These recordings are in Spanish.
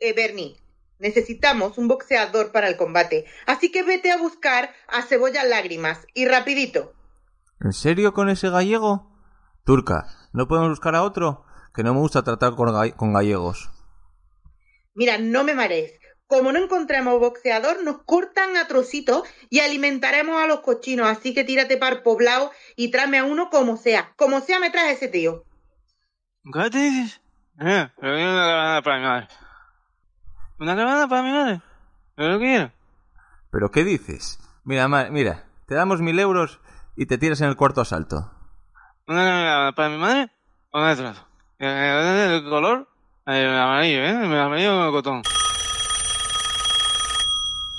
Eh, Bernie, necesitamos un boxeador para el combate, así que vete a buscar a Cebolla Lágrimas y rapidito. ¿En serio con ese gallego? Turca, ¿no podemos buscar a otro? Que no me gusta tratar con, ga- con gallegos. Mira, no me marees. Como no encontremos boxeador, nos cortan a trocitos y alimentaremos a los cochinos. Así que tírate para el poblado y tráeme a uno como sea. Como sea, me traes ese tío. ¿Qué te dices? Eh, una caravana para mi madre. ¿Pero lo quiero? ¿Pero qué dices? Mira, ma- mira, te damos mil euros y te tiras en el cuarto asalto. ¿Una caravana para mi madre? ¿O una de trazo? Eh, ¿El color? El amarillo, ¿eh? El amarillo con el cotón.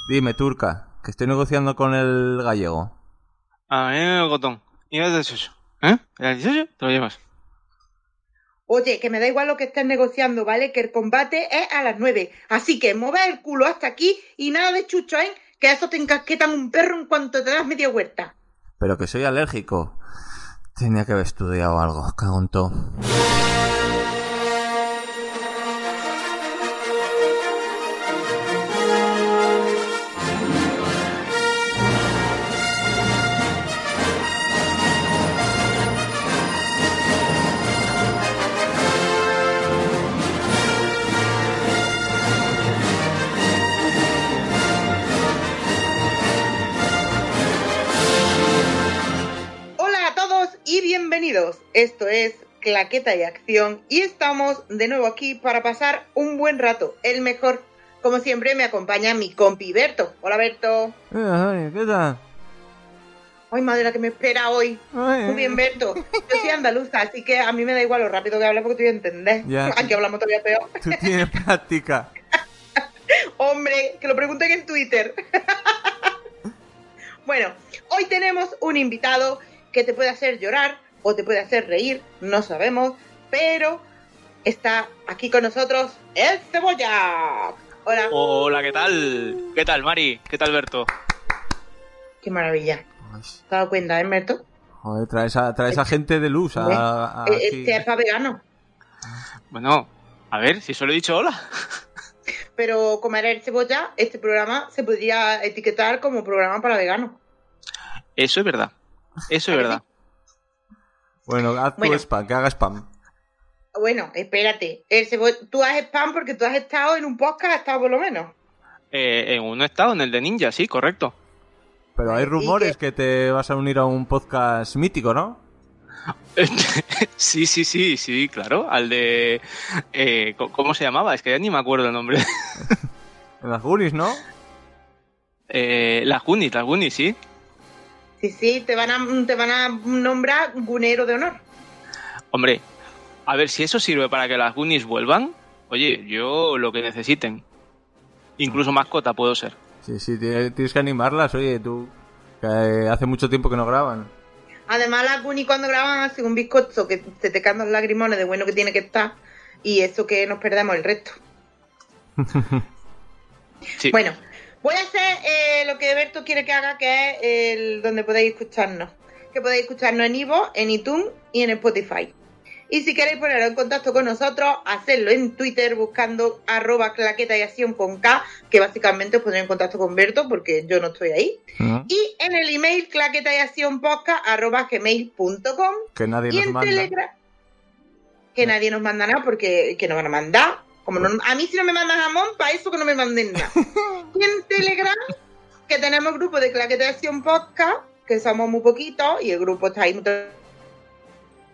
Dime, Turca, que estoy negociando con el gallego. Amarillo con el cotón. Y el 18. ¿Eh? ¿El 18? Te lo llevas. Oye, que me da igual lo que estés negociando, ¿vale? Que el combate es a las nueve. Así que mueve el culo hasta aquí y nada de chucho, ¿eh? Que eso te encasquetan un perro en cuanto te das media huerta. Pero que soy alérgico. Tenía que haber estudiado algo, cago en todo. Bienvenidos. Esto es Claqueta y Acción y estamos de nuevo aquí para pasar un buen rato, el mejor. Como siempre me acompaña mi compi Berto. Hola Berto. Ay, ¿Qué tal? Ay, madre, la que me espera hoy. Ay, Muy bien, Berto. Yo soy andaluza, así que a mí me da igual lo rápido que hablas porque tú ya entendés. Ya. Aquí hablamos todavía peor. Tú tienes práctica. Hombre, que lo pregunten en Twitter. bueno, hoy tenemos un invitado que te puede hacer llorar o te puede hacer reír, no sabemos, pero está aquí con nosotros el Cebolla. Hola. Hola, ¿qué tal? ¿Qué tal, Mari? ¿Qué tal, Berto? Qué maravilla. Ay, ¿Te has dado cuenta, eh, Berto? Joder, traes a, traes a gente de luz. A. Este es para vegano. Bueno, a ver, si solo he dicho hola. Pero comer el cebolla, este programa se podría etiquetar como programa para veganos. Eso es verdad. Eso es ¿A que verdad. Bueno, haz tu spam, que haga spam. Bueno, espérate. El cebo- Tú has spam porque tú has estado en un podcast, has estado por lo menos. Eh, en uno he estado, en el de Ninja, sí, correcto. Pero hay ¿Y rumores que te vas a unir a un podcast mítico, ¿no? sí, sí, sí, sí, claro. Al de... eh, ¿Cómo se llamaba? Es que ya ni me acuerdo el nombre. En las Goonies, ¿no? Eh, las Goonies, las Goonies, sí. Sí, sí, te van a, te van a nombrar gunero de honor. Hombre, a ver, si eso sirve para que las Goonies vuelvan, oye, yo lo que necesiten. Incluso mascota puedo ser. Sí, sí, tie- tienes que animarlas, oye, tú. Que eh, hace mucho tiempo que no graban. Además, las Goonies cuando graban hacen un bizcocho que se te caen los lagrimones de bueno que tiene que estar. Y eso que nos perdemos el resto. Sí. Bueno, voy a hacer eh, lo que Berto quiere que haga, que es el donde podéis escucharnos. Que podéis escucharnos en Ivo, en iTunes y en Spotify. Y si queréis poneros en contacto con nosotros, hacedlo en Twitter buscando arroba claqueta y acción con K, que básicamente os pondré en contacto con Berto porque yo no estoy ahí. Y en el email claqueta y acción podcast arroba gmail.com Que nadie y nos en manda. Telegram que nadie nos manda nada porque que no van a mandar como no- a mí si no me mandan jamón para eso que no me manden nada y en Telegram que tenemos grupo de claqueta de acción podcast que somos muy poquitos y el grupo está ahí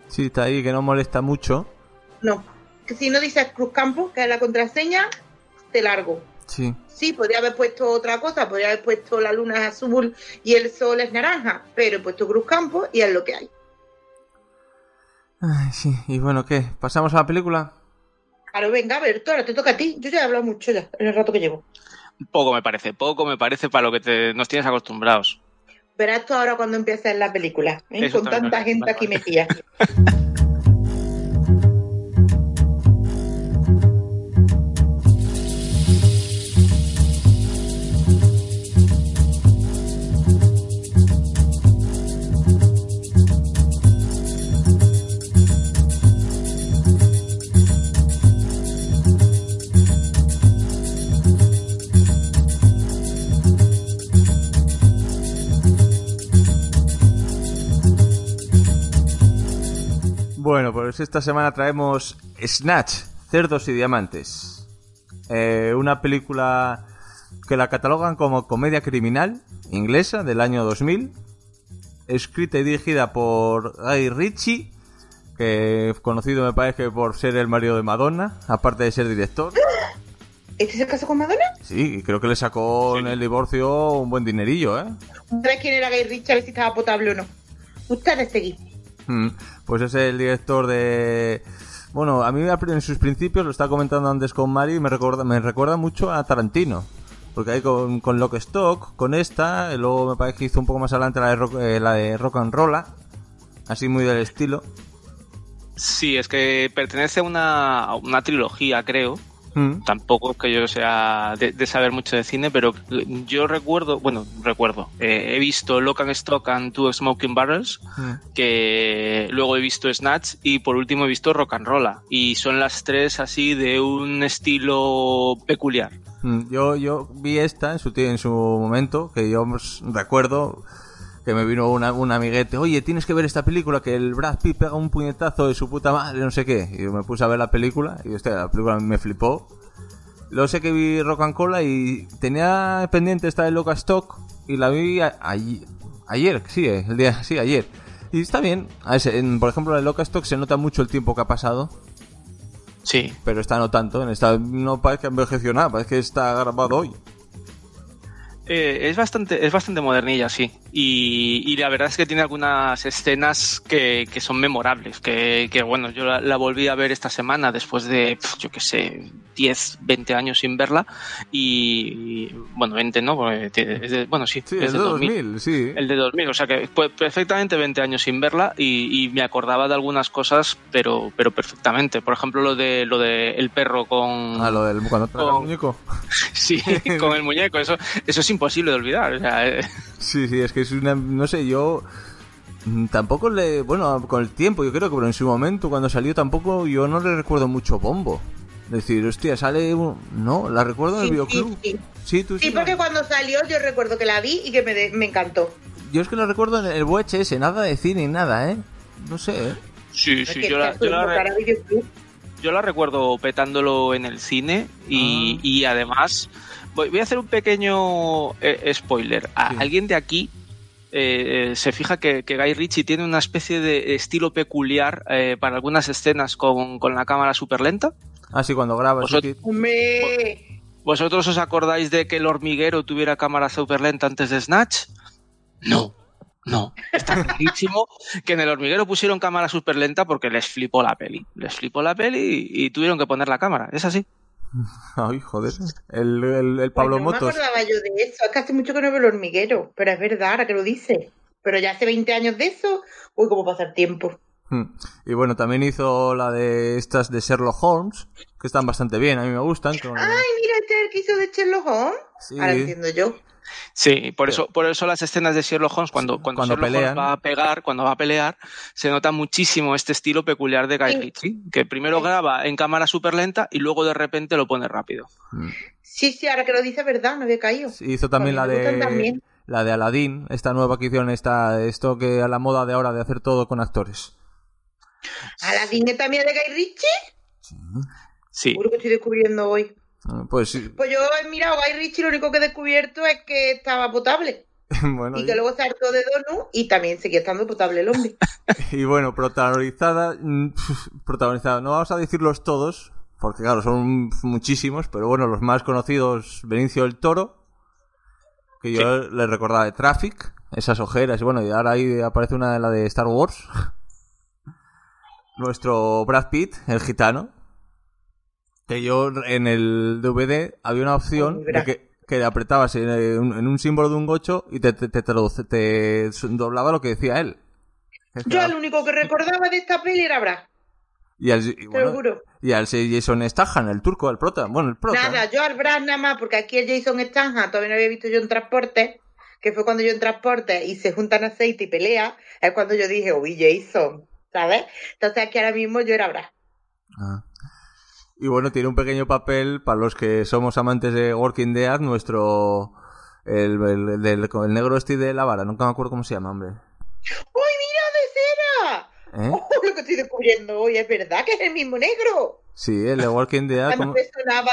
Sí, está ahí, que no molesta mucho. no que si no dices Cruz Campo que es la contraseña te largo Sí. Sí, podría haber puesto otra cosa, podría haber puesto la luna es azul y el sol es naranja, pero he puesto Cruz Campo y es lo que hay. Ay, sí. Y bueno, ¿qué? ¿Pasamos a la película? Claro, venga, ver, ahora te toca a ti. Yo ya he hablado mucho ya, en el rato que llevo. Poco me parece, poco me parece para lo que te- nos tienes acostumbrados. Verás tú ahora cuando empieces la película, ¿eh? Con tanta gente aquí vale. metida. pues esta semana traemos Snatch, Cerdos y Diamantes. Eh, una película que la catalogan como comedia criminal inglesa del año 2000, escrita y dirigida por Guy Ritchie, que es conocido me parece por ser el marido de Madonna, aparte de ser director. ¿Este se casó con Madonna? Sí, y creo que le sacó en el divorcio un buen dinerillo, ¿eh? ¿Sabes quién era Guy Ritchie? A ver si estaba potable o no. Ustedes seguí. Mm, Pues es el director de... Bueno, a mí en sus principios, lo estaba comentando antes con Mari, me recuerda, me recuerda mucho a Tarantino. Porque ahí con, con Lock Stock, con esta, luego me parece que hizo un poco más adelante la de Rock, eh, la de rock and Rolla, así muy del estilo. Sí, es que pertenece a una trilogía, creo. Mm, Tampoco es que yo sea de, de saber mucho de cine, pero yo recuerdo, bueno, recuerdo, eh, he visto Lock and Stock and Two Smoking Barrels, mm. que luego he visto Snatch y por último he visto Rock and Rolla. Y son las tres así de un estilo peculiar. Mm, Yo, yo vi esta en su, en su momento, que yo recuerdo que me vino una, un amiguete, oye, tienes que ver esta película, que el Brad Pitt pega un puñetazo de su puta madre, no sé qué. Y yo me puse a ver la película, y hostia, la película me flipó. Luego sé que vi Rock and Cola y tenía pendiente esta de Loca Stock, y la vi a- ayer, ayer, sí, eh, el día, sí, ayer. Y está bien. A en- por ejemplo, en la de Loca Stock se nota mucho el tiempo que ha pasado, Sí, pero esta no tanto. En esta no parece que ha envejecido nada, parece que está grabado hoy. Eh, es bastante es bastante modernilla, sí. Y, y la verdad es que tiene algunas escenas que, que son memorables. Que, que, bueno, yo la, la volví a ver esta semana después de, yo qué sé, 10, 20 años sin verla. Y, y, bueno, 20 no, Porque es de- bueno, sí, Sí, es es de 2000, sí. El de 2000, o sea que fue perfectamente 20 años sin verla y, y me acordaba de algunas cosas, pero, pero perfectamente. Por ejemplo, lo de lo de el perro con Ah, lo del cuando traga el Con- muñeco. sí, con el muñeco, eso, eso es imposible de olvidar. O sea, eh, Sí, sí, es que es una. No sé, yo. mm, Tampoco le. Bueno, con el tiempo, yo creo que, pero en su momento, cuando salió, tampoco. Yo no le recuerdo mucho bombo. Decir, hostia, sale. un- No, la recuerdo en el Sí, videoclub. sí, sí. Sí, tú sí. La- porque cuando salió yo recuerdo que la vi y que me, de- me encantó. Yo es que lo recuerdo en el VHS, nada de cine, nada, ¿eh? No sé, ¿eh? sí, sí, yo la, yo la yo la recuerdo petándolo en el cine y, Ah. y además voy, voy a hacer un pequeño eh, spoiler. A- Sí. Alguien de aquí eh, eh, se fija que, que Guy Ritchie tiene una especie de estilo peculiar eh, para algunas escenas con, con la cámara súper lenta. Ah, sí, cuando grabas. sí, Vosotros- sí. Hombre, ¿Vosotros os acordáis de que el hormiguero tuviera cámara súper lenta antes de Snatch? No, no. Está clarísimo que en el hormiguero pusieron cámara súper lenta porque les flipó la peli. Les flipó la peli y, y tuvieron que poner la cámara. Es así. Ay, joder. El, el, el Pablo pues no Motos. me acordaba yo de eso. Es que hace mucho que no veo el hormiguero. Pero es verdad, ahora que lo dice. Pero ya hace 20 años de eso. Uy, cómo pasa el tiempo. Mm. Y bueno, también hizo la de estas de Sherlock Holmes, que están bastante bien, a mí me gustan. con- Ay, mira, este es el que hizo de Sherlock Holmes. Sí. Ahora entiendo yo. Sí, por eso, por eso las escenas de Sherlock Holmes, cuando, cuando, Cuando Sherlock pelean. Holmes va a pegar, cuando va a pelear, se nota muchísimo este estilo peculiar de Guy Sí. Ritchie, que primero graba en cámara súper lenta y luego de repente lo pone rápido. Mm. Sí, sí, ahora que lo dice, verdad, no había caído. Sí, Hizo también la de también. la de Aladdin, esta nueva que hicieron, esta, esto que a la moda de ahora de hacer todo con actores. Aladdin es también de Guy Ritchie. Sí. Seguro que estoy descubriendo hoy. Mm, Pues sí, Pues yo he mirado Guy Ritchie, lo único que he descubierto es que estaba potable. bueno, Y que luego se hartó de Donu y también seguía estando potable el hombre. y bueno, protagonizada, mm, protagonizada, no vamos a decirlos todos, porque claro, son muchísimos, pero bueno, los más conocidos, Benicio del Toro, que yo le recordaba de Traffic, esas ojeras, y bueno, y ahora ahí aparece una de la de Star Wars. Nuestro Brad Pitt, el gitano, que yo en el DVD había una opción de que, que apretabas en, eh, un- en un símbolo de un gocho y te, te, te, traduce- te doblaba lo que decía él. Es que Yo era- el único que recordaba de esta peli era Brad, y al, y te lo juro. y al Jason Statham, el turco, el prota. Bueno, el prota. Nada, yo al Brad nada más, porque aquí el Jason Statham todavía no había visto yo en transporte, que fue cuando yo en transporte y se juntan aceite y pelea, es cuando yo dije, uy, Jason, ¿sabes? Entonces aquí ahora mismo yo era Brad. Ah. Y bueno, tiene un pequeño papel para los que somos amantes de Working Dead, nuestro... El, el, el del- el negro este de la vara, nunca me acuerdo cómo se llama, hombre. ¡Uy, mira, de cera! ¿Eh? lo que estoy descubriendo hoy es verdad que es el mismo negro. Sí, el de Walking Dead. Además ¿cómo? me sonaba.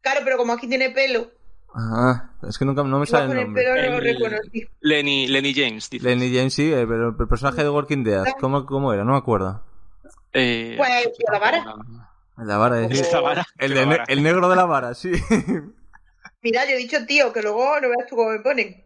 Claro, pero como aquí tiene pelo, Ah, es que nunca no me sale el nombre. pelo no lo reconocí. Lenny, Lenny James, dice. Lenny James sí, eh, pero el personaje de Walking Dead, ¿cómo, cómo era? No me acuerdo. Eh, Pues, ¿y la vara? La vara, de Esta vara, El, qué de ne- vara. el negro de la vara, sí. Mira, yo he dicho tío, que luego no veas tú cómo me ponen.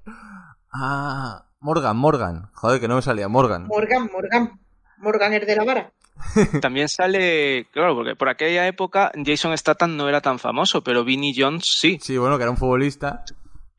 ah, Morgan, Morgan. Joder, que no me salía Morgan. Morgan, Morgan. Morgan es de la vara. También sale, claro, porque por aquella época Jason Statham no era tan famoso, pero Vinnie Jones sí. Sí, bueno, que era un futbolista.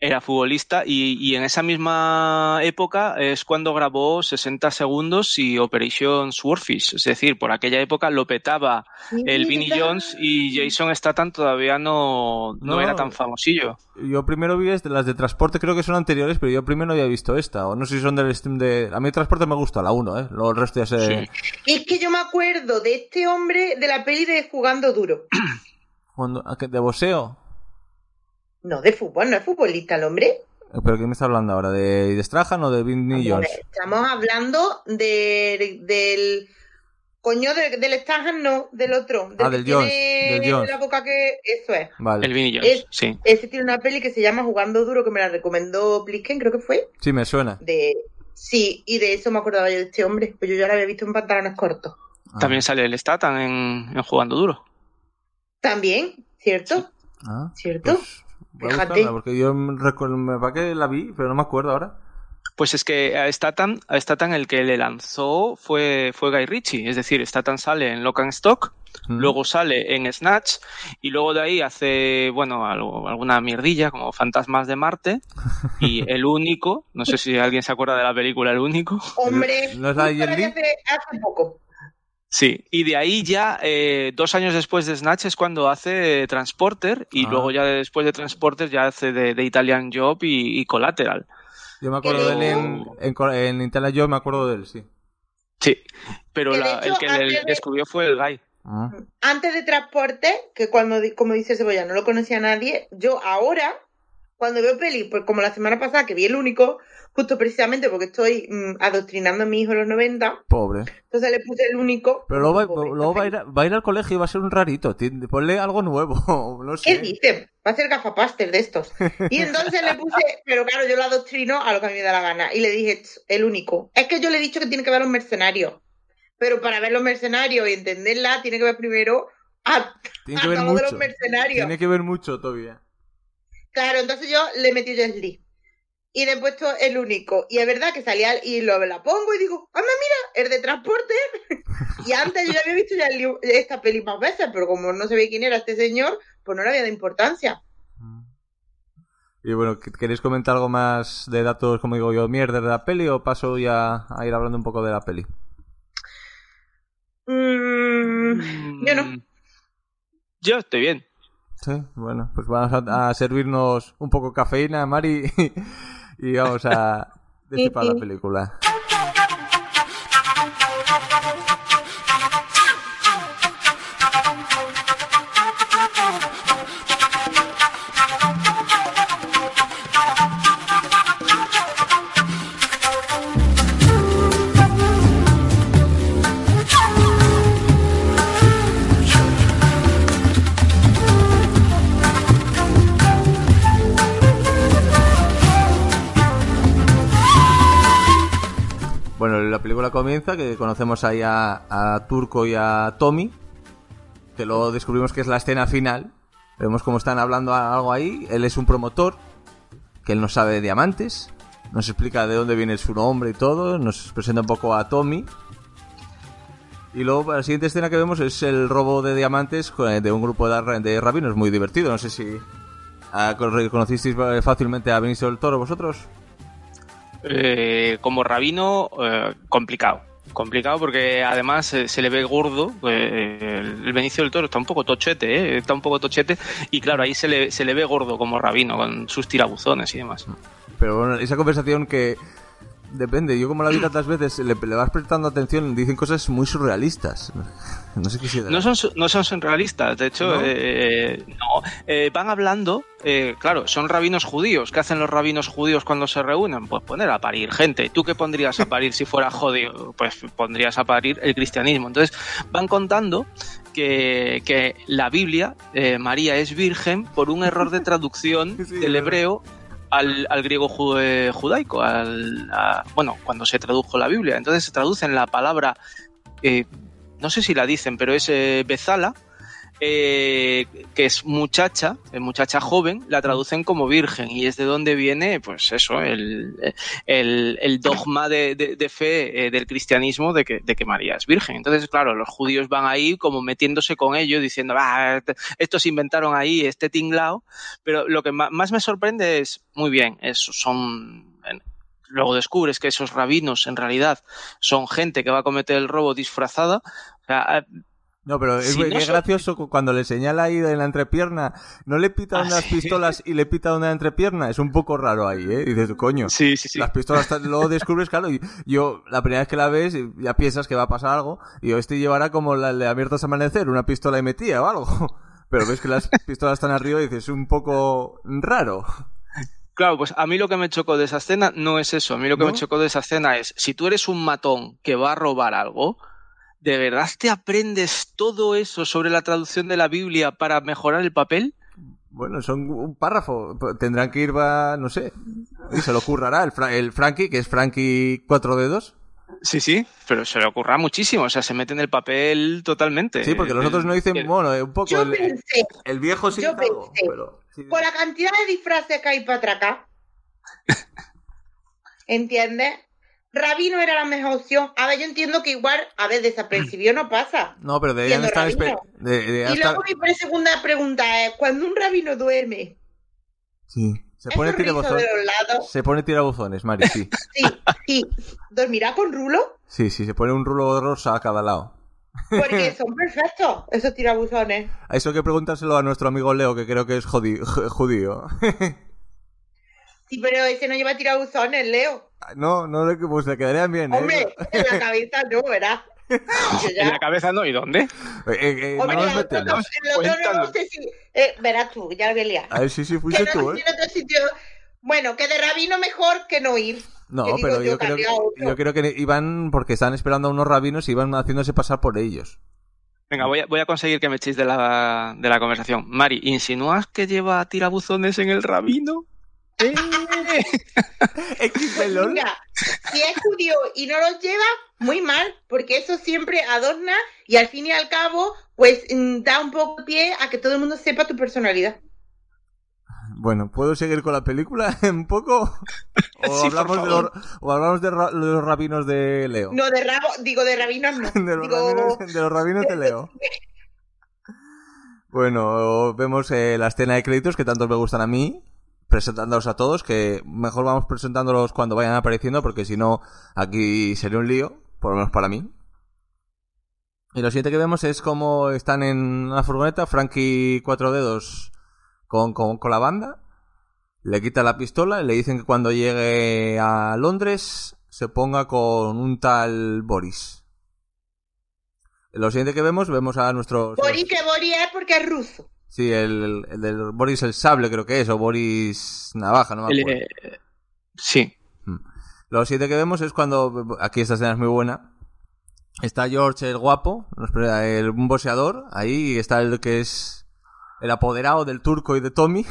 Era futbolista y, y en esa misma época es cuando grabó 60 segundos y Operation Swordfish. Es decir, por aquella época lo petaba el Vinnie Jones y Jason Statham todavía no, no, No. era tan famosillo. Yo primero vi este- las de transporte, creo que son anteriores, pero yo primero no había visto esta. O no sé si son del stream de. A mí el transporte me gusta, la 1, ¿eh? Luego el resto ya sé. Sí. Es que yo me acuerdo de este hombre de la peli de Jugando Duro. Cuando- ¿a qué- ¿De boxeo? No, de fútbol, no es futbolista el hombre. ¿Pero quién me está hablando ahora? ¿De, de Strahan o de Hombre, Jones? Estamos hablando de, del. Coño, de- del Stahan, no, del otro. Ah, que del Jones, tiene del Jones. la boca que. Eso es. Vale. El Vinnie Jones, Es- sí. Ese tiene una peli que se llama Jugando Duro, que me la recomendó Plisken, creo que fue. Sí, me suena. De. Sí, y de eso me acordaba yo de este hombre. Pues yo ya lo había visto en pantalones cortos. Ah. También sale el Statham en, en Jugando Duro. También, ¿cierto? Ah, ¿Cierto? pues voy a Fíjate. buscarla, porque yo me recuerdo, me pa' que la vi, pero no me acuerdo ahora. Pues es que a Statham, a Statham el que le lanzó fue, fue Guy Ritchie. Es decir, Statham sale en Lock and Stock, Mm. luego sale en Snatch y luego de ahí hace, bueno, algo- alguna mierdilla como Fantasmas de Marte y El Único, no sé si alguien se acuerda de la película El Único. Hombre, ¿No es la de justo Jet Li? hace, hace poco. Sí, y de ahí ya, eh, dos años después de Snatch es cuando hace Transporter y Ah. luego ya después de Transporter ya hace de, de Italian Job y, y Collateral. Yo me acuerdo de él en, en, en Italia, yo me acuerdo de él, sí. Sí, pero Que de la- hecho, el que le descubrió fue el Guy. Ah. Antes de transporte, que cuando, di- como dice Cebolla, no lo conocía nadie, yo ahora, cuando veo peli, pues como la semana pasada que vi el único, justo precisamente porque estoy mm, adoctrinando a mi hijo en los 90, Pobre. entonces le puse el único. Pero luego, va, Pobre, luego va, a ir, a- va a ir al colegio y va a ser un rarito. Ponle algo nuevo, no ¿Qué sé. dicen? Va a ser gafapaster de estos. Y entonces le puse, pero claro, yo lo adoctrino a lo que a mí me da la gana. Y le dije, "Ch, el único. Es que yo le he dicho que tiene que ver los mercenarios. Pero para ver los mercenarios y entenderla, tiene que ver primero a, Tiene a que ver de los mercenarios. Tiene que ver mucho todavía. Claro, entonces yo le metí Jet Li. Y le he puesto el único. Y es verdad que salía y lo la pongo y digo, anda, mira, el de transporte. y antes yo ya había visto ya el- esta peli más veces, pero como no sabía quién era este señor, pues no le había dado importancia. Y bueno, ¿qu- ¿queréis comentar algo más de datos, como digo yo, mierda de la peli o paso ya a ir hablando un poco de la peli? Mm, yo no. Mm, Yo estoy bien. Sí, bueno, pues vamos a, a servirnos un poco cafeína, Mari, y vamos a destripar la película comienza, que conocemos ahí a, Turco y a Tommy, que luego descubrimos que es la escena final. Vemos cómo están hablando algo ahí. Él es un promotor, que él no sabe de diamantes. Nos explica de dónde viene su nombre y todo. Nos presenta un poco a Tommy. Y luego la siguiente escena que vemos es el robo de diamantes eh, de un grupo de rabinos. Muy divertido. No sé si ah, reconocisteis eh, fácilmente a Benicio del Toro vosotros. Eh, como rabino, eh, complicado. Complicado porque además eh, se le ve gordo. eh, el Benicio del Toro está un poco tochete, está un poco tochete. Y claro, ahí se le, se le ve gordo como rabino, con sus tirabuzones y demás. Pero bueno, esa conversación que depende. Yo como la vi tantas veces, le, le vas prestando atención, dicen cosas muy surrealistas. No sé qué si No son, no son surrealistas, de hecho, ¿No? eh, no. Eh, van hablando, eh, claro, son rabinos judíos. ¿Qué hacen los rabinos judíos cuando se reúnen? Pues poner a parir gente. ¿Tú qué pondrías a parir si fuera judío? Pues pondrías a parir el cristianismo. Entonces, van contando que, que la Biblia, eh, María es virgen por un error de traducción Sí, del verdad. Al, al griego eh, judaico, al, bueno, cuando se tradujo la Biblia. Entonces se traducen la palabra, eh, no sé si la dicen, pero es eh, Bezala, eh, que es muchacha, muchacha joven, la traducen como virgen y es de donde viene, pues eso, el, dogma de, fe eh, del cristianismo de que, María es virgen. Entonces, claro, los judíos van ahí como metiéndose con ello, diciendo, ah, estos inventaron ahí este tinglao, pero lo que más me sorprende es, muy bien, eso son... Luego descubres que esos rabinos en realidad son gente que va a cometer el robo disfrazada. No, pero es, Si no es son- gracioso cu- cuando le señala ahí en la entrepierna, no le pita Ah, unas sí. pistolas y le pita una entrepierna, es un poco raro ahí, ¿eh? Y dices, coño. sí, sí, sí. Las pistolas luego descubres, claro, y yo la primera vez que la ves ya piensas que va a pasar algo y este llevará como la de abiertos a amanecer, una pistola y metía o algo. Pero ves que las pistolas están arriba y dices, es un poco raro. Claro, pues a mí lo que me chocó de esa escena no es eso. A mí lo que ¿No? me chocó de esa escena es, si tú eres un matón que va a robar algo, ¿de verdad te aprendes todo eso sobre la traducción de la Biblia para mejorar el papel? Bueno, son un párrafo. Tendrán que ir, va, no sé. Y se lo currará el, Fra- el Frankie, que es Frankie cuatro dedos. Sí, sí, pero se le ocurra muchísimo, o sea, se mete en el papel totalmente. Sí, porque los otros no dicen, El- bueno, eh, un poco. Yo El, pensé, el viejo sí yo pensé, pero. sí. con la cantidad de disfraces que hay para atracar, ¿entiendes? Rabino era la mejor opción. A ver, yo entiendo que igual, a ver, desapercibido no pasa. No, pero deberían estar. de- deberían Y estar- luego mi segunda pregunta es, cuando un rabino duerme, Sí. Se pone ¿esos rizos tirabuzones. de? Se pone tirabuzones, Mari, sí. Sí, sí. ¿Dormirá con rulo? Sí, sí, se pone un rulo rosa a cada lado. Porque son perfectos esos tirabuzones. A eso hay que preguntárselo a nuestro amigo Leo, que creo que es jodi- judío. Sí, pero ese no lleva tirabuzones, Leo. No, no, le- pues le quedarían bien, ¿eh? Hombre, en la cabeza no, ¿verdad? Ya- En la cabeza no, ¿y dónde? Eh, eh, eh, Hombre, no nos el otro, no, metemos. no, sé si... eh, verás tú, ya lo voy a liar. A ver, sí, sí, Que fuiste no tú, ¿eh? en otro sitio... Bueno, que de rabino mejor que no ir. No, que digo pero yo que creo, que, yo creo que iban porque estaban esperando a unos rabinos y iban haciéndose pasar por ellos. Venga, voy a, voy a conseguir que me echéis de la, de la conversación. Mari, ¿insinúas que lleva tirabuzones en el rabino? Pues mira, si es judío y no los lleva, muy mal, porque eso siempre adorna y al fin y al cabo, pues mm, da un poco pie a que todo el mundo sepa tu personalidad. Bueno, ¿puedo seguir con la película un poco? ¿O Sí, hablamos, de los, o hablamos de, ra- de los rabinos de Leo? No, de rabo, digo de rabinos no. de, los digo, rabinos, de los rabinos de Leo. Bueno, vemos eh, la escena de créditos que tanto me gustan a mí, presentándolos a todos, que mejor vamos presentándolos cuando vayan apareciendo, porque si no, aquí sería un lío, por lo menos para mí. Y lo siguiente que vemos es cómo están en una furgoneta, Frankie cuatro dedos con, con, con la banda, le quita la pistola y le dicen que cuando llegue a Londres se ponga con un tal Boris. Lo siguiente que vemos, vemos a nuestro... Boris que Boris es porque es ruso. Sí, el, el, el del Boris el Sable creo que es, o Boris Navaja, no me El, acuerdo. eh, sí. Mm. Lo siguiente que vemos es cuando, aquí esta escena es muy buena, está George el guapo, el, un boxeador, ahí está el que es el apoderado del turco y de Tommy,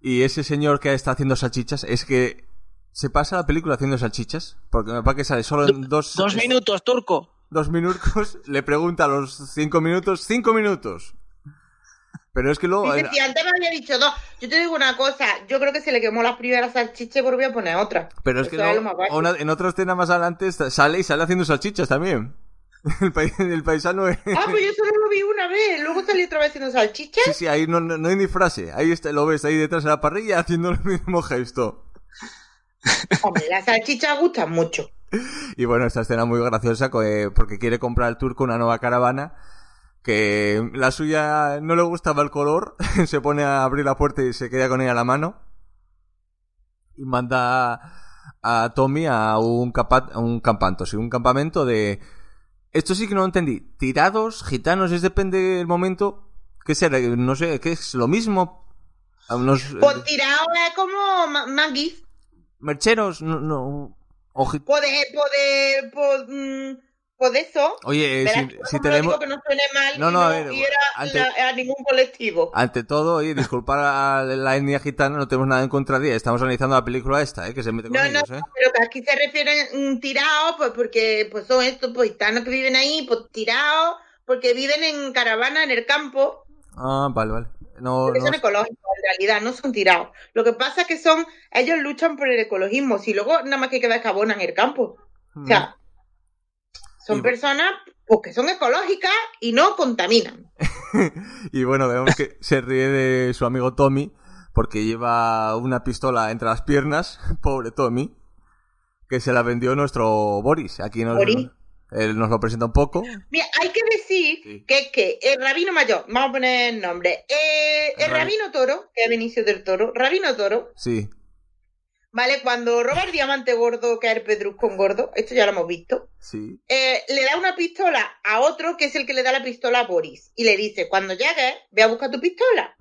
y ese señor que está haciendo salchichas, es que se pasa la película haciendo salchichas, porque me parece que sale solo en dos... Dos minutos, turco. dos minutos, le pregunta a los cinco minutos, cinco minutos. Pero es que luego... Dice, si antes me había dicho dos. Yo te digo una cosa, yo creo que se le quemó las primeras salchichas y volví a poner otra. Pero es que Eso luego, una- en otra escena más adelante sale y sale haciendo salchichas también. El, pa- el paisano es... Ah, pues yo solo lo vi una vez, luego salí otra vez haciendo salchichas. Sí, sí, ahí no, no, no hay ni frase. Ahí está, lo ves ahí detrás de la parrilla haciendo el mismo gesto. Hombre, las salchichas gustan mucho. Y bueno, esta escena muy graciosa eh, porque quiere comprar al turco una nueva caravana que la suya no le gustaba el color, se pone a abrir la puerta y se queda con ella a la mano y manda a Tommy a un, capa- a un campanto, sí, un campamento de... Esto sí que no lo entendí. Tirados, gitanos, es depende del momento. ¿Qué será? No sé, ¿qué es lo mismo? Unos Pues tirado es como ma- manguis. mercheros, no, no. o gi- Pues de, pues de, mm, eso. Oye, eh, si, si tenemos... digo que no suene mal No, y no, no, a ver, ante- la- a ningún colectivo. Ante todo, oye, disculpar a la etnia gitana, no tenemos nada en contra de ella. Estamos analizando la película esta, ¿eh? Que se mete con No, no, ellos, ¿eh? pero que aquí se refieren mm, tirados, pues porque pues son estos pues gitanos que viven ahí, pues tirados, porque viven en caravana en el campo, Ah, vale, vale. No, no, son ecológicos en realidad, no son tirados. Lo que pasa es que son, ellos luchan por el ecologismo, si luego nada más que queda que abonan el campo. O sea, son Y- personas pues que son ecológicas y no contaminan. Y bueno, vemos que se ríe de su amigo Tommy porque lleva una pistola entre las piernas, pobre Tommy, que se la vendió nuestro Boris. Aquí nos, Boris. él nos lo presenta un poco. Mira, hay que decir Sí. que que el rabino mayor, vamos a poner el nombre, eh, el Rabi- rabino toro, que es Benicio del Toro, rabino toro, Sí, ¿vale? Cuando roba el diamante gordo, que es el pedruscón gordo, esto ya lo hemos visto, sí. eh, le da una pistola a otro que es el que le da la pistola a Boris y le dice, cuando llegues, ve a buscar tu pistola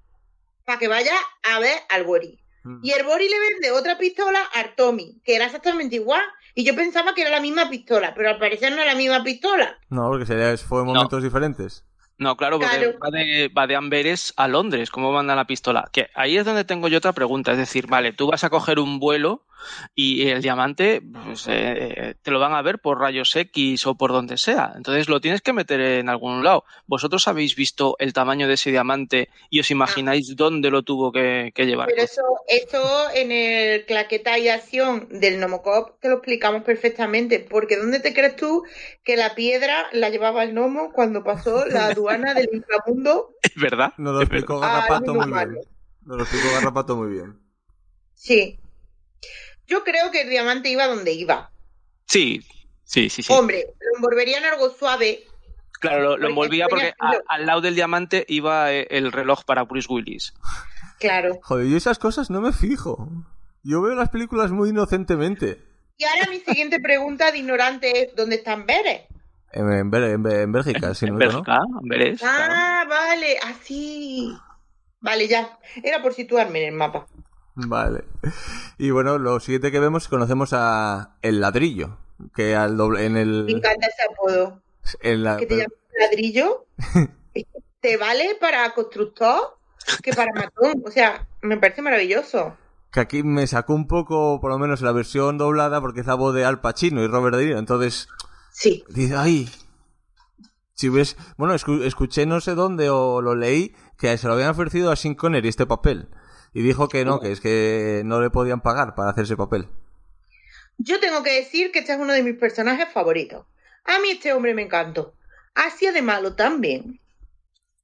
para que vaya a ver al Boris. Mm. Y el Boris le vende otra pistola a Tommy, que era exactamente igual. Y yo pensaba que era la misma pistola, pero al parecer no es la misma pistola. No, porque sería, fue en No. momentos diferentes. No, claro, porque Claro. Va, de, va de Amberes a Londres, ¿cómo manda la pistola? Que ahí es donde tengo yo otra pregunta, es decir, vale, tú vas a coger un vuelo y el diamante pues, eh, te lo van a ver por rayos X o por donde sea, entonces lo tienes que meter en algún lado. ¿Vosotros habéis visto el tamaño de ese diamante y os imagináis dónde lo tuvo que, que llevar? Pero eso, esto en el claqueta y acción del Nomocop te lo explicamos perfectamente. Porque ¿dónde te crees tú que la piedra la llevaba el gnomo cuando pasó la aduana del inframundo? ¿Es verdad? Nos lo explicó Ah, Garrapato muy muy bien. Nos lo explicó Garrapato muy bien. Sí. Yo creo que el diamante iba donde iba. Sí, sí, sí, sí. Hombre, lo envolvería en algo suave. Claro, lo, lo porque envolvía porque a- al lado del diamante iba eh, el reloj para Bruce Willis. Claro. Joder, yo esas cosas no me fijo. Yo veo las películas muy inocentemente. Y ahora mi siguiente pregunta de ignorante es, ¿dónde están Veres? En, en, en en Bélgica, si no En me equivoco, Bélgica, Amberes. claro. Ah, vale, así. Vale, ya. Era por situarme en el mapa. Vale. Y bueno, lo siguiente que vemos, conocemos a El Ladrillo. Que al doble, en Me el... encanta ese apodo. en la- que te llamas ladrillo, te vale para constructor que para matón. O sea, me parece maravilloso. que aquí me sacó un poco, por lo menos la versión doblada, porque es la voz de Al Pacino y Robert De Niro. Entonces, Sí. dice, ay. Si ves, bueno, escu- escuché no sé dónde o lo leí que se lo habían ofrecido a Sean Connery este papel. Y dijo que no, que es que no le podían pagar para hacer ese papel. Yo tengo que decir que este es uno de mis personajes favoritos. A mí este hombre me encantó. Hacía de malo también.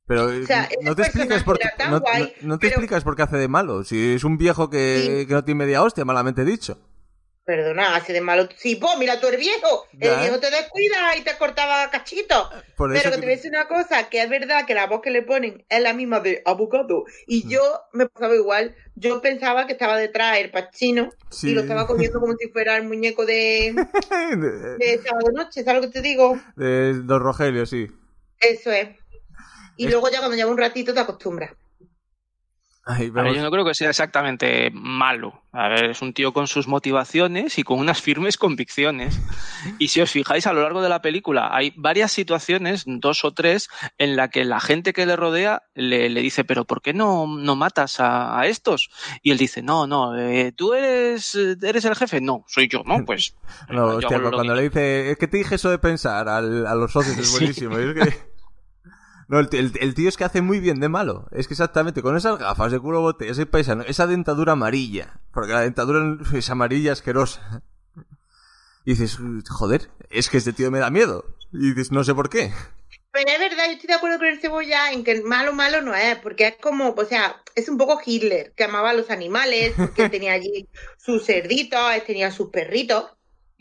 Pero sea, no te explicas por qué, era tan no, guay, no- no te pero- explicas por qué hace de malo. Si es un viejo que, Sí. que no tiene media hostia, malamente dicho. Perdona, hace de malo. Sí, pues mira, tú eres viejo. Ya, El ¿eh? viejo te descuida y te cortaba cachitos. Eso Pero que que- te voy a decir una cosa, que es verdad que la voz que le ponen es la misma de abogado. Y yo me pasaba igual. Yo pensaba que estaba detrás el Pachino Sí. y lo estaba comiendo como si fuera el muñeco de, de, de sábado noche. ¿Sabes lo que te digo? de Don Rogelio, sí. Eso es. Y Es- luego ya cuando lleva un ratito te acostumbras. Ver, yo no creo que sea exactamente malo. A ver, es un tío con sus motivaciones y con unas firmes convicciones. Y si os fijáis a lo largo de la película, hay varias situaciones, dos o tres, en la que la gente que le rodea le, le dice, pero ¿por qué no, no matas a, a estos? Y él dice, no, no, eh, tú eres, eres el jefe. No, soy yo, ¿no? Pues... No, hostia, cuando le dice, es que te dije eso de pensar al- a los socios, es Sí. buenísimo. Es que... No, el, tío- el- el tío es que hace muy bien de malo. Es que exactamente, con esas gafas de culo botella, ese paisano, esa dentadura amarilla. Porque la dentadura es amarilla asquerosa. Y dices, joder, es que este tío me da miedo. Y dices, no sé por qué. Pero es verdad, yo estoy de acuerdo con el cebolla en que malo, malo no es, porque es como, o sea, es un poco Hitler, que amaba a los animales, porque tenía allí sus cerditos, tenía sus perritos.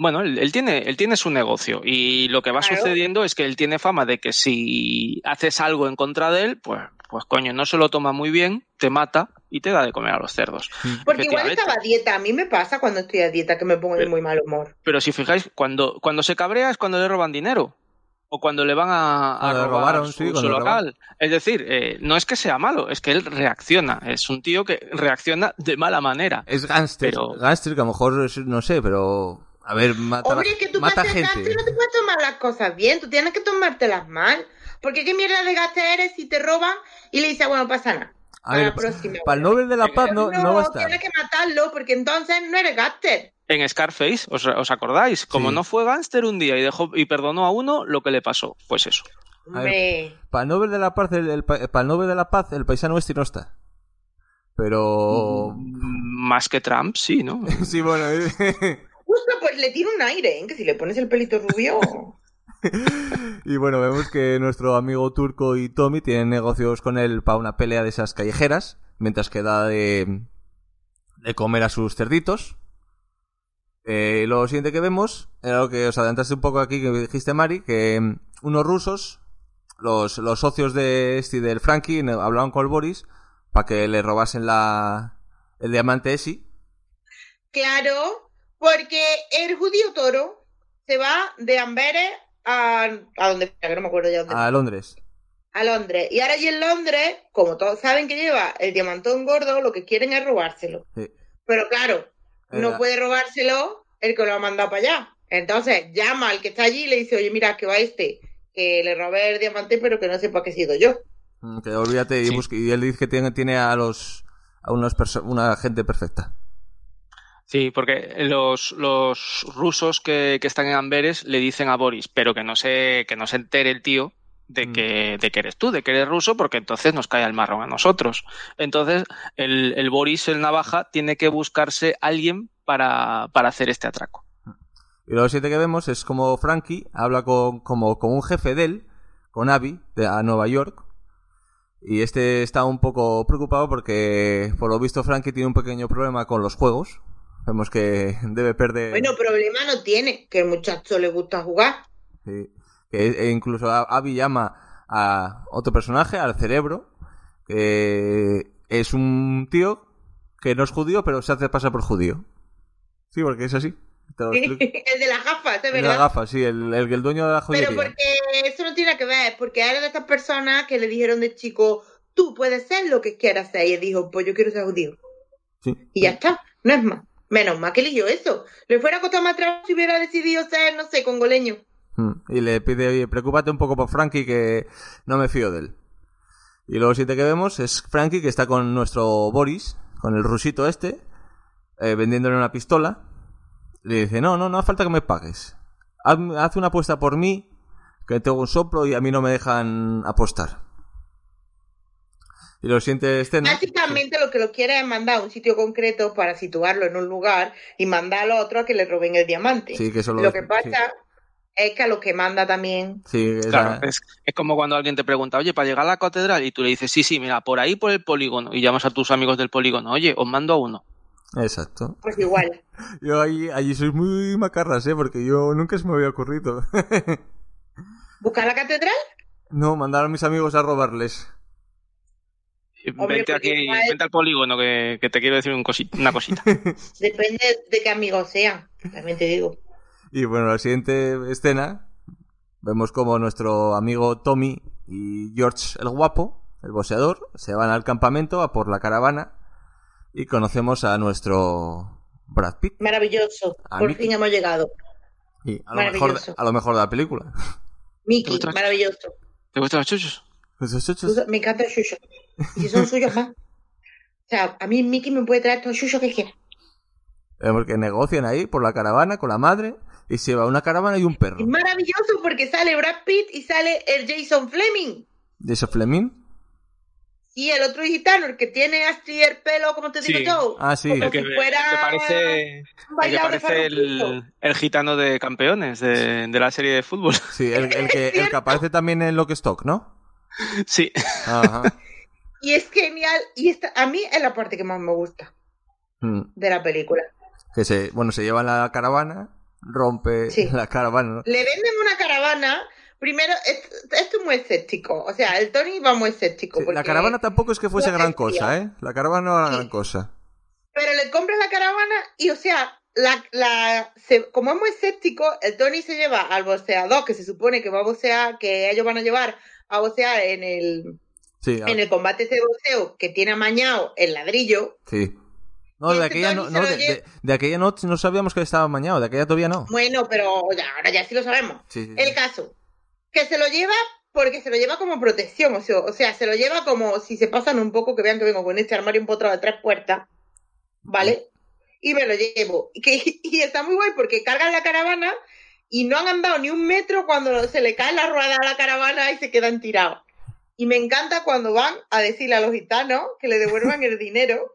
Bueno, él, él tiene, él tiene su negocio y lo que va Claro. sucediendo es que él tiene fama de que si haces algo en contra de él, pues, pues coño, no se lo toma muy bien, te mata y te da de comer a los cerdos. Porque igual estaba a dieta. A mí me pasa cuando estoy a dieta que me pongo de Pero- muy mal humor. Pero si fijáis, cuando, cuando se cabrea es cuando le roban dinero. O cuando le van a, robar robaron, su, sí, su local. Es decir, eh, no es que sea malo, es que él reacciona. Es un tío que reacciona de mala manera. Es gánster. Pero- Gánster que a lo mejor, es- no sé, pero... A ver, mata, Hombre, que tú mata para gente. gaste no te puedes tomar las cosas bien. Tú tienes que tomártelas mal. Porque qué mierda de gaste eres si te roban y le dices, bueno, pasa nada. A ver, la próxima. para el Nobel de la Paz no, no va a estar. tienes que matarlo porque entonces no eres gaster. En Scarface, ¿os, os acordáis? Como Sí. no fue gángster un día y dejó y perdonó a uno, lo que le pasó, pues eso. A ver. Para el Nobel de la Paz, el, el pa- para el Nobel de la Paz, el paisano este no está. Pero... Mm, Más que Trump, sí, ¿no? sí, bueno... Justo, pues le tiro un aire, ¿eh? Que si le pones el pelito rubio. y bueno, vemos que nuestro amigo Turco y Tommy tienen negocios con él para una pelea de esas callejeras, mientras que da de, de comer a sus cerditos. Eh, lo siguiente que vemos era lo que os adelantaste un poco aquí, que dijiste Mari, que mm, unos rusos, los, los socios de este y del Frankie, hablaban con el Boris para que le robasen la, el diamante ese. Claro, porque el judío toro se va de Amberes a, a donde sea, que no me acuerdo ya dónde. a Londres. a Londres. Y ahora allí en Londres, como todos saben que lleva el diamantón gordo, lo que quieren es robárselo. Sí. Pero claro, no puede robárselo el que lo ha mandado para allá. Entonces llama al que está allí y le dice, oye, mira, que va este, que le robé el diamante, pero que no sepa que he sido yo. Mm, Que olvídate y, busque- y él dice que tiene, tiene a los a unos una gente perfecta. Sí, porque los, los rusos que, que están en Amberes le dicen a Boris, pero que no se, que no se entere el tío de Mm. que, de que eres tú, de que eres ruso, porque entonces nos cae el marrón a nosotros. Entonces, el, el Boris, el navaja, tiene que buscarse alguien para, para hacer este atraco. Y lo siguiente que vemos es como Frankie habla con, como, con un jefe de él, con Abby, de, a Nueva York. Y este está un poco preocupado porque, por lo visto, Frankie tiene un pequeño problema con los juegos. Vemos que debe perder. Bueno, problema no tiene, que el muchacho le gusta jugar. Sí. Que e incluso a- Abby llama a otro personaje, al cerebro, que es un tío que no es judío, pero se hace pasar por judío. Sí, porque es así. El de las gafas, es El de verdad. las gafas, sí, el, el, el dueño de la joyería. Pero porque eso no tiene que ver, porque era de estas personas que le dijeron de chico, tú puedes ser lo que quieras ser. Y él dijo, pues yo quiero ser judío. Sí. Y ya está, no es más. Menos mal que eligió eso. Le fuera a costar más trabajo si hubiera decidido ser, no sé, congoleño. Mm, Y le pide, oye, preocúpate un poco por Frankie, que no me fío de él. Y luego siguiente que vemos es Frankie, que está con nuestro Boris, con el rusito este, eh, vendiéndole una pistola. Le dice, no, no, no hace falta que me pagues. Haz, haz una apuesta por mí, que tengo un soplo y a mí no me dejan apostar. Y lo siguiente escena... Básicamente lo que lo quiere es mandar a un sitio concreto para situarlo en un lugar y mandar a los otros a que le roben el diamante. Sí, que eso lo- lo que sí. pasa es que a los que manda también. Sí, esa- Claro, es, es como cuando alguien te pregunta, oye, para llegar a la catedral, y tú le dices, sí, sí, mira, por ahí por el polígono, y llamas a tus amigos del polígono, oye, os mando a uno. Exacto. Pues igual. Yo allí, allí soy muy macarras, ¿eh? Porque yo nunca se me había ocurrido. ¿Buscar la catedral? no, mandar a mis amigos a robarles. Hombre, vente aquí, igual- vente al polígono, que, que te quiero decir un cosi- una cosita. Depende de qué amigos sean. También te digo. Y bueno, la siguiente escena vemos como nuestro amigo Tommy y George el guapo, el boxeador, se van al campamento a por la caravana y conocemos a nuestro Brad Pitt. Maravilloso. A Por fin hemos llegado. Y a lo, mejor, a lo mejor de la película. Mickey, maravilloso. ¿Te gustan los chuchos? Me encanta el suyo. Y si son suyos más. O sea, a mí Mickey me puede traer todo el suyo que quiera. Vemos que negocian ahí por la caravana con la madre y se va una caravana y un perro. Es maravilloso porque sale Brad Pitt y sale el Jason Fleming. ¿De ese Fleming? Y el otro gitano, el que tiene así el pelo, como te digo Sí. yo. Ah, sí. Como El que, si fuera que parece, el, que parece el, el gitano de campeones de, de la serie de fútbol. Sí, el, el que, el que aparece también en Lockstock, ¿no? Sí, Ajá. Y es genial. Y esta, a mí es la parte que más me gusta Mm. de la película. Que se, bueno, se llevan la caravana, rompe Sí. la caravana, ¿no? Le venden una caravana primero, esto, esto es muy escéptico. O sea, el Tony va muy escéptico. Sí, porque- La caravana tampoco es que fuese gran cosa, ¿eh? La caravana no era Sí. gran cosa. Pero le compra la caravana y, o sea, la, la, se- como es muy escéptico, el Tony se lleva al boxeador, que se supone que va a boxear, que ellos van a llevar a boxear en el, Sí, en el combate ese boxeo que tiene amañado el ladrillo. sí. No, de este aquella no, no, de, de- de aquella no, no sabíamos que estaba mañado, de aquella todavía no. Bueno, pero ya, ahora ya sí lo sabemos. Sí, sí, sí. El caso, que se lo lleva porque se lo lleva como protección, o sea, o sea, se lo lleva como si se pasan un poco, que vean que vengo con este armario empotrado de tres puertas, ¿vale? Y me lo llevo. Y, que, y está muy guay porque cargan la caravana y no han andado ni un metro cuando se le cae la rueda a la caravana y se quedan tirados. Y me encanta cuando van a decirle a los gitanos que le devuelvan el dinero.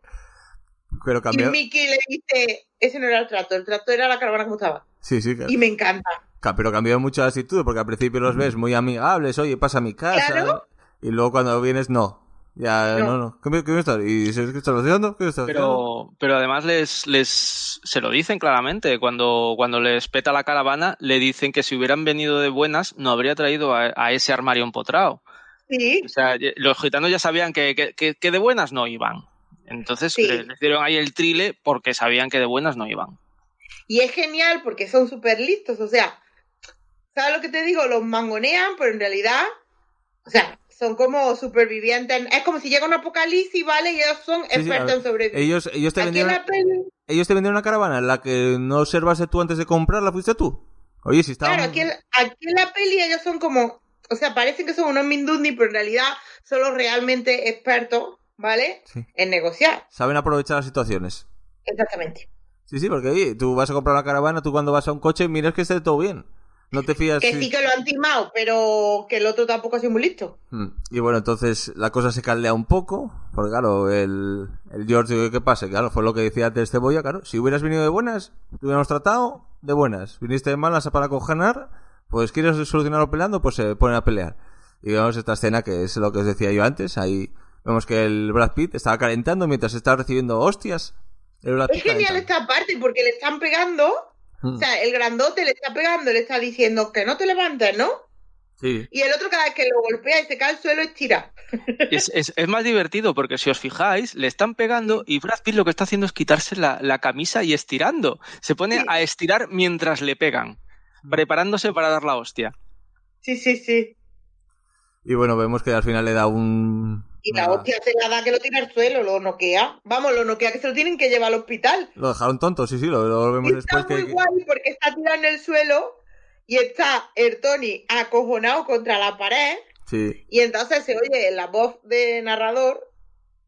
Pero Y cambió. Mickey le dice, ese no era el trato, el trato era la caravana como estaba. Sí, sí, Y me encanta. Ca- Pero cambió mucho la actitud, porque al principio los ves muy amigables, oye, pasa a mi casa. Claro. Y luego cuando vienes, no. Ya, No. no, no. ¿Qué me, qué me estás? ¿Y ¿qué estás haciendo? ¿Qué estás haciendo? Pero, pero además les, les se lo dicen claramente. Cuando, cuando les peta la caravana, le dicen que si hubieran venido de buenas, no habría traído a, a ese armario empotrado. Sí, O sea, los gitanos ya sabían que, que- que- que de buenas no iban. Entonces Sí. le- les dieron ahí el trile porque sabían que de buenas no iban. Y es genial porque son súper listos, o sea, ¿sabes lo que te digo? Los mangonean, pero en realidad, o sea, son como supervivientes. Es como si llega un apocalipsis, ¿vale? Y ellos son Sí, sí, a expertos en sobrevivir. Ellos, ellos, te Aquí en vendieron, la peli, ellos te vendieron una caravana en la que no observaste tú antes de comprarla, fuiste tú. Oye, si estaba... claro, aquí en, aquí en la peli ellos son como, o sea, parecen que son unos mindundi, pero en realidad son los realmente expertos, ¿vale? Sí. En negociar. Saben aprovechar las situaciones. Exactamente. Sí, sí, porque oye, tú vas a comprar una caravana, tú cuando vas a un coche miras que esté todo bien. No te fías... Que si- sí que lo han timado, pero que el otro tampoco ha sido muy listo. Mm, Y bueno, entonces la cosa se caldea un poco, porque claro, el, el George, ¿qué pasa? Claro, fue lo que decía antes Cebolla, claro, si hubieras venido de buenas, te hubiéramos tratado de buenas. Viniste de malas para cojonar, pues quieres solucionarlo peleando, pues se ponen a pelear. Y vemos esta escena que es lo que os decía yo antes, ahí vemos que el Brad Pitt estaba calentando mientras estaba recibiendo hostias. El Brad Es genial calentando. esta parte porque le están pegando Mm, O sea, el grandote le está pegando, le está diciendo que no te levantes, ¿no? Sí, Y el otro cada vez que lo golpea y se cae al suelo estira. Es, es- es más divertido porque si os fijáis, le están pegando y Brad Pitt lo que está haciendo es quitarse la, la camisa y estirando. Se pone Sí. a estirar mientras le pegan, preparándose para dar la hostia. Sí, sí, sí. y bueno, vemos que al final le da un... Y la una- hostia se la da que lo tira al suelo, lo noquea. Vamos, lo noquea que se lo tienen que llevar al hospital. Lo dejaron tonto, sí, sí, lo, lo vemos Y está después muy que... guay porque está tirado en el suelo y está el Tony acojonado contra la pared. Sí, Y entonces se oye la voz de narrador,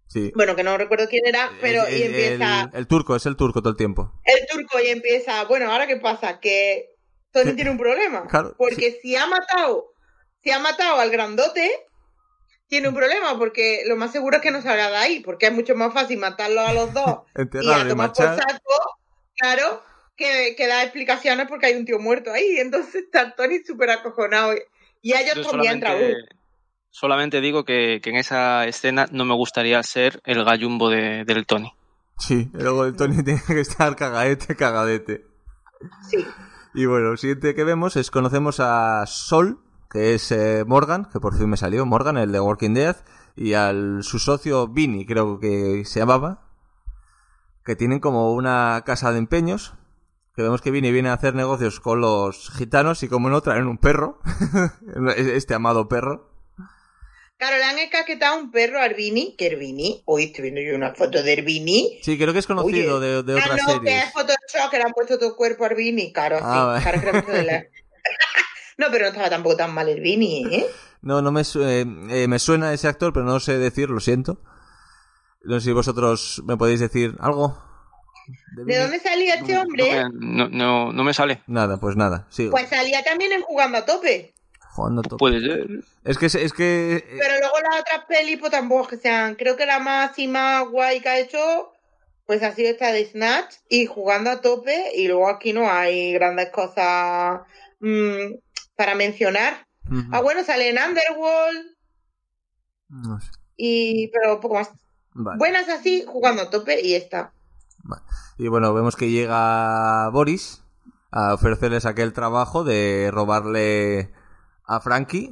sí. bueno, que no recuerdo quién era, pero El- y empieza El, el turco, es el turco todo el tiempo. el turco y empieza, bueno, ahora qué pasa, que Tiene un problema, Claro, porque si ha matado, si ha matado al grandote, tiene un problema, porque lo más seguro es que no salga de ahí, porque es mucho más fácil matarlos a los dos y a tomar por saco, claro, que, que da explicaciones porque hay un tío muerto ahí, entonces está Tony súper acojonado y, a ellos Yo también solamente, solamente digo que, que en esa escena no me gustaría ser el gallumbo de- del Tony. Sí, luego el Tony tiene que estar cagadete, cagadete. Sí. Y bueno, lo siguiente que vemos es conocemos a Sol, que es eh, Morgan, que por fin me salió, Morgan, el de Walking Dead, y al su socio Vinny, creo que se llamaba, que tienen como una casa de empeños, que vemos que Vinny viene a hacer negocios con los gitanos y como no traen un perro, este amado perro. Claro, le han encaquetado un perro a Arbini, que Arbini, hoy estoy viendo yo una foto de Arbini. Sí, creo que es conocido Oye, de, de Ah, otras no, que es Photoshop, que le han puesto todo el cuerpo a Arbini, claro, Ah, sí, vale. claro que le han puesto de la- No, pero no estaba tampoco tan mal Arbini, ¿eh? No, no me, su- eh, eh, me suena ese actor, pero no sé decir, lo siento. No sé si vosotros me podéis decir algo. ¿De dónde salía este No hombre? no- no- no me sale. Nada, pues nada. Sigo. Pues salía también en Jugando a Tope. Jugando a tope. Puede ser. Es que, es que eh, Pero luego las otras pelis, pues tampoco que sean. Creo que la más y más guay que ha hecho, pues ha sido esta de Snatch y Jugando a Tope. Y luego aquí no hay grandes cosas mm, para mencionar. Ah, bueno, sale en Underworld. no sé. Y, pero poco más. Vale, Buenas así, jugando a tope y está. vale. Y bueno, vemos que llega Boris a ofrecerles aquel trabajo de robarle a Frankie.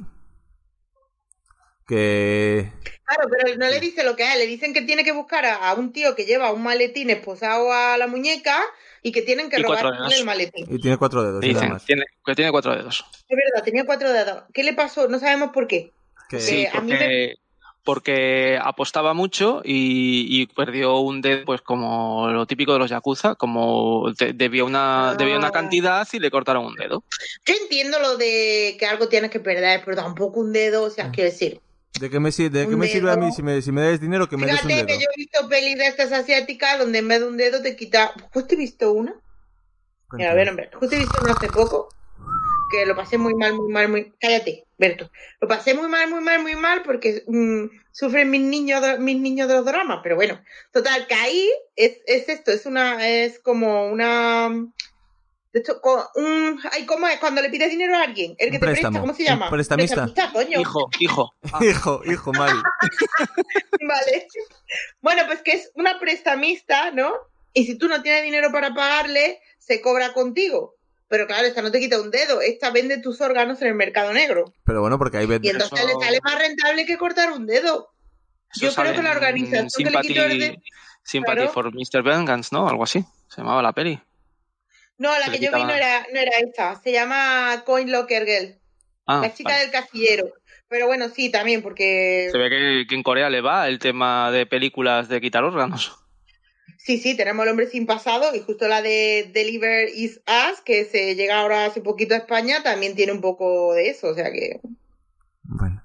Que. Claro, pero no le dice lo que es, le dicen que tiene que buscar a, a un tío que lleva un maletín esposado a la muñeca y que tienen que robarle el maletín. Y tiene cuatro dedos. y nada Dicen más. tiene, que tiene cuatro dedos. Es verdad, tenía cuatro dedos. ¿Qué le pasó? No sabemos por qué. Que- Sí. A mí porque, porque apostaba mucho y, y perdió un dedo, pues como lo típico de los yakuza, como de- debía una, debía una Ah. cantidad y le cortaron un dedo. Yo entiendo lo de que algo tienes que perder, pero tampoco un dedo, o sea, quiero decir. ¿De qué me, sir- de qué Un me sirve a mí si me, si me des dinero que me des un Fíjate dedo? que yo he visto pelis de estas asiáticas donde en vez de un dedo te quita. Justo he visto una. Mira, a ver, hombre. Justo he visto una hace poco que lo pasé muy mal, muy mal, muy. Cállate, Berto. Lo pasé muy mal, muy mal, muy mal porque mm, sufren mis niños, de- mis niños de los dramas. Pero bueno, total, que ahí es, es esto, es una, es como una. De hecho, un, ay, ¿cómo es? Cuando le pides dinero a alguien, el que Un te préstamo, presta, ¿cómo se un llama? prestamista. coño. Hijo, hijo. Ah, Hijo, hijo, Mari. Vale. Bueno, pues que es una prestamista, ¿no? Y si tú no tienes dinero para pagarle, se cobra contigo. Pero claro, esta no te quita un dedo, esta vende tus órganos en el mercado negro. Pero bueno, porque ahí Y vende. entonces Eso- le sale más rentable que cortar un dedo. eso Yo creo que la organización que le Sympathy, quitó el de- Sympathy Claro. for Mr. Vengeance, ¿no? Algo así. Se llamaba la peli. No, la Se le que yo vi no era, no era esta. Se llama Coin Locker Girl, Ah, la chica vale. del casillero. Pero bueno, sí, también, porque Se ve que, que en Corea le va el tema de películas de quitar órganos. Sí, sí, tenemos el hombre sin pasado y justo la de Deliver Is Us, que se llega ahora hace poquito a España, también tiene un poco de eso. O sea que Bueno,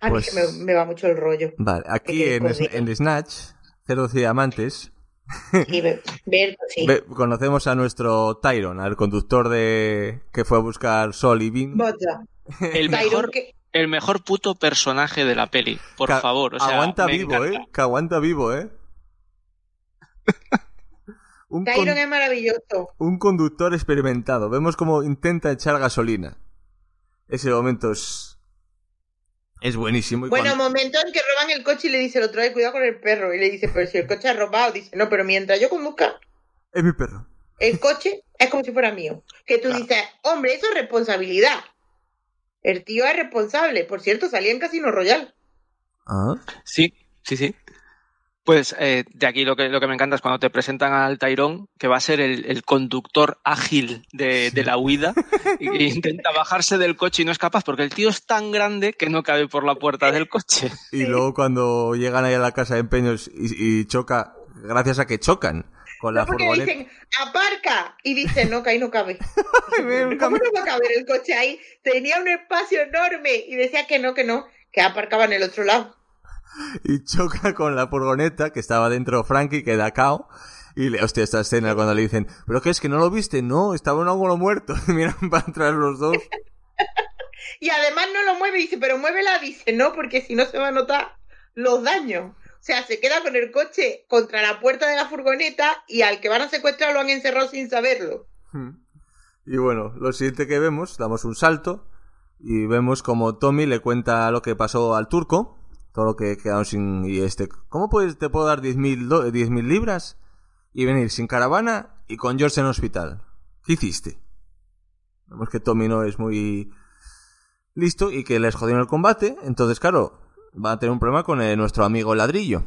a mí Pues- me, me va mucho el rollo. vale. Aquí en, en Snatch, 0 diamantes, Sí, ver, sí. conocemos a nuestro Tyron, al conductor de que fue a buscar Sol y Vin. Vaya. El mejor, que- el mejor puto personaje de la peli, por Ca- favor. O sea, aguanta vivo, encanta. ¿eh? Que aguanta vivo, ¿eh? un, es maravilloso. un conductor experimentado. Vemos cómo intenta echar gasolina. Ese momento es... Es buenísimo. y Bueno, cuando- momento en que roban el coche y le dice el otro, "Ay, cuidado con el perro. Y le dice, pero si el coche ha robado. Dice, no, pero mientras yo conduzca, Es mi perro. el coche es como si fuera mío. Que tú Claro. dices, hombre, eso es responsabilidad. El tío es responsable. Por cierto, salía en Casino Royal. Ah. Sí, sí, sí. Pues eh, de aquí lo que, lo que me encanta es cuando te presentan al Tyrón, que va a ser el, el conductor ágil de, de la huida, y que intenta bajarse del coche y no es capaz, porque el tío es tan grande que no cabe por la puerta del coche. Y luego cuando llegan ahí a la casa de empeños y, y choca, gracias a que chocan con la No porque furgoneta. dicen, aparca. Y dice, no, que ahí no cabe. ¿Cómo no va a caber el coche ahí? Tenía un espacio enorme. Y decía que no, que no, que aparcaba en el otro lado. Y choca con la furgoneta que estaba dentro Frankie, que da cao. Y le, hostia, esta escena cuando le dicen, ¿pero qué es que no lo viste? No, estaba un ángulo muerto. Y miran para atrás los dos. Y además no lo mueve, dice, pero muévela, dice, no, porque si no se va a notar los daños. O sea, se queda con el coche contra la puerta de la furgoneta y al que van a secuestrar lo han encerrado sin saberlo. Y bueno, lo siguiente que vemos, damos un salto y vemos como Tommy le cuenta lo que pasó al turco, todo lo que quedaron sin... Y este, ¿cómo puedes, te puedo dar 10.000 do- 10.000 libras y venir sin caravana y con George en hospital? ¿Qué hiciste? Vemos que Tommy no es muy listo y que les jodieron el combate, entonces claro, va a tener un problema con eh, nuestro amigo ladrillo.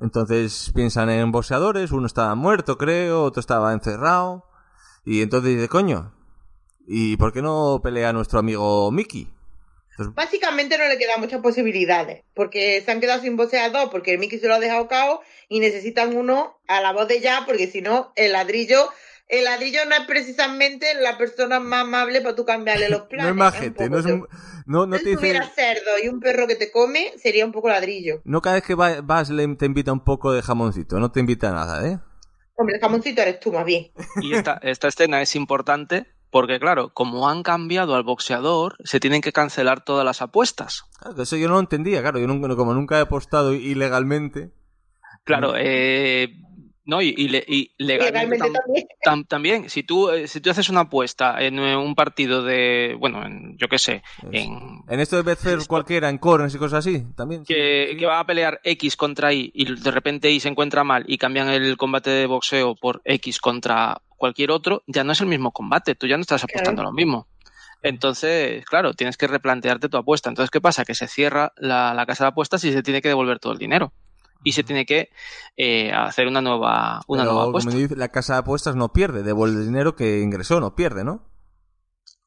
Entonces piensan en boxeadores, uno estaba muerto creo, otro estaba encerrado. Y entonces dice, coño, ¿y por qué no pelea nuestro amigo Mickey? Entonces, Básicamente no le quedan muchas posibilidades, porque se han quedado sin voceador, porque el Mickey se lo ha dejado cao y necesitan uno a la voz de ya, porque si no, el ladrillo, el ladrillo no es precisamente la persona más amable para tú cambiarle los planes. no es majete, un no es un- no, no Si te dice... tuviera cerdo y un perro que te come, sería un poco ladrillo. No cada vez que va- vas le, te invita un poco de jamoncito, no te invita a nada, ¿eh? Hombre, el jamoncito eres tú más bien. Y esta, esta escena es importante porque, claro, como han cambiado al boxeador, se tienen que cancelar todas las apuestas. Claro, eso yo no lo entendía, claro, yo nunca, como nunca he apostado ilegalmente. Claro, eh, no, y, y le- y legalmente, Legalmente tam- también. tam- también, si tú, eh, si tú haces una apuesta en eh, un partido de, bueno, en- yo qué sé, en, En esto de Betfair cualquiera, en corners y cosas así, también. que, que va a pelear X contra Y y de repente Y se encuentra mal y cambian el combate de boxeo por X contra cualquier otro, ya no es el mismo combate, tú ya no estás apostando Claro. lo mismo. Entonces, claro, tienes que replantearte tu apuesta. Entonces, ¿qué pasa? Que se cierra la, la casa de apuestas y se tiene que devolver todo el dinero. Y se tiene que eh, hacer una nueva, una Pero, nueva como dice, la casa de apuestas no pierde, devuelve el dinero que ingresó, no pierde, ¿no?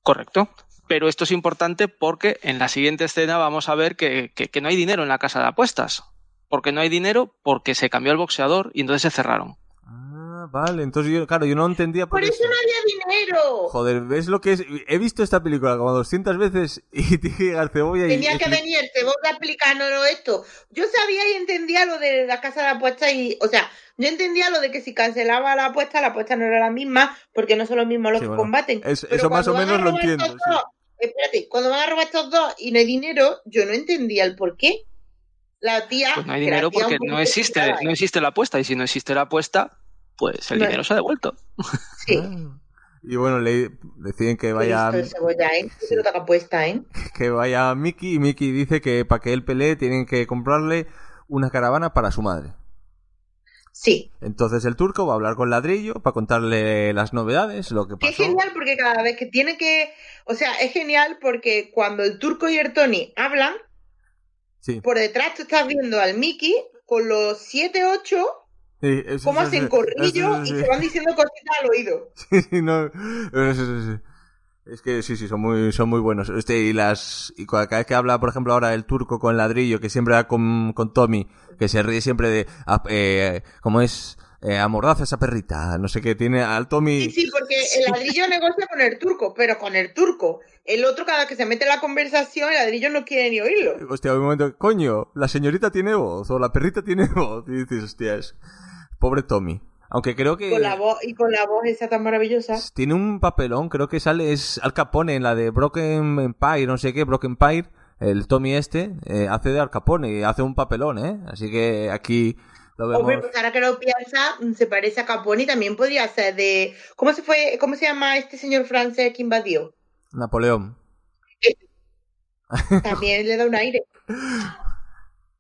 Correcto. Pero esto es importante porque en la siguiente escena vamos a ver que, que- que no hay dinero en la casa de apuestas. Porque no hay dinero porque se cambió el boxeador y entonces se cerraron. Ah, vale, entonces yo, claro, yo no entendía por, Por eso no había dinero. Joder, ¿ves lo que es? He visto esta película como 200 veces y que llegar cebolla y... Tenía que y- venir el cebolla explicándonos esto. Yo sabía y entendía lo de la casa de apuestas y, o sea, yo entendía lo de que si cancelaba la apuesta, la apuesta no era la misma, porque no son los mismos los Sí, que bueno, combaten. es- Pero eso más o menos lo entiendo, sí. espérate, cuando van a robar estos dos y no hay dinero, yo no entendía el por qué. La tía. Pues no hay la dinero porque no existe, desesperada, no existe la apuesta. Y si no existe la apuesta, pues el dinero se ha devuelto. Sí. Ah. Y bueno, le deciden que vaya, cebolla, ¿eh? ¿eh? que vaya Mickey y Mickey dice que para que él pelee tienen que comprarle una caravana para su madre. Sí. Entonces el turco va a hablar con Ladrillo para contarle las novedades, lo que Que es pasó. genial porque cada vez que tiene que. O sea, es genial porque cuando el turco y el Tony hablan, Sí. por detrás tú estás viendo al Mickey con los 7, 8, Sí, eso- eso- hacen corrillo eso- y sí. se van diciendo cositas al oído. Sí, no, eso- eso- Es que sí, sí, son muy, son muy buenos. Este, y las, y cada vez que habla, por ejemplo, ahora el turco con ladrillo, que siempre va con, con Tommy, que se ríe siempre de, ah, eh, ¿cómo es? Eh, amordaza esa perrita, no sé qué, tiene al Tommy. Sí, sí, porque el ladrillo negocia con el turco, pero con el turco. El otro, cada vez que se mete en la conversación, el ladrillo no quiere ni oírlo. Hostia, un momento, coño, la señorita tiene voz, o la perrita tiene voz. Y dices, hostia, es, pobre Tommy. Aunque creo que Con la voz, y con la voz esa tan maravillosa. tiene un papelón, creo que sale, es Al Capone en la de Broken Empire, no sé qué, Broken Empire, el Tommy este, eh, hace de Al Capone y hace un papelón, ¿eh? Así que aquí lo vemos. Hombre, pues ahora que lo piensa, mm, se parece a Capone y también podría ser de. ¿Cómo se fue? ¿Cómo se llama este señor francés que invadió? Napoleón. También le da un aire.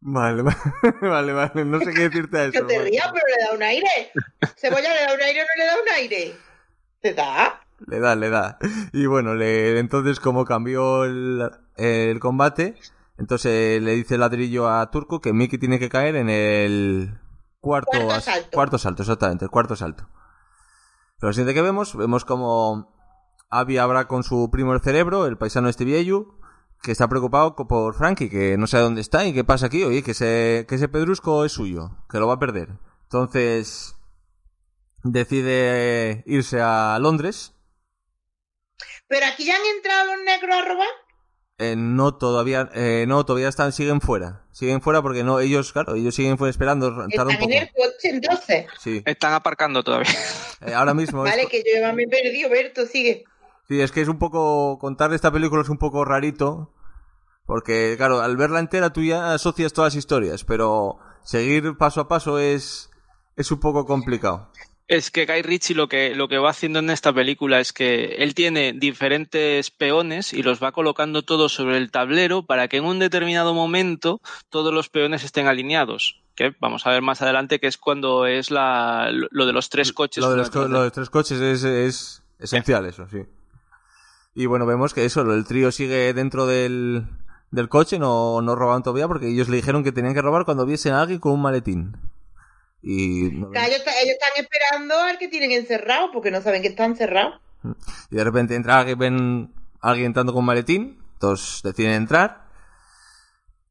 Vale, vale, vale, no sé qué decirte a eso. Que te vale. rías, pero le da un aire. Cebolla le da un aire o no le da un aire. ¿Te da? Le da, le da. Y bueno, le, entonces como cambió el, el combate, entonces le dice el ladrillo a Turco que Mickey tiene que caer en el cuarto, Cuarto salto. cuarto salto, exactamente, el cuarto salto. Lo siguiente que vemos, vemos como Abby habla con su primo el cerebro, el paisano este viejo, que está preocupado por Frankie, que no sabe dónde está y qué pasa aquí, oye, que ese, que ese pedrusco es suyo, que lo va a perder. Entonces decide irse a Londres Pero aquí ya han entrado los negros a robar. Eh, no todavía eh, no todavía están siguen fuera siguen fuera porque no ellos claro ellos siguen fuera esperando tarda un Están poco en el coche entonces. sí Están aparcando todavía. Eh, ahora mismo es- Vale, que yo ya me he perdido, Berto, sigue. Sí es que es un poco contar esta película es un poco rarito porque claro al verla entera tú ya asocias todas las historias pero seguir paso a paso es es un poco complicado Es que Guy Ritchie lo que, lo que va haciendo en esta película es que él tiene diferentes peones y los va colocando todos sobre el tablero para que en un determinado momento todos los peones estén alineados. Que vamos a ver más adelante que es cuando es la, lo de los tres coches. lo de uno los, co- detrás lo de los tres coches es, es esencial eso sí y bueno vemos que eso el trío sigue dentro del del coche no no roban todavía porque ellos le dijeron que tenían que robar cuando viesen a alguien con un maletín. Y no- Claro, ellos, están esperando al que tienen encerrado porque no saben que está encerrado. y de repente entra alguien ven alguien entrando con un maletín entonces deciden entrar.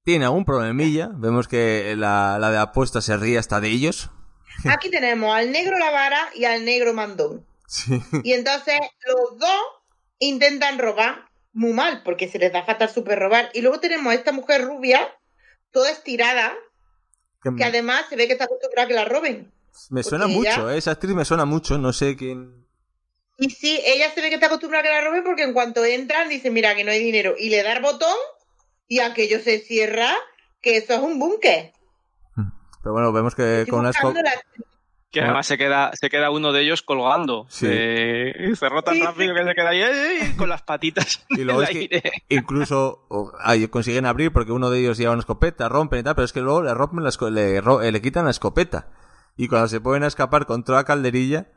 Tiene algún problemilla vemos que la, la de apuesta se ríe hasta de ellos. Aquí tenemos al negro la vara y al negro mandón. sí. Y entonces los dos intentan robar muy mal porque se les da fatal súper robar. Y luego tenemos a esta mujer rubia, toda estirada, que además se ve que está acostumbrada a que la roben. me suena porque ella- mucho ¿eh? esa actriz me suena mucho no sé quién Y sí, ella se ve que está acostumbrada a que la roben porque en cuanto entran dice, mira que no hay dinero. Y le da el botón y aquello se cierra, que eso es un búnker. pero bueno vemos que Estoy con una la- Que además se queda, se queda uno de ellos colgando. Sí. Se cerró tan rápido que se queda ahí ¡eh! con las patitas Y en luego el es que aire. incluso consiguen abrir porque uno de ellos lleva una escopeta, rompen y tal, pero es que luego le rompen la le, eh, le quitan la escopeta. Y cuando se pueden escapar con toda la calderilla,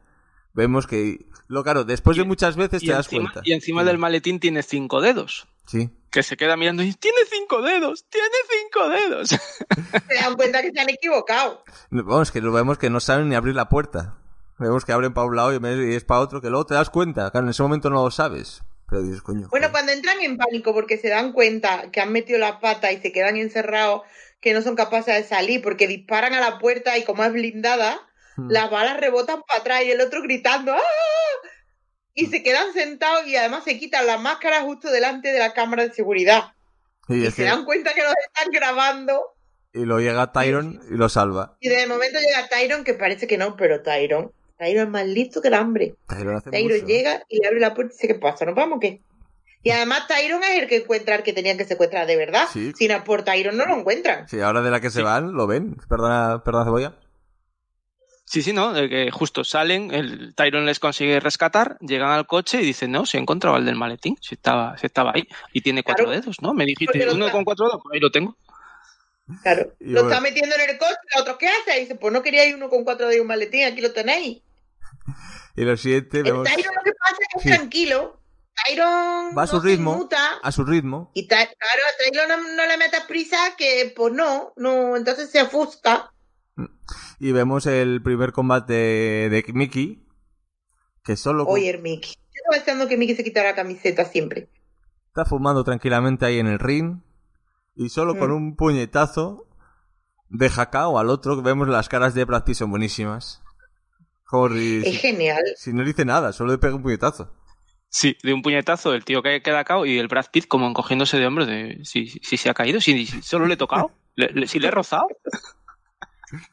vemos que... Lo claro, después de muchas veces Y te das encima, cuenta. y encima del maletín tiene cinco dedos. Sí. Que se queda mirando y dice, tiene cinco dedos, tiene cinco dedos. Se dan cuenta que se han equivocado. Vamos, que lo vemos que no saben ni abrir la puerta. Vemos que abren para un lado y es para otro, que luego te das cuenta. Claro, en ese momento no lo sabes. Pero dices, coño. Bueno, joder. cuando entran en pánico porque se dan cuenta que han metido la pata y se quedan encerrados, que no son capaces de salir porque disparan a la puerta y como es blindada. Las balas rebotan para atrás y el otro gritando ¡Ah! Y se quedan sentados y además se quitan la máscara justo delante de la cámara de seguridad. Y, se que- dan cuenta que los están grabando. y lo llega Tyron y lo salva. Y de momento llega Tyron, que parece que no, pero Tyron. Tyron es más listo que el hambre. Tyron llega y le abre la puerta y dice, ¿qué pasa? ¿Nos vamos o qué? Y además Tyron es el que encuentra al que tenían que secuestrar de verdad. Sí. Si no es por Tyron no lo encuentran. Sí, ahora de la que se Sí. van, lo ven. Perdona, perdona, Cebolla. Sí, sí, no, de que justo salen, el Tyron les consigue rescatar, llegan al coche y dicen, no, se encontraba el del maletín, se estaba, se estaba ahí. Y tiene cuatro Claro. dedos, ¿no? Me dijiste, uno está- con cuatro dedos, ahí lo tengo. Claro. Y lo bueno. está metiendo en el coche, el otro ¿qué hace? Y dice, pues no quería ir uno con cuatro de un maletín, aquí lo tenéis. Y lo siguiente, El vemos Tyron lo que pasa es que Sí. es tranquilo. Tyron Va a su ritmo. inmuta. a su ritmo. Y claro, a Tyron no, no le metas prisa que pues no, no, entonces se ofusca. Y vemos el primer combate de Mickey. Que solo Oye, el Mickey. Yo estaba deseando que Mickey se quitara la camiseta siempre. está fumando tranquilamente ahí en el ring. Y solo con Mm. un puñetazo deja cao al otro. Vemos las caras de Brad Pitt son buenísimas. Es si, genial. si no le dice nada, solo le pega un puñetazo. Sí, de un puñetazo, el tío que queda cao y el Brad Pitt como encogiéndose de hombros de si, si, si se ha caído, si, si solo le he tocado, le- le- si le he rozado.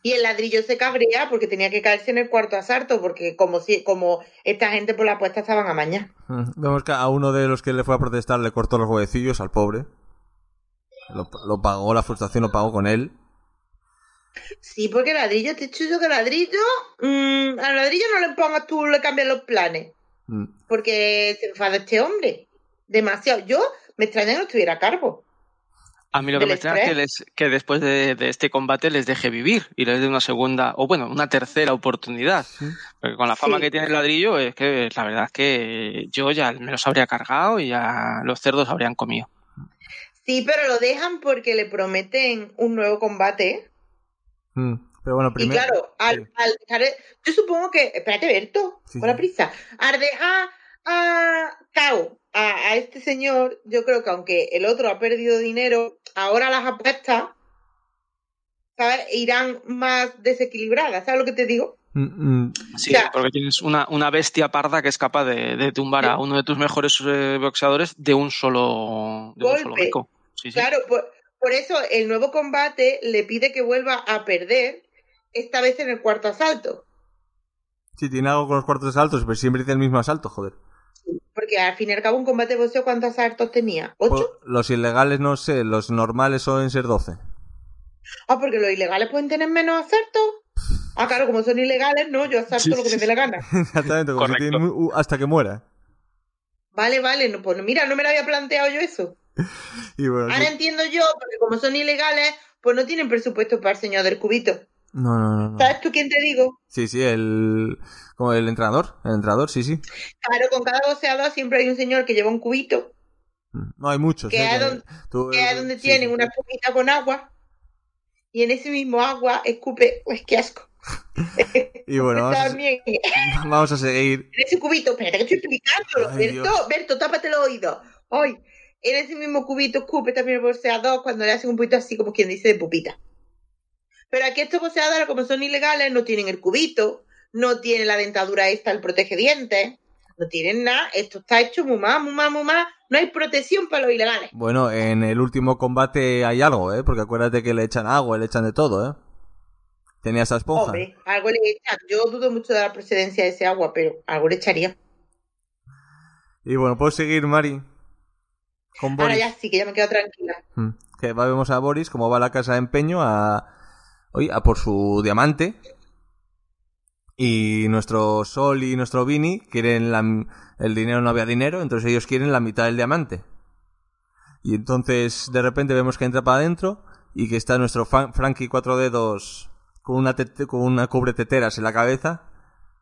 Y el ladrillo se cabrea porque tenía que caerse en el cuarto asalto, porque como si, como esta gente por la apuesta estaban a mañana. Vemos que a uno de los que le fue a protestar le cortó los huevecillos al pobre. Lo, lo pagó, la frustración lo pagó con él. Sí, porque ladrillo, te chucho que ladrillo, mm, al ladrillo no le pongas tú, le cambias los planes, Mm. porque se enfada este hombre. Demasiado. Yo me extraña que no estuviera a cargo. A mí lo que me extraña es que, les- que después de, de este combate les deje vivir y les dé una segunda, o bueno, una tercera oportunidad. Porque con la fama Sí. que tiene el ladrillo, es que la verdad es que yo ya me los habría cargado y ya los cerdos habrían comido. Sí, pero lo dejan porque le prometen un nuevo combate. Mm. Pero bueno, primero. Y claro, al, sí. al dejar el- yo supongo que, espérate, Berto, Sí, con la prisa, al dejar a Cao, a, a este señor, yo creo que aunque el otro ha perdido dinero, ahora las apuestas, ¿sabes? Irán más desequilibradas, ¿sabes lo que te digo? Mm, mm. Sí, O sea- porque tienes una, una bestia parda que es capaz de, de tumbar a uno de tus mejores eh, boxeadores de un solo, de un solo Golpe. beco. Sí, sí. Claro, por, por eso el nuevo combate le pide que vuelva a perder, esta vez en el cuarto asalto. Si tiene algo con los cuartos de saltos, pero siempre dice el mismo asalto, joder. Porque al fin y al cabo un combate de boxeo, ¿cuántos asaltos tenía? ¿Ocho? Pues, los ilegales no sé, los normales suelen ser 12. Ah, porque los ilegales pueden tener menos asaltos. Ah, claro, como son ilegales, no, yo asalto Sí, lo que me dé la gana. Exactamente, como si un- hasta que muera. Vale, vale, no, pues mira, no me lo había planteado yo eso. Y bueno, Ahora sí. entiendo yo, porque como son ilegales, pues no tienen presupuesto para el señor del cubito. No, no, no, no. ¿Sabes tú quién te digo? Sí, sí, el. Como el entrenador. El entrenador, sí, sí. Claro, con cada boxeador siempre hay un señor que lleva un cubito, Mm. No hay muchos. Que ¿eh? es donde- tú- que es donde sí, tienen sí. una espumita con agua, y en ese mismo agua escupe, pues qué asco. Y bueno, vamos a, vamos a seguir. en ese cubito, espérate que estoy explicándolo, Ay, Berto, Dios. Berto, tápate el oído. Hoy, en ese mismo cubito escupe también el boxeador cuando le hacen un poquito así como quien dice de pupita. Pero aquí estos boxeadores, como son ilegales, no tienen el cubito, no tienen la dentadura esta, el protege dientes, no tienen nada, esto está hecho muy más, muy más, muy más, no hay protección para los ilegales. Bueno, en el último combate hay algo, ¿eh? Porque acuérdate que le echan agua, le echan de todo, ¿eh? Tenía esa esponja. Hombre, algo le echan. Yo dudo mucho de la procedencia de ese agua, pero algo le echaría. Y bueno, puedo seguir, Mari. Con Ahora ya sí, que ya me quedo tranquila. Mm. Que va, vemos a Boris como va a la casa de empeño a, oye, a por su diamante. Y nuestro Sol y nuestro Vini quieren la, el dinero, no había dinero, entonces ellos quieren la mitad del diamante. Y entonces de repente vemos que entra para adentro y que está nuestro Frankie cuatro dedos con una, con una cubre teteras en la cabeza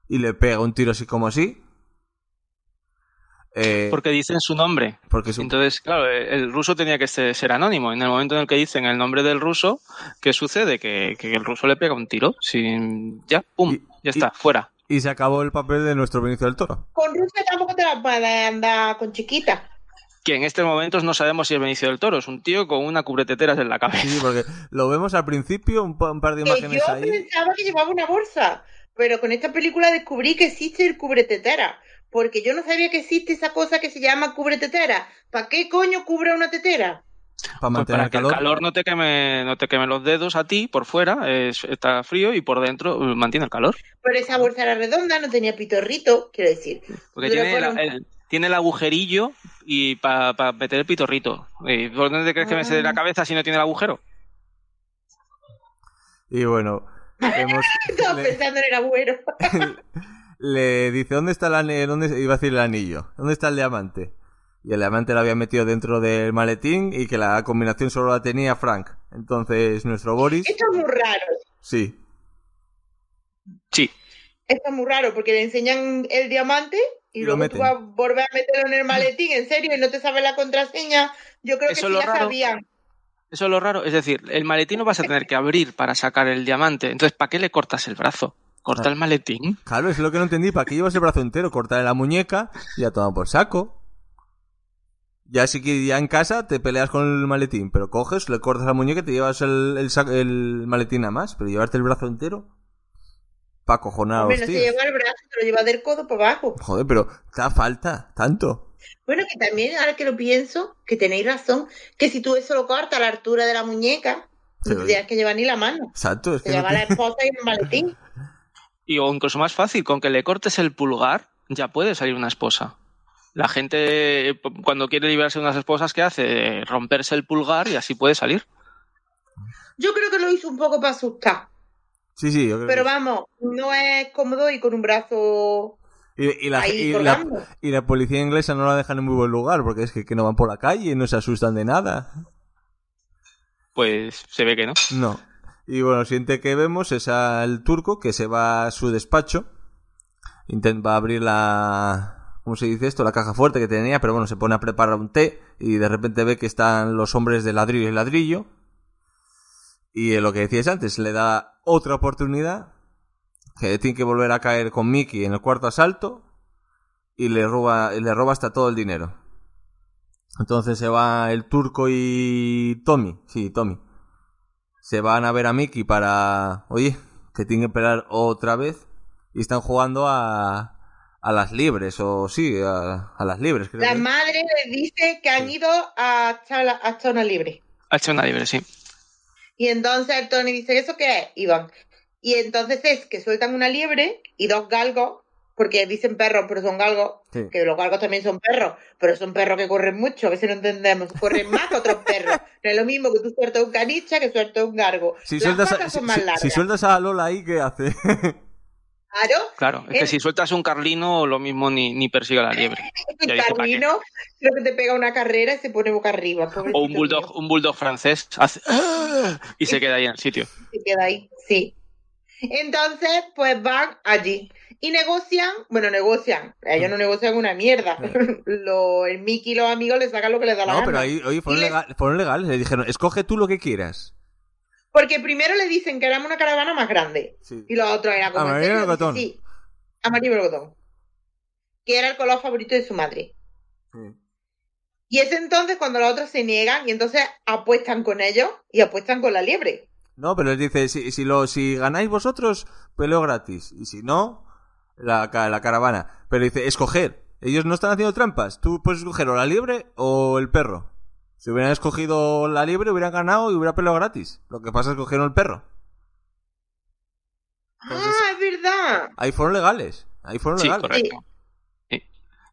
y le pega un tiro así como así. Eh, Porque dicen su nombre. porque Entonces, claro, el ruso tenía que ser, ser anónimo. En el momento en el que dicen el nombre del ruso, ¿qué sucede? Que, que el ruso le pega un tiro. Sin, ya, pum, Y- ya y- está, fuera. y se acabó el papel de nuestro Benicio del Toro. Con Rusia tampoco te la puedes andar con chiquita. Que en estos momentos no sabemos si es Benicio del Toro. Es un tío con una cubreteteras en la cabeza. Sí, porque lo vemos al principio, un, pa- un par de Que imágenes yo ahí. pensaba que llevaba una bolsa, pero con esta película descubrí que existe el cubretetera. Porque yo no sabía que existe esa cosa que se llama cubretetera. ¿Para qué coño cubre una tetera? Para Pues mantener para el que calor. el calor no te queme, no te queme los dedos a ti por fuera, es- está frío y por dentro eh, mantiene el calor. Pero esa bolsa era redonda, no tenía pitorrito, quiero decir. Porque tiene, la- el, tiene el agujerillo y para meter el pitorrito. ¿Y ¿Por dónde te crees que me se dé la Ah. cabeza si no tiene el agujero? Y bueno, vemos, Estaba pensando en el agüero. le dice, ¿dónde está el anillo? ¿Dónde iba a decir el anillo? ¿Dónde está el diamante? Y el diamante lo había metido dentro del maletín y que la combinación solo la tenía Frank. Entonces nuestro Boris, Esto es muy raro. sí, Sí. Esto es muy raro porque le enseñan el diamante y, Y lo luego tú vas a volver a meterlo en el maletín, en serio, y no te sabes la contraseña. Yo creo Eso que es sí lo la raro. sabían. Eso es lo raro. Es decir, el maletín lo vas a tener que abrir para sacar el diamante. Entonces, ¿para qué le cortas el brazo? Corta el maletín. claro, es lo que no entendí. ¿Para qué llevas el brazo entero? Cortarle la muñeca y ya toma por saco. Ya si que ya en casa te peleas con el maletín, pero coges, le cortas la muñeca y te llevas el, el, sac- el maletín a más, pero llevarte el brazo entero para cojonar Hombre, no se lleva el brazo, se lo lleva del codo para abajo. Joder, pero te da falta, tanto. Bueno, que también, ahora que lo pienso, que tenéis razón, que si tú eso lo cortas a la altura de la muñeca, Sí, no tienes que llevar ni la mano. Exacto, es Te no lleva la te- esposa y el maletín. Y o incluso más fácil, con que le cortes el pulgar, ya puede salir una esposa. La gente, cuando quiere librarse de unas esposas, ¿qué hace? Romperse el pulgar y así puede salir. Yo creo que lo hizo un poco para asustar. Sí, sí, yo creo Pero que- vamos, no es cómodo y con un brazo Y, y la, ahí y, la, y la policía inglesa no la dejan en muy buen lugar, porque es que, que no van por la calle y no se asustan de nada. Pues se ve que no. No. Y bueno, lo siguiente que vemos es al turco que se va a su despacho. Intenta abrir la... ¿Cómo se dice esto? La caja fuerte que tenía, pero bueno, se pone a preparar un té y de repente ve que están los hombres de ladrillo y ladrillo. Y lo que decías antes, le da otra oportunidad. Que tiene que volver a caer con Mickey en el cuarto asalto. Y le roba, le roba hasta todo el dinero. Entonces se va el turco y Tommy. Sí, Tommy se van a ver a Mickey para, oye, que tienen que esperar otra vez y están jugando a, a las libres, o sí, a, a las libres, creo. La que. madre le dice que han ido a Chala- a zona libre. Hecho una libre, sí. Y entonces el Tony dice, ¿eso qué es? Y van. Y entonces es que sueltan una liebre y dos galgos, porque dicen perros, pero son galgos, Sí. que los galgos también son perros, pero son perros que corren mucho, a veces no entendemos, corren más que otros perros. No es lo mismo que tú sueltas un caniche que sueltas un galgo. Si Las sueltas, a, patas si, son más largas. si sueltas a Lola ahí, ¿qué hace? Claro, Claro, es que El- si sueltas un carlino, lo mismo ni, ni persigue a la liebre. el Ya dice, ¿para qué? carrino creo que te pega una carrera y se pone boca arriba. O un bulldog, mío. un bulldog francés hace ¡Ah! y se queda ahí en el sitio. se queda ahí, sí. Entonces, pues van allí y negocian, bueno, negocian, ellos no negocian una mierda. Lo- el Mickey y los amigos le sacan lo que les da la no, gana. pero ahí oye, fueron, Y les- fueron legales, le dijeron, escoge tú lo que quieras. Porque primero le dicen que éramos una caravana más grande Sí. y los otros era como... ¿en Amarillo serio? melocotón. Dice, Sí, amarillo melocotón. Que era el color favorito de su madre. Y es entonces cuando los otros se niegan y entonces apuestan con ellos y apuestan con la liebre. No, pero les dice, si, si, lo, si ganáis vosotros, peleo gratis. Y si no, la, ca- la caravana. Pero dice, escoger. Ellos no están haciendo trampas. Tú puedes escoger o la liebre o el perro. Si hubieran escogido la liebre, hubieran ganado y hubiera peleo gratis. Lo que pasa es que cogieron el perro. Entonces- ah, es verdad. Ahí fueron legales. Ahí fueron Sí, legales. correcto. Sí.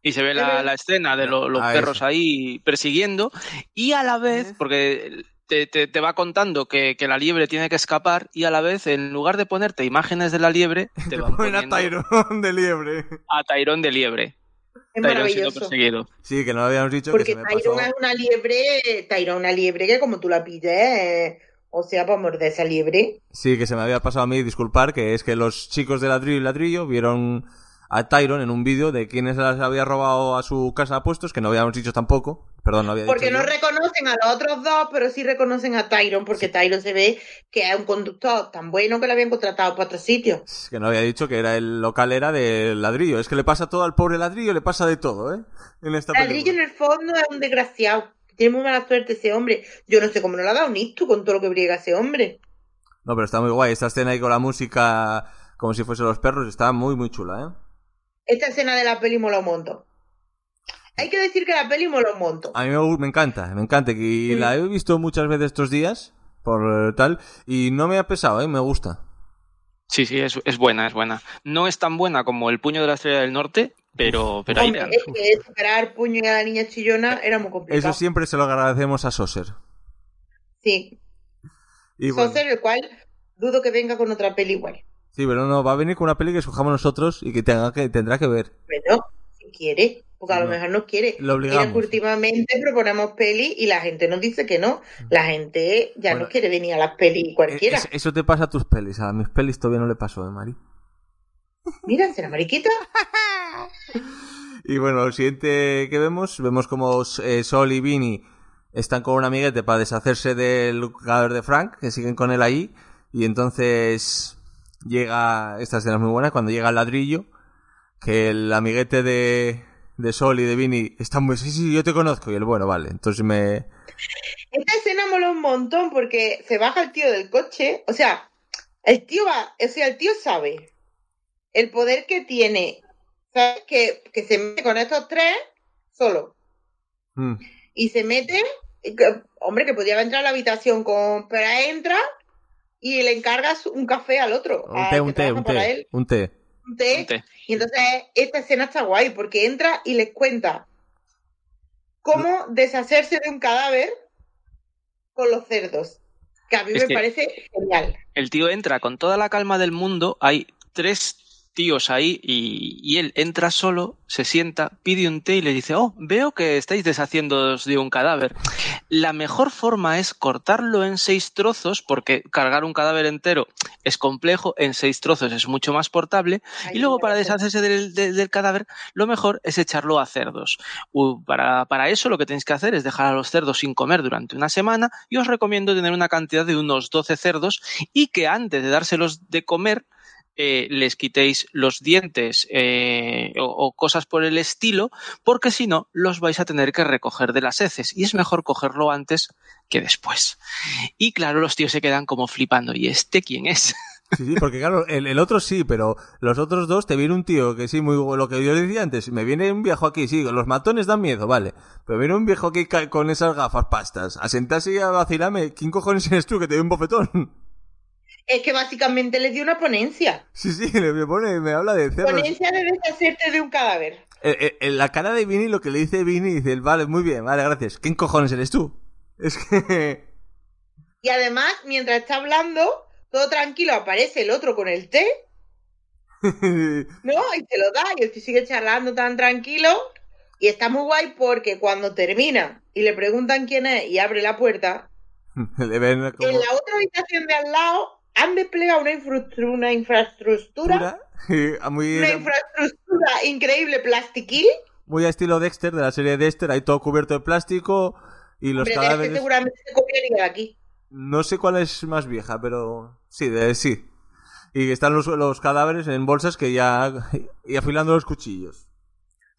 Y se ve la, la escena de lo- los Ah, perros eso. ahí persiguiendo y a la vez, porque te, te- te va contando que, que la liebre tiene que escapar y a la vez, en lugar de ponerte imágenes de la liebre, te Te van ponen a Tyrone de liebre. a Tyrone de liebre. Es maravilloso. perseguido. Sí, que no lo habíamos dicho que Porque. Tyrone es una liebre, Tyrone es una liebre que como tú la pilles, eh, O sea, para morder esa liebre. Sí, que se me había pasado a mí disculpar, que es que los chicos de ladrillo y ladrillo vieron a Tyron en un vídeo de quiénes las había robado a su casa de apuestos, que no habíamos dicho tampoco. Perdón, no había Porque dicho no yo. reconocen a los otros dos, pero sí reconocen a Tyron, porque Tyron se ve que es un conductor tan bueno que lo habían contratado para otro sitio. Es Que no había dicho que era el local era del ladrillo. Es que le pasa todo al pobre ladrillo, le pasa de todo, ¿eh? En esta Ladrillo en el fondo es un desgraciado. Tiene muy mala suerte ese hombre. Yo no sé cómo no le ha dado un ictus con todo lo que briega ese hombre. No, pero está muy guay. Esta escena ahí con la música como si fuese los perros está muy, muy chula, ¿eh? Esta escena de la peli mola un montón. Hay que decir que la peli mola un montón. A mí me, me encanta, me encanta. Y la he visto muchas veces estos días, por eh, tal, y no me ha pesado, ¿eh? Me gusta. Sí, sí, es, es buena, es buena. No es tan buena como El puño de la estrella del norte, pero, pero ahí Hombre, le- es que superar puño y a la niña chillona era muy complicado. Eso siempre se lo agradecemos a Soser. Sí. Y bueno, el cual dudo que venga con otra peli igual. Sí, pero no, va a venir con una peli que escojamos nosotros y que, tenga que tendrá que ver. Bueno, si quiere, porque a lo No. mejor no quiere. Lo obligamos. Mira últimamente proponemos peli y la gente nos dice que no. La gente ya Bueno, no quiere venir a las pelis cualquiera. Es- eso te pasa a tus pelis, a mis pelis todavía no le pasó, ¿eh, Mari? Mira, será mariquita. Y bueno, lo siguiente que vemos, vemos como eh, Sol y Vinny están con un amiguete para deshacerse del cadáver de Frank, que siguen con él ahí, y entonces llega, esta escena es muy buena, cuando llega el ladrillo, que el amiguete de, de Sol y de Vinny está muy, sí, sí, yo te conozco, y él, bueno, vale, entonces me... Esta escena mola un montón porque se baja el tío del coche. O sea, el tío va, o sea, el tío sabe el poder que tiene. ¿Sabes? Que, que se mete con estos tres solo. Mm, Y se mete. y que- hombre, que podía entrar a la habitación con. Pero entra y le encargas un café al otro. un té, un té, un té, él, un té. un té. Un té. Y entonces esta escena está guay porque entra y les cuenta cómo deshacerse de un cadáver con los cerdos. Que a mí Es me que- parece genial. el tío entra con toda la calma del mundo, hay tres tíos ahí y, y él entra solo, se sienta, pide un té y le dice, oh, veo que estáis deshaciéndoos de un cadáver. La mejor forma es cortarlo en seis trozos, porque cargar un cadáver entero es complejo, en seis trozos es mucho más portable, y luego para deshacerse del, del- del cadáver, lo mejor es echarlo a cerdos. Para, para eso lo que tenéis que hacer es dejar a los cerdos sin comer durante una semana y os recomiendo tener una cantidad de unos 12 cerdos y que antes de dárselos de comer eh, les quitéis los dientes eh, o, cosas por el estilo, porque si no los vais a tener que recoger de las heces y es mejor cogerlo antes que después. Y claro, los tíos se quedan como flipando. ¿Y este quién es? Sí, sí, porque claro, el, el otro sí, pero los otros dos te viene un tío que sí, muy lo que yo le decía antes, me viene un viejo aquí, sí, los matones dan miedo, vale, pero viene un viejo aquí con esas gafas pastas, a sentarse y a vacilarme, ¿quién cojones eres tú que te doy un bofetón? Es que básicamente les dio una ponencia. Sí, sí, le- me pone, me habla de cerdos. Ponencia de deshacerte de un cadáver. Eh, eh, En la cara de Vini, lo que le dice Vini, dice, vale, muy bien, vale, gracias. ¿Quién cojones eres tú? Es que... Y además, mientras está hablando, todo tranquilo, aparece el otro con el té, ¿no? Y te lo da, y el tío sigue charlando tan tranquilo. Y está muy guay porque cuando termina y le preguntan quién es y abre la puerta, le ven como... en la otra habitación de al lado han desplegado una, infraestructura, una infraestructura, muy, una infraestructura increíble plastiquil. muy a estilo Dexter, de la serie Dexter, ahí todo cubierto de plástico y los Hombre, de este cadáveres... seguramente se aquí. No sé cuál es más vieja, pero sí, de, sí. Y están los, los cadáveres en bolsas que ya... y afilando los cuchillos.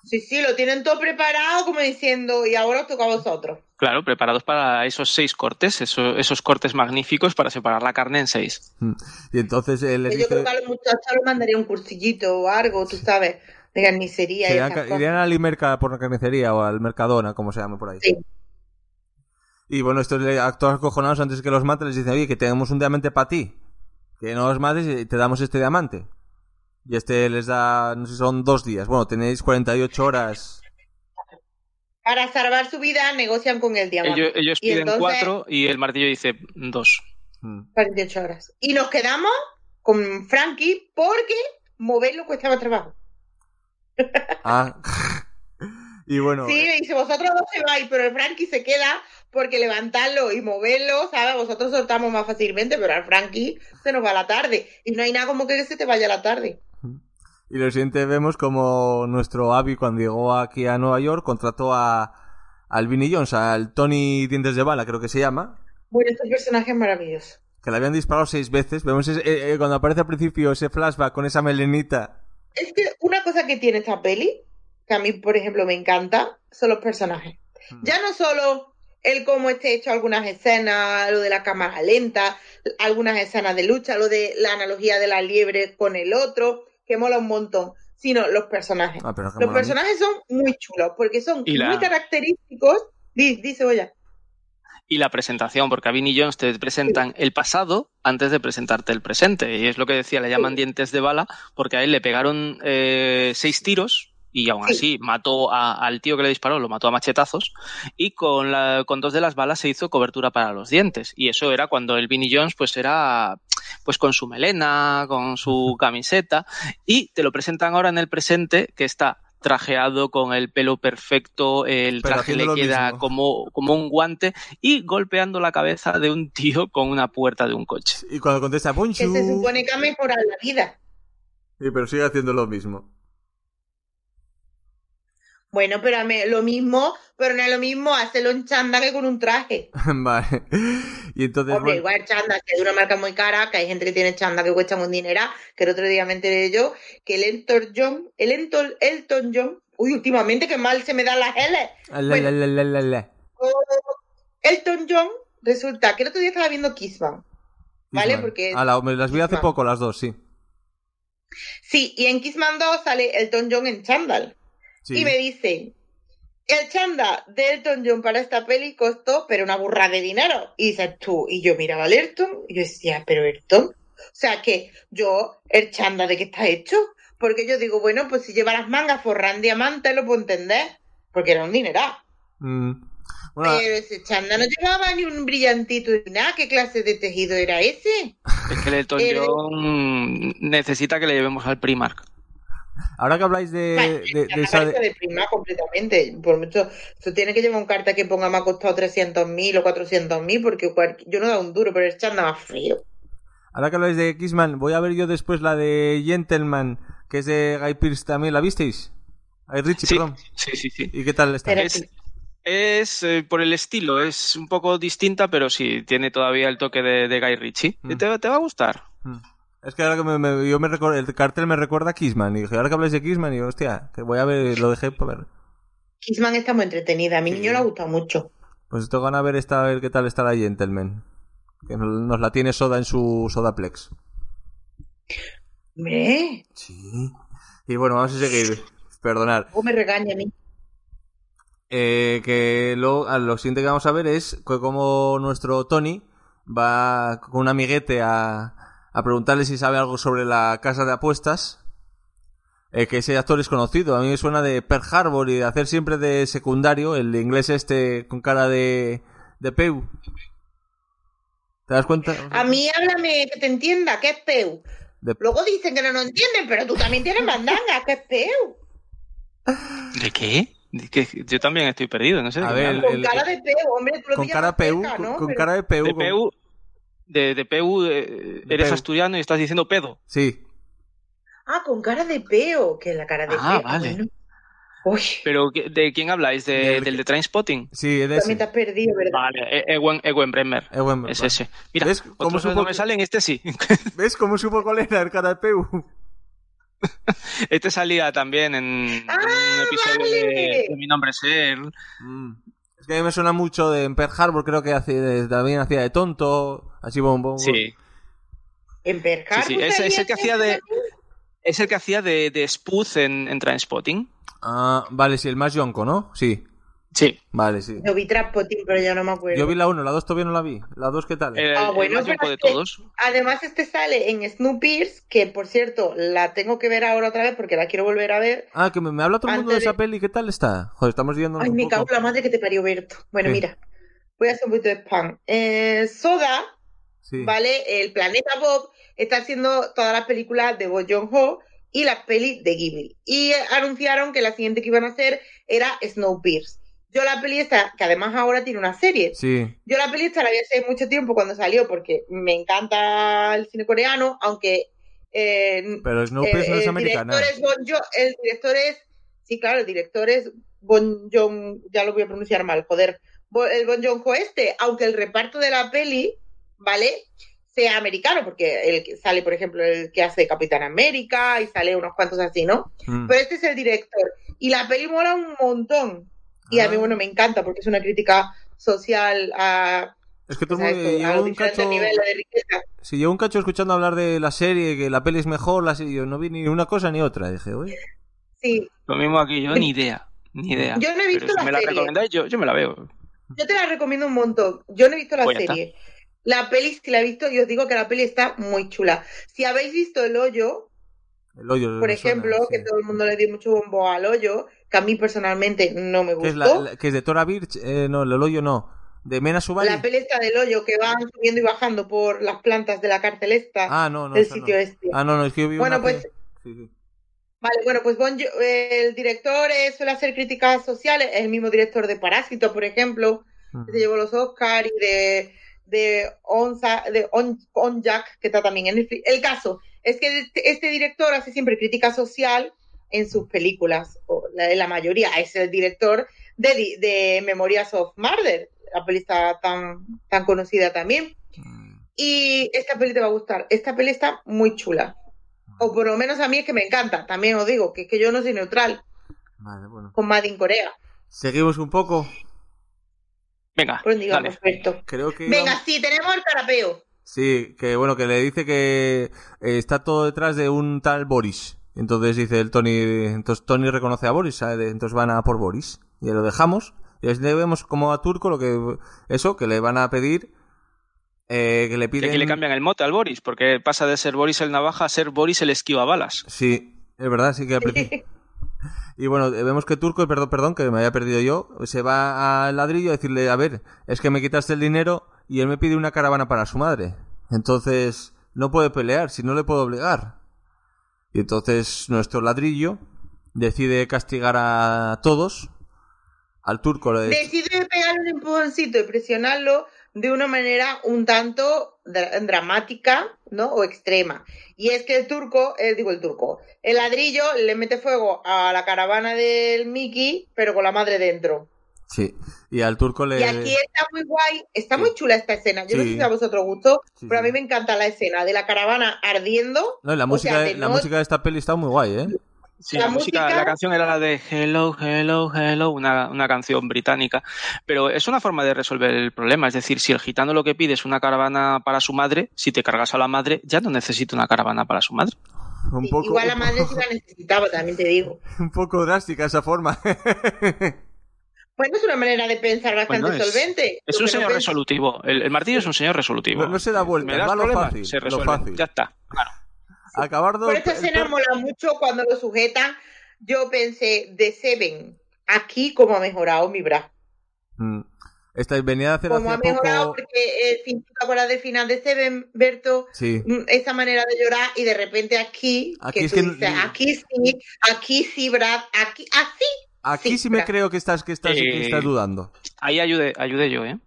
Sí, sí, lo tienen todo preparado como diciendo, y ahora os toca a vosotros. Claro, preparados para esos seis cortes, eso- esos cortes magníficos para separar la carne en seis. Mm. Y entonces él les Yo creo dice... que a los muchachos les mandaría un cursillito o algo, tú sabes, de carnicería y Irían, esas cosas. irían a la Limerca por la carnicería o al Mercadona, como se llame por ahí. Sí. Y bueno, estos le- actores acojonados antes que los maten les dicen, oye, que tenemos un diamante para ti. Que no os mates y te damos este diamante. Y este les da, no sé, son dos días. Bueno, tenéis 48 horas. Para salvar su vida negocian con el diamante. Ellos, ellos Y piden entonces- cuatro y el martillo dice dos. Mm. 48 horas. Y nos quedamos con Frankie porque moverlo cuestaba trabajo. Ah. y bueno, Sí, le dice, vosotros dos se vais, pero el Frankie se queda porque levantarlo y moverlo, ¿sabes? Vosotros soltamos más fácilmente, pero al Frankie se nos va la tarde. Y no hay nada como que se te vaya la tarde. Y lo siguiente vemos como nuestro Abby cuando llegó aquí a Nueva York contrató a al Vinnie Jones, al Tony Dientes de Bala, creo que se llama. Bueno, este personaje es maravilloso. Que le habían disparado seis veces. Vemos ese- eh, eh, cuando aparece al principio ese flashback con esa melenita. Es que una cosa que tiene esta peli, que a mí, por ejemplo, me encanta, son los personajes. Ya no solo el cómo esté hecho algunas escenas, lo de la cámara lenta, algunas escenas de lucha, lo de la analogía de la liebre con el otro, que mola un montón, sino los personajes. Ah, pero Los personajes son muy chulos, porque son Y la- muy característicos. Di- Dice, oye, Y la presentación, porque a Vinnie Jones te presentan el pasado antes de presentarte el presente. Y es lo que decía, le llaman dientes de bala, porque a él le pegaron eh, seis tiros y aún Sí. así mató a- al tío que le disparó, lo mató a machetazos, y con, la, con dos de las balas se hizo cobertura para los dientes. Y eso era cuando el Vinnie Jones pues era pues con su melena, con su camiseta, y te lo presentan ahora en el presente, que está trajeado con el pelo perfecto, el Pero traje le queda como, como un guante y golpeando la cabeza de un tío con una puerta de un coche. Y cuando contesta que Bonjour. se supone que ha mejorado la vida. Sí, pero sigue haciendo lo mismo. Bueno, pero a mí- lo mismo, pero no es lo mismo hacerlo en chanda que con un traje. vale. Y entonces. Hombre, bueno, igual chanda, que es una marca muy cara, que hay gente que tiene chanda que cuesta un dinero, que el otro día me enteré yo, que el Elton John, el Elton, Elton John, uy, últimamente que mal se me dan las L. la, bueno. la, la, la, la. Elton John, resulta que el otro día estaba viendo Kissman, ¿vale? Kissman. Porque Ah, las vi hace poco, las dos, sí. sí, y en Kissman 2 sale Elton John en chándal. Sí. Y me dicen, el chanda de Elton John para esta peli costó, pero una burra de dinero. Y dices tú, y yo miraba al Elton, y yo decía, pero Elton, o sea que yo, el chanda de qué está hecho, porque yo digo, bueno, pues si lleva las mangas forran diamantes, lo puedo entender, porque era un dineral. Mm. Bueno, Pero ese chanda no llevaba ni un brillantito ni nada, ¿qué clase de tejido era ese? Es que el Elton John necesita que le llevemos al Primark. Ahora que habláis de, Vale, de, de esa. de... de prima completamente. Por mucho, eso tiene que llevar un carta que ponga me ha costado 300.000 o 400.000 porque cual- yo no da un duro, pero el chanda más feo. Ahora que habláis de Kissman, voy a ver yo después la de Gentleman, que es de Guy Pearce también. ¿La visteis? Guy Ritchie, Sí, perdón. sí, sí, sí. ¿Y qué tal está? Pero- Es, es eh, por el estilo, es un poco distinta, pero sí, tiene todavía el toque de, de Guy Ritchie. Mm. Te, te va a gustar. Mm. Es que ahora que me, me- yo me recuerdo, el cartel me recuerda a Kissman. Y dije, ahora que habláis de Kissman, y digo, hostia, que voy a ver, lo dejé para ver. Kissman está muy entretenida, a mi Sí. niño le ha gustado mucho. Pues tengo ganas de ver esta, a ver qué tal está la Gentleman. Que nos, la tiene Soda en su Sodaplex. Hombre, Sí. Y bueno, vamos a seguir. Perdonad. ¿cómo me regaña a mí? Eh, que lo, a lo siguiente que vamos a ver es como nuestro Tony va con un amiguete a, a preguntarle si sabe algo sobre la casa de apuestas. Eh, que ese actor es conocido. A mí me suena de Pearl Harbor y de hacer siempre de secundario el inglés este con cara de, de Peu. ¿Te das cuenta? A mí háblame que te entienda, que es peu. De- Luego dicen que no nos entienden, pero tú también tienes mandanga, que es peu. ¿De qué? ¿De? Yo también estoy perdido, no sé. de A ver. Con el- cara de peu, hombre, tú lo con cara más Peu, con, ¿no? con Pero- cara de Peu. de de, de PU eh, De eres PU. asturiano y estás diciendo pedo. Sí. Ah, con cara de peo, que es la cara de Ah, peo. vale. bueno. Uy, Pero ¿qué- ¿de quién habláis? ¿De- Del- ¿Del de Trainspotting? Sí, de también te ese. has perdido, ¿verdad? Vale, E- Ewen, Ewen Bremer. Es ese. Mira, ¿Ves cómo supo no me salen, este sí. ¿Ves cómo supo cuál era el cara de Peu? Este salía también en, en Ah, un episodio vale. de, de Mi nombre es él. Mm. Que a mí me suena mucho de en Pearl Harbor, creo que hace, de- también hacía de tonto, así bom, bom, bom. Sí, En Percar. Sí, sí, es- es el que hacía de- es el que hacía de, de Spooth en, en Trainspotting. Ah, vale, sí, el más yonco, ¿no? Sí, Sí. vale, sí. Yo vi Traspotín, pero ya no me acuerdo. Yo vi la 1, la 2 todavía no la vi. ¿La 2 qué tal? El, Ah, el bueno, más pero yonco de es que- todos. Además, este sale en Snoopers, que por cierto, la tengo que ver ahora otra vez porque la quiero volver a ver. Ah, que me, me habla todo el mundo de esa peli, ¿qué tal está? Joder, estamos viendo Ay, un me poco. cago en la madre que te parió Berto. Bueno, Sí. mira, voy a hacer un poquito de spam. Eh, Soda, Sí. ¿vale? El planeta Bob está haciendo todas las películas de Bo Joon Ho y las pelis de Ghibli. Y eh, anunciaron que la siguiente que iban a hacer era Snowpiercer. Yo la peli esta, que además ahora tiene una serie, Sí. yo la peli esta la vi hace mucho tiempo cuando salió porque me encanta el cine coreano, aunque eh, Pero eh, no es el americana. director es Bon Jo- el director es, sí, claro, el director es Bon Jong, ya lo voy a pronunciar mal, joder, el Bon Jong Ho este, aunque el reparto de la peli, ¿vale? Sea americano, porque el que sale, por ejemplo, el que hace Capitán América y sale unos cuantos así, ¿no? Mm. Pero este es el director. Y la peli mola un montón. Y a mí, bueno, me encanta porque es una crítica social a, Es que todo el mundo un cacho. de. Si llevo un cacho escuchando hablar de la serie, que la peli es mejor, la serie, yo no vi ni una cosa ni otra. Dije, oye. Sí, Lo mismo aquí, yo ni idea. Ni idea. Yo no he visto Pero si la me la serie. recomendáis, yo, yo me la veo. yo te la recomiendo un montón. Yo no he visto la Pues está. serie. La peli sí la he visto y os digo que la peli está muy chula. Si habéis visto El Hoyo, El hoyo. por me suena, ejemplo, sí. que todo el mundo le dio mucho bombo al Hoyo, que a mí personalmente no me es, gustó. la, la- que es de Tora Birch, eh, no, el hoyo no. De Mena Subali. La peli del hoyo que van subiendo y bajando por las plantas de la cárcel esta, Ah, no, no. del sitio no. este. Ah, no, no, es que yo vi Bueno, una pues- Sí, sí. Vale, bueno, pues Bon el director eh, suele hacer críticas sociales, es el mismo director de Parásito, por ejemplo, que se llevó los Oscars y de, de, Onza, de On, On Jack, que está también en Netflix. El caso es que este, este director hace siempre crítica social en sus películas, o la, la mayoría, es el director de, de Memorias of Murder, la peli está tan, tan conocida también. Mm, Y esta peli te va a gustar. Esta peli está muy chula. O por lo menos a mí es que me encanta. También os digo que es que yo no soy neutral Vale, bueno. con Made in Corea. Seguimos un poco. Venga, Pues digamos, dale. perfecto. Creo que. Venga, íbamos- sí, tenemos el carapeo. Sí, que bueno, que le dice que eh, está todo detrás de un tal Boris. Entonces dice el Tony, entonces Tony reconoce a Boris, entonces van a por Boris. Y lo dejamos. Y así le vemos como a Turco lo que, eso, que le van a pedir, eh, que le Que piden... aquí le cambian el mote al Boris, porque pasa de ser Boris el navaja a ser Boris el esquiva balas. Sí, es verdad, sí que al principio- Y bueno, eh, vemos que Turco, perdón, perdón, que me había perdido yo, se va al ladrillo a decirle, a ver, es que me quitaste el dinero y él me pide una caravana para su madre. Entonces, no puede pelear, si no le puedo obligar. Y entonces nuestro ladrillo decide castigar a todos. Al turco le Decide pegarle un empujoncito y presionarlo de una manera un tanto dra- dramática, ¿no? O extrema. Y es que el turco, eh, digo el turco, el ladrillo le mete fuego a la caravana del Mickey, pero con la madre dentro. Sí, y al turco le... Y aquí está muy guay, está Sí. muy chula esta escena. Yo no Sí. sé si a vosotros gustó, Sí, pero a mí me encanta la escena de la caravana ardiendo. No, la o música, sea, de, la no- música de esta peli está muy guay, ¿eh? Sí, La la, música, música- la canción era la de Hello, Hello, Hello, una, una canción británica. Pero es una forma de resolver el problema. Es decir, si el gitano lo que pide es una caravana para su madre, si te cargas a la madre, ya no necesita una caravana para su madre. Un poco, Igual la madre sí la necesitaba, también te digo. un poco drástica esa forma. Bueno, es una manera de pensar bastante Bueno, es- solvente. Es un señor resolutivo. El, el martillo es un señor resolutivo. No- no se da vueltas, ¿Me das va lo fácil, Se lo resuelve. fácil. Ya está. Claro. Acabar Por esta escena mola mucho cuando lo sujetan. Yo pensé, de Seven, aquí como ha mejorado mi bra. Mm. Esta venía de hacer Como ha mejorado, poco. porque el fin, ¿tú te acuerdas del final de Seven, Berto? Sí. Mm, Esa manera de llorar y de repente aquí, Aquí que es tú que- dices, aquí sí, aquí sí, Brad, aquí, así. Aquí Sí, sí, me creo que estás, que estás, que Eh, estás dudando. Ahí ayudé, ayudé yo, ¿eh?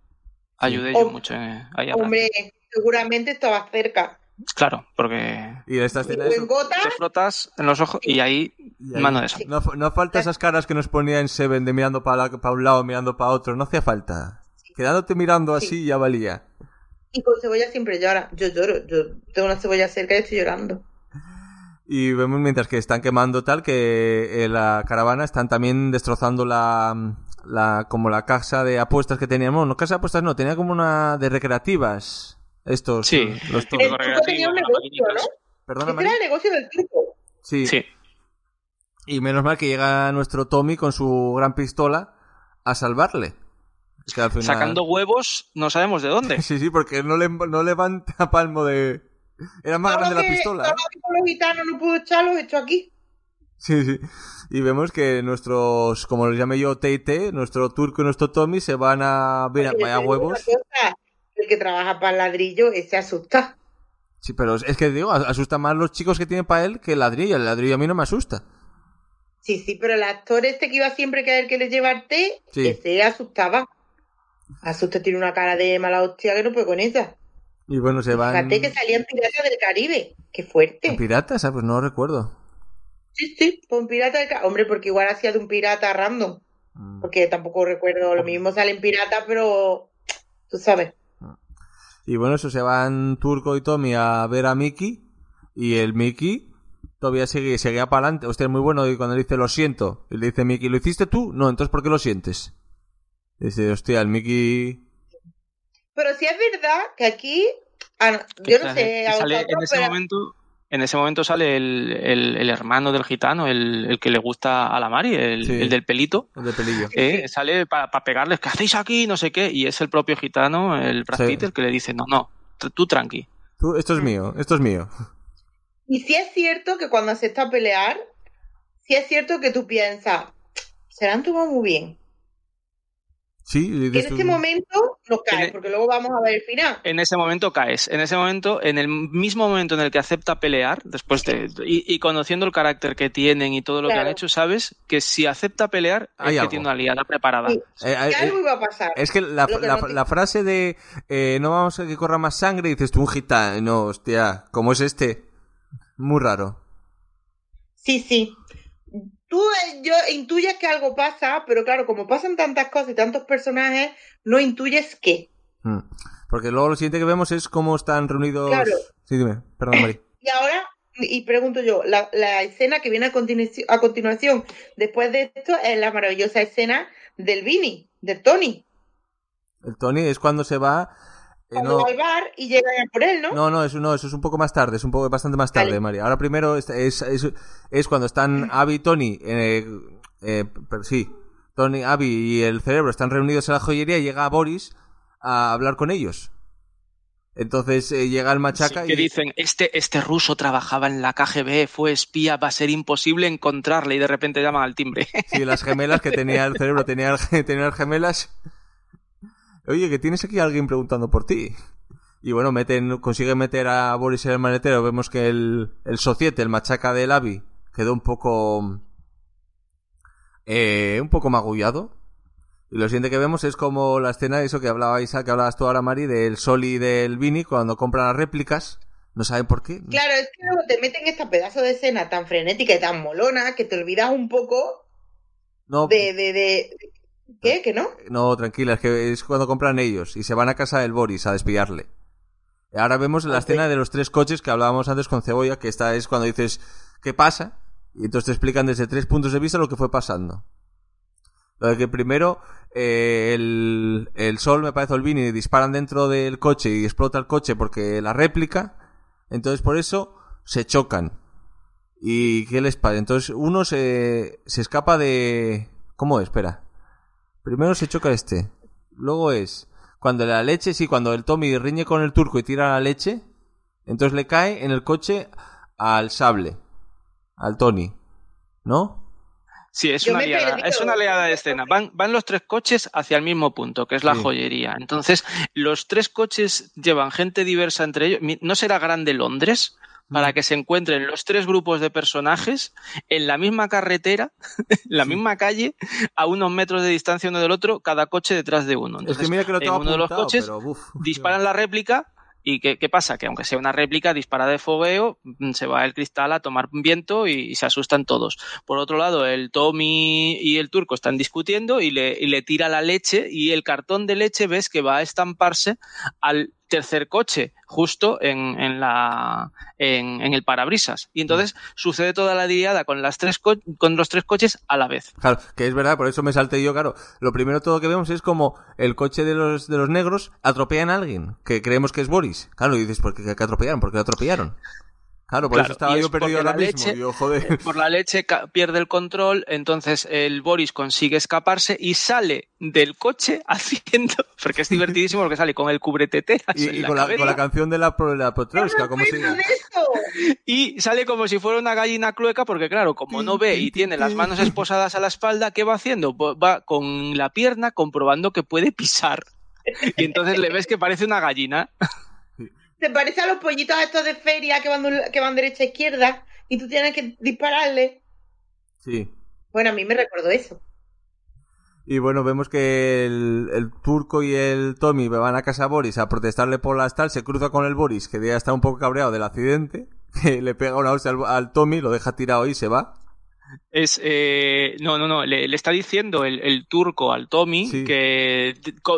Ayudé Oh, yo mucho. eh, ahí. Hombre, seguramente estaba cerca. Claro, porque Y esta escena O es- en gotas, te frotas en los ojos y ahí, y ahí- mano de esa. No, no falta esas caras que nos ponía en Seven de mirando para un lado, mirando para otro. No hacía falta. Quedándote mirando así Sí. ya valía. y con cebolla siempre llora. Yo lloro, yo tengo una cebolla cerca y estoy llorando. Y vemos mientras que están quemando tal que eh, la caravana están también destrozando la, la como la casa de apuestas que teníamos. No, casa de apuestas no, tenía como una de recreativas. Estos, Sí. los El. Correcto. turco tenía un negocio. ¿no? Perdona, era el negocio del turco. Sí. Sí. Y menos mal que llega nuestro Tommy con su gran pistola a salvarle. Es que al final- Sacando huevos, no sabemos de dónde. Sí, sí, porque no, le, no levanta palmo de... Era más grande lo la pistola. todo ¿eh? lo que los gitanos no pudo echar, los echó aquí. Sí, sí. Y vemos que nuestros, como los llame yo, TT, nuestro turco y nuestro Tommy se van a... Mira, Oye, vaya huevos. cosa, El que trabaja para el ladrillo, ese asusta. Sí, pero es que digo, asusta más los chicos que tienen para él que el ladrillo. El ladrillo a mí no me asusta. Sí, sí, pero el actor este que iba siempre que el que le lleva el té, Sí. ese asustaba. Asusta tiene una cara de mala hostia que no puede con ella. Y bueno, se van... Fíjate que salía en Pirata del Caribe. Qué fuerte. ¿En ¿Piratas? Ah, pues no lo recuerdo. Sí, sí, con Pirata del Caribe. Hombre, porque igual hacía de un pirata random. Mm. Porque tampoco recuerdo, lo mismo sale en Pirata, pero tú sabes. Y bueno, eso se van Turco y Tommy a ver a Mickey. Y el Mickey todavía sigue, seguía para adelante. Hostia, es muy bueno. Y cuando le dice lo siento, y le dice Mickey, ¿lo hiciste tú? No, entonces ¿por qué lo sientes? Dice, hostia, el Mickey. Pero sí es verdad que aquí, ah, yo no sé, a en ese pero momento en ese momento sale el, el- el hermano del gitano, el, el que le gusta a la Mari, el, Sí. el del pelito. El de pelillo. eh, sale para pegarles, ¿qué hacéis aquí? No sé qué. Y es el propio gitano, el Brad Sí. Que le dice, no, no, tú tranqui. Tú, esto es mío, esto es mío. Y sí es cierto que cuando se está a pelear, sí es cierto que tú piensas, se la han tomado muy bien. Sí, en este tú- momento nos cae, Tiene- porque luego vamos a ver el final. En ese momento caes. En ese momento, en el mismo momento en el que acepta pelear, después de. Y, y conociendo el carácter que tienen y todo lo que han hecho, sabes que si acepta pelear, Hay es que tiene una liada preparada. Sí, Eh, eh, que algo eh, iba a pasar. Es que la, Lo que la- no te- la frase de eh, no vamos a que corra más sangre, dices tú un gitano, hostia, ¿cómo es este? Muy raro. Sí, sí. Tú eh, yo intuyes que algo pasa, pero claro, como pasan tantas cosas y tantos personajes, no intuyes qué. Mm. Porque luego lo siguiente que vemos es cómo están reunidos. Claro. Sí, dime, perdón, Mari. Y ahora, y pregunto yo, la, la escena que viene a, continu- a continuación, después de esto, es la maravillosa escena del Vini, del Tony. El Tony es cuando se va. Eh, Cuando no, va al bar y llega por él, ¿no? no, no, eso no, eso es un poco más tarde, es un poco bastante más tarde, Vale. Mari. Ahora primero es, es, es, es cuando están Abby y Tony, eh, eh, pero sí, Tony, Abby y el cerebro están reunidos en la joyería y llega Boris a hablar con ellos. Entonces eh, llega el machaca Sí, que y dicen, este, este ruso trabajaba en la KGB, fue espía, va a ser imposible encontrarle y de repente llaman al timbre. Sí, las gemelas que tenía el cerebro, tenía, tenía las gemelas. Oye, que tienes aquí a alguien preguntando por ti. Y bueno, meten, consiguen meter a Boris en el maletero. Vemos que el, el societe, el machaca del Avi, quedó un poco. Eh, un poco magullado. Y lo siguiente que vemos es como la escena de eso que hablaba Isa, que hablabas tú ahora, Mari, del Sol y del Vini, cuando compran las réplicas. No saben por qué. Claro, es que luego te meten esta pedazo de escena tan frenética y tan molona que te olvidas un poco No, de... de, de... ¿Qué? ¿Que no? No, tranquila, es que es cuando compran ellos y se van a casa del Boris a despillarle. Ahora vemos la Ok. escena de los tres coches que hablábamos antes con Cebolla, que esta es cuando dices, ¿qué pasa? Y entonces te explican desde tres puntos de vista lo que fue pasando. Lo de que primero eh, el, el Sol, me parece, o el Vini, disparan dentro del coche y explota el coche porque la réplica, entonces por eso se chocan. ¿Y qué les pasa? Entonces uno se, se escapa de... ¿Cómo es? Espera. Primero se choca este. Luego es cuando la leche, sí, cuando el Tommy riñe con el turco y tira la leche, entonces le cae en el coche al sable, al Tony, ¿no? Sí, es Yo una me he liada, perdido. es una liada de escena. Van, van los tres coches hacia el mismo punto, que es la Sí. joyería. Entonces, los tres coches llevan gente diversa entre ellos. ¿No será grande Londres? Mm. Para que se encuentren los tres grupos de personajes en la misma carretera, en la misma calle, a unos metros de distancia uno del otro, cada coche detrás de uno. es Entonces, que mira que lo en tengo uno de los coches pero, uf, disparan la réplica y ¿qué, pasa? Que aunque sea una réplica disparada de fogueo, mm, se va el cristal a tomar viento y, y se asustan todos. Por otro lado, el Tommy y el turco están discutiendo y le, y le tira la leche y el cartón de leche ves que va a estamparse al tercer coche justo en, en la en, en el parabrisas y entonces sucede toda la liada con las tres co- con los tres coches a la vez Claro, que es verdad, por eso me salté yo, claro. Lo primero todo que vemos es como el coche de los, de los negros atropellan a alguien, que creemos que es Boris. Claro, y dices, ¿por qué, qué atropellaron? ¿Por qué lo atropellaron? Claro, por Claro, eso estaba yo es perdido ahora mismo. leche- Yo, joder. por la leche pierde el control, entonces el Boris consigue escaparse y sale del coche haciendo, porque es divertidísimo porque sale con el cubreteteras Y, en y la con, la, con la canción de la, la y sale como si fuera una gallina clueca porque claro, como no ve y tiene las manos esposadas a la espalda, ¿qué va haciendo? Va con la pierna comprobando que puede pisar. Y entonces le ves que parece una gallina. Se parece a los pollitos estos de feria que van, que derecha a izquierda y tú tienes que dispararle. Sí. Bueno, a mí me recordó eso. Y bueno, vemos que el, el turco y el Tommy van a casa a Boris a protestarle por las tal, se cruza con el Boris, que ya está un poco cabreado del accidente, que le pega una hostia al, al Tommy, lo deja tirado y se va. Es, eh, no, no, no, le, le está diciendo el, el turco al Tommy Sí. que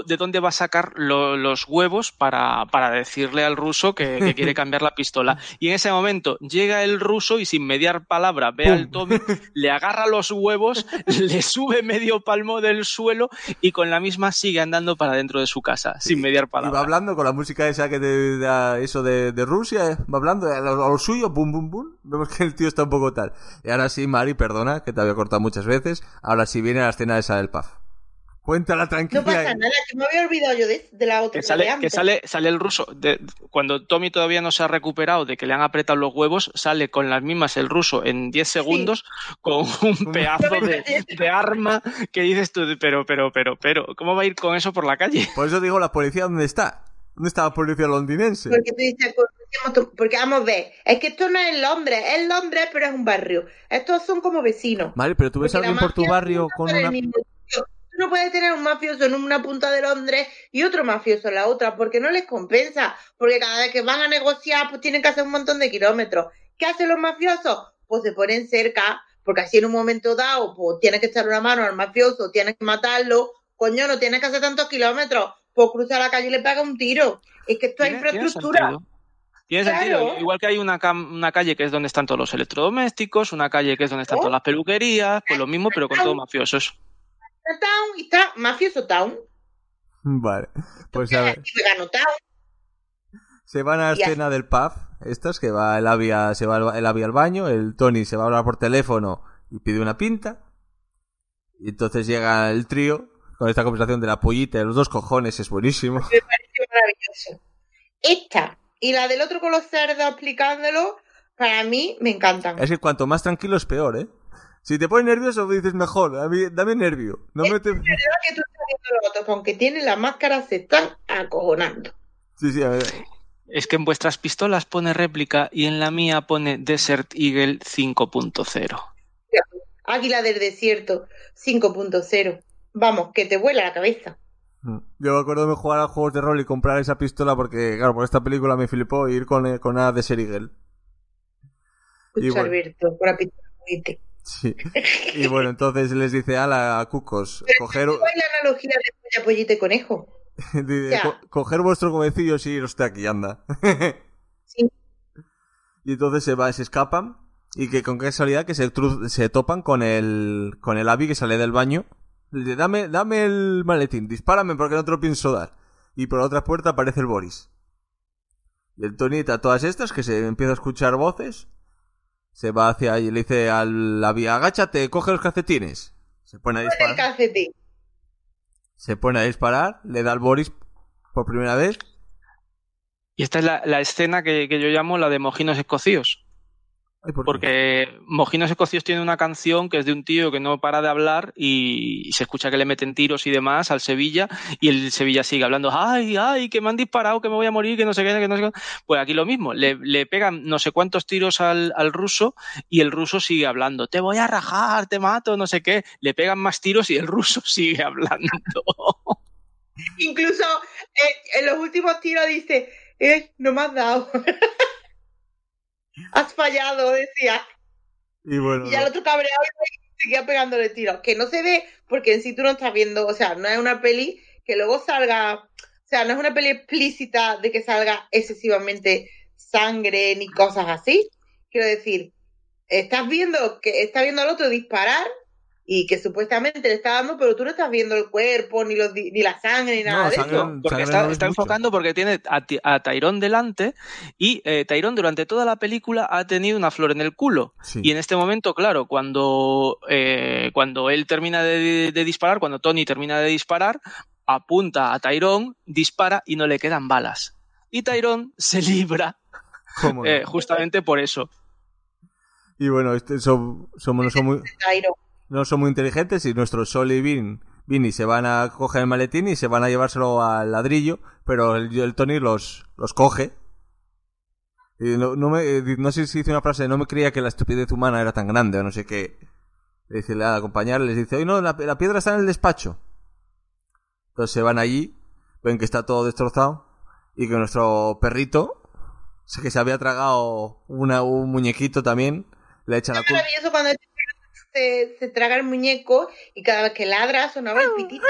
de, dónde va a sacar lo- los huevos para, para decirle al ruso que, que quiere cambiar la pistola. Y en ese momento llega el ruso y sin mediar palabra ve al Tommy, le agarra los huevos, le sube medio palmo del suelo y con la misma sigue andando para dentro de su casa, sin mediar Y palabra. va hablando con la música esa que de, de- eso de, de Rusia, eh, va hablando a lo, a lo suyo, bum, bum, bum. Vemos que el tío está un poco tal. Y ahora sí, Mari, perdona, que te había cortado muchas veces. Ahora sí viene la escena esa del PAF. Cuéntala tranquila. No pasa nada, que me había olvidado yo de, de la otra. Que sale, que sale, sale el ruso. de- cuando Tommy todavía no se ha recuperado de que le han apretado los huevos, sale con las mismas el ruso en 10 segundos con un pedazo de, de arma que dices tú, pero, pero, pero, pero, ¿cómo va a ir con eso por la calle? Por eso digo, ¿la policía dónde está? ¿Dónde está la policía londinense? Porque tú dices, porque- vamos a ver, es que esto no es Londres, es Londres, pero es un barrio. Estos son como vecinos. Vale, pero tú ves a alguien por tu barrio con una... el mismo sitio. Tú no puedes tener un mafioso en una punta de Londres y otro mafioso en la otra, porque no les compensa. Porque cada vez que van a negociar, pues tienen que hacer un montón de kilómetros. ¿Qué hacen los mafiosos? Pues se ponen cerca, porque así en un momento dado, pues tienes que echar una mano al mafioso, tienes que matarlo. Coño, no tienes que hacer tantos kilómetros. Pues cruza la calle y le pega un tiro. Es que esto es tiene infraestructura. Tiene Claro. sentido. Igual que hay una, una calle que es donde están todos los electrodomésticos, una calle que es donde están Oh. todas las peluquerías, pues lo mismo, pero con todos mafiosos. Está Town y está Mafioso Town. Vale, pues a ver. Se van a la escena del pub, estas, que va el Avia, se va el, el Avia al baño, el Tony se va a hablar por teléfono y pide una pinta. Y entonces llega el trío con esta conversación de la pollita de los dos cojones, es buenísimo. Me pareció maravilloso. Esta y la del otro con los cerdos explicándolo, para mí me encantan. Es que cuanto más tranquilo es peor, ¿eh? Si te pones nervioso dices mejor, a mí, dame nervio. No me te... Es verdad que tú estás viendo los otros, que aunque tienen la máscara, se están acojonando. Sí, sí, a ver. Es que en vuestras pistolas pone réplica y en la mía pone Desert Eagle 5.0. Águila del desierto 5.0. Vamos, que te vuela la cabeza. Yo me acuerdo de jugar a juegos de rol y comprar esa pistola porque, claro, por esta película me flipó ir con, eh, con nada de Serigel. Y bueno. Alberto, con la pistola. Sí. Y bueno, entonces les dice a la Cucos, coger, ¿Cuál es la analogía de polla, y conejo? dice, Ya. "Co- coger vuestro comecillo y ir usted aquí, anda. Sí. Y entonces se va, se escapan y que con casualidad que se, se topan con el, con el Abby que sale del baño. Dice, dame, dame el maletín, dispárame porque no te lo pienso dar. Y por la otra puerta aparece el Boris. Y el Tony, a todas estas, que se empieza a escuchar voces, se va hacia allí y le dice al Abby, agáchate, coge los calcetines. Se pone a El disparar. calcetín. Se pone a disparar, le da al Boris por primera vez. Y esta es la, la escena que, que yo llamo la de Mojinos Escocíos. Porque Mojinos Escocíos tiene una canción que es de un tío que no para de hablar y se escucha que le meten tiros y demás al Sevilla y el Sevilla sigue hablando, ay, ay, que me han disparado, que me voy a morir, que no sé qué, que no sé qué. Pues aquí lo mismo, le, le pegan no sé cuántos tiros al, al ruso y el ruso sigue hablando, te voy a rajar, te mato, no sé qué. Le pegan más tiros y el ruso sigue hablando. Incluso eh, en los últimos tiros dice, eh, no me has dado. has fallado, decía. Y bueno, Y ya el otro cabreado y seguía pegándole tiros. Que no se ve porque en sí tú no estás viendo, o sea, no es una peli que luego salga, o sea, no es una peli explícita de que salga excesivamente sangre ni cosas así. Quiero decir, estás viendo que está viendo al otro disparar y que supuestamente le está dando, pero tú no estás viendo el cuerpo, ni, los, di- ni la sangre, ni nada No, de sangre eso. no. Porque Sangre está, no enfocando porque tiene a, a Tyrone delante y eh, Tyrone durante toda la película ha tenido una flor en el culo. Sí. Y en este momento, claro, cuando, eh, cuando él termina de, de disparar, cuando Tony termina de disparar, apunta a Tyrone, dispara y no le quedan balas. Y Tyrone se libra ¿Cómo no? eh, justamente por eso. Y bueno, este, somos, no, Tyro. No son muy inteligentes y nuestros Sol y Vin, Vinny se van a coger el maletín y se van a llevárselo al ladrillo, pero el, el Tony los, los coge. Y no, no, me, no sé si hice una frase, no me creía que la estupidez humana era tan grande o no sé qué. Le dice, a acompañar, les dice, oye, no, la, la piedra está en el despacho. Entonces se van allí, ven que está todo destrozado y que nuestro perrito, que se había tragado una, un muñequito también, le echan la culpa. Se, se traga el muñeco y cada vez que ladra sonaba el pitito.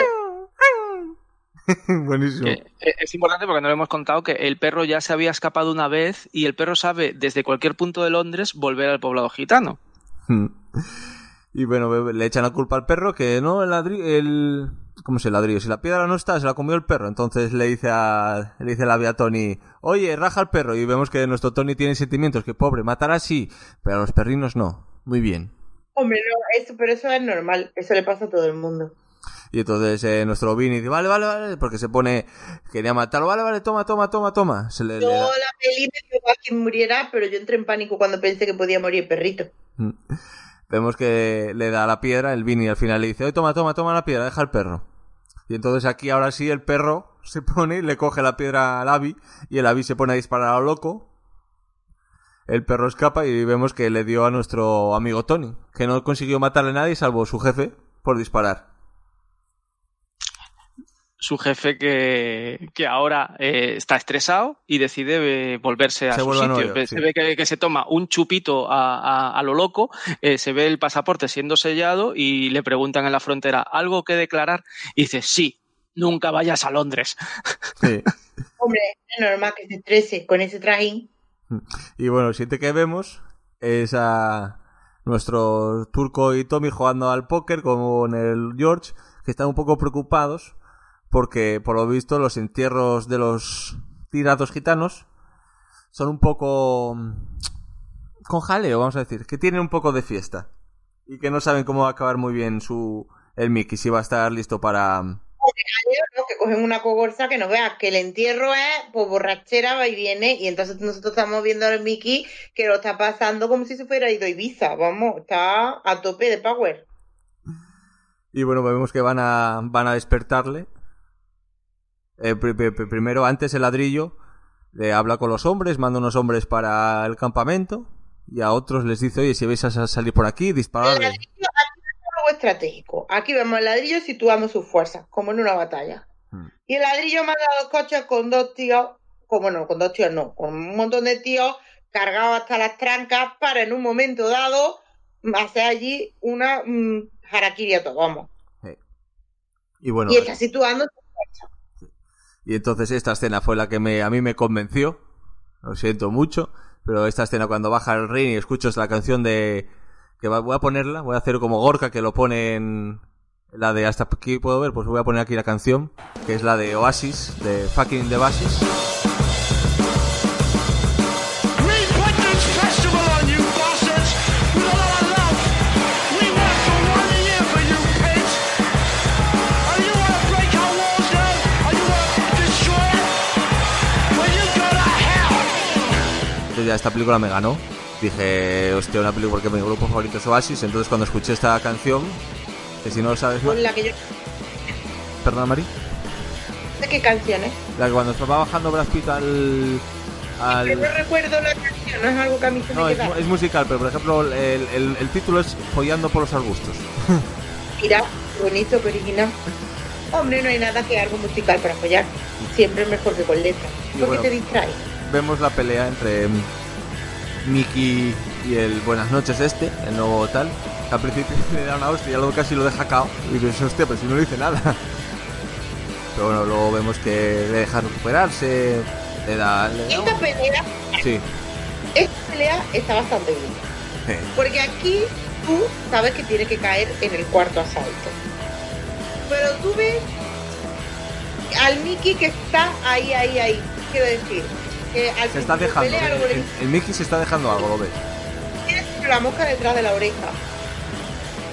Buenísimo. Que, eh, es importante porque no le hemos contado que el perro ya se había escapado una vez y el perro sabe desde cualquier punto de Londres volver al poblado gitano. Y bueno, le echan la culpa al perro que no, el ladrillo, el... ¿Cómo se ladrillo? Si la piedra no está, se la comió el perro. Entonces le dice a, le dice la vía a Tony, oye, raja al perro. Y vemos que nuestro Tony tiene sentimientos, que pobre, matará sí, pero a los perrinos no. Muy bien. Hombre, no, eso, pero eso es normal, eso le pasa a todo el mundo. Y entonces eh, nuestro Vini dice, vale, vale, vale, porque se pone, quería matarlo, vale, vale, toma, toma, toma, toma. Se le, Yo le da- la peli me dio a quien muriera, pero yo entré en pánico cuando pensé que podía morir el perrito. Mm. Vemos que le da la piedra, el Vini al final le dice, oye, toma, toma, toma la piedra, deja el perro. Y entonces aquí ahora sí el perro se pone, le coge la piedra al Abby y el Abby se pone a disparar a lo loco. El perro escapa y vemos que le dio a nuestro amigo Tony, que no consiguió matarle a nadie salvo su jefe por disparar. Su jefe que, que ahora eh, está estresado y decide eh, volverse a Se su a sitio. Nueva York, se sí. ve que, que se toma un chupito a, a- a lo loco, eh, se ve el pasaporte siendo sellado y le preguntan en la frontera, ¿algo que declarar? Y dice, sí, nunca vayas a Londres. Sí. Hombre, es normal que se estrese con ese trajín. Y bueno, el siguiente que vemos es a nuestro turco y Tommy jugando al póker con el George, que están un poco preocupados porque, por lo visto, los entierros de los tirados gitanos son un poco mm, con jaleo, vamos a decir, que tienen un poco de fiesta y que no saben cómo va a acabar muy bien su el Mickey, si va a estar listo para... ¿no? Que cogen una cogorza que no veas, que el entierro es pues borrachera, va y viene, y entonces nosotros estamos viendo al Mickey que lo está pasando como si se fuera ido a Ibiza, vamos, está a tope de power. Y bueno, vemos que van a, van a despertarle. Eh, pri- pri- pri- primero, antes el ladrillo le habla con los hombres, manda unos hombres para el campamento y a otros les dice, oye, si vais a sa- salir por aquí, El dispararle. ladrillo aquí es algo estratégico. Aquí vemos el ladrillo situando sus fuerzas, como en una batalla. Hmm. Y el ladrillo manda dos coches con dos tíos, como no, con dos tíos no, con un montón de tíos cargados hasta las trancas para en un momento dado hacer allí una mm, harakiri a todo, vamos. Y bueno, y está situando y entonces esta escena fue la que me, a mí me convenció. Lo siento mucho, pero esta escena cuando baja el ring y escuchas la canción de... que va- voy a ponerla, voy a hacer como Gorka que lo pone en... La de hasta aquí puedo ver, pues voy a poner aquí la canción, que es la de Oasis, de Fucking the. Entonces ya esta película me ganó. Dije, hostia, una película porque mi grupo favorito es Oasis. Entonces cuando escuché esta canción, que si no lo sabes con la que yo Perdona, Mari. sé qué canciones. La que cuando estaba bajando Brad Pitt al... al- Pero no recuerdo la canción, no es algo que a mí se No, me es, queda. es musical, pero por ejemplo el, el- el título es Follando por los arbustos. Mira, bonito, que original. Hombre, no hay nada que algo musical para apoyar. Siempre es mejor que con letra. Y Porque bueno. te distrae. Vemos la pelea entre Mickey y el Buenas noches este, el nuevo tal. Que al principio le da una hostia y luego casi lo deja cao. Y dices, hostia, pero si no le dice nada. Pero bueno, luego vemos que le deja recuperarse. Le da... Le da Esta un- pelea, Sí. esta pelea está bastante bien. Porque aquí tú sabes que tiene que caer en el cuarto asalto. Pero tú ves al Mickey que está ahí, ahí, ahí. Quiero decir, que al Se está dejando. pelea, El, le el- el Mickey se está dejando algo, lo ves. tiene la mosca detrás de la oreja.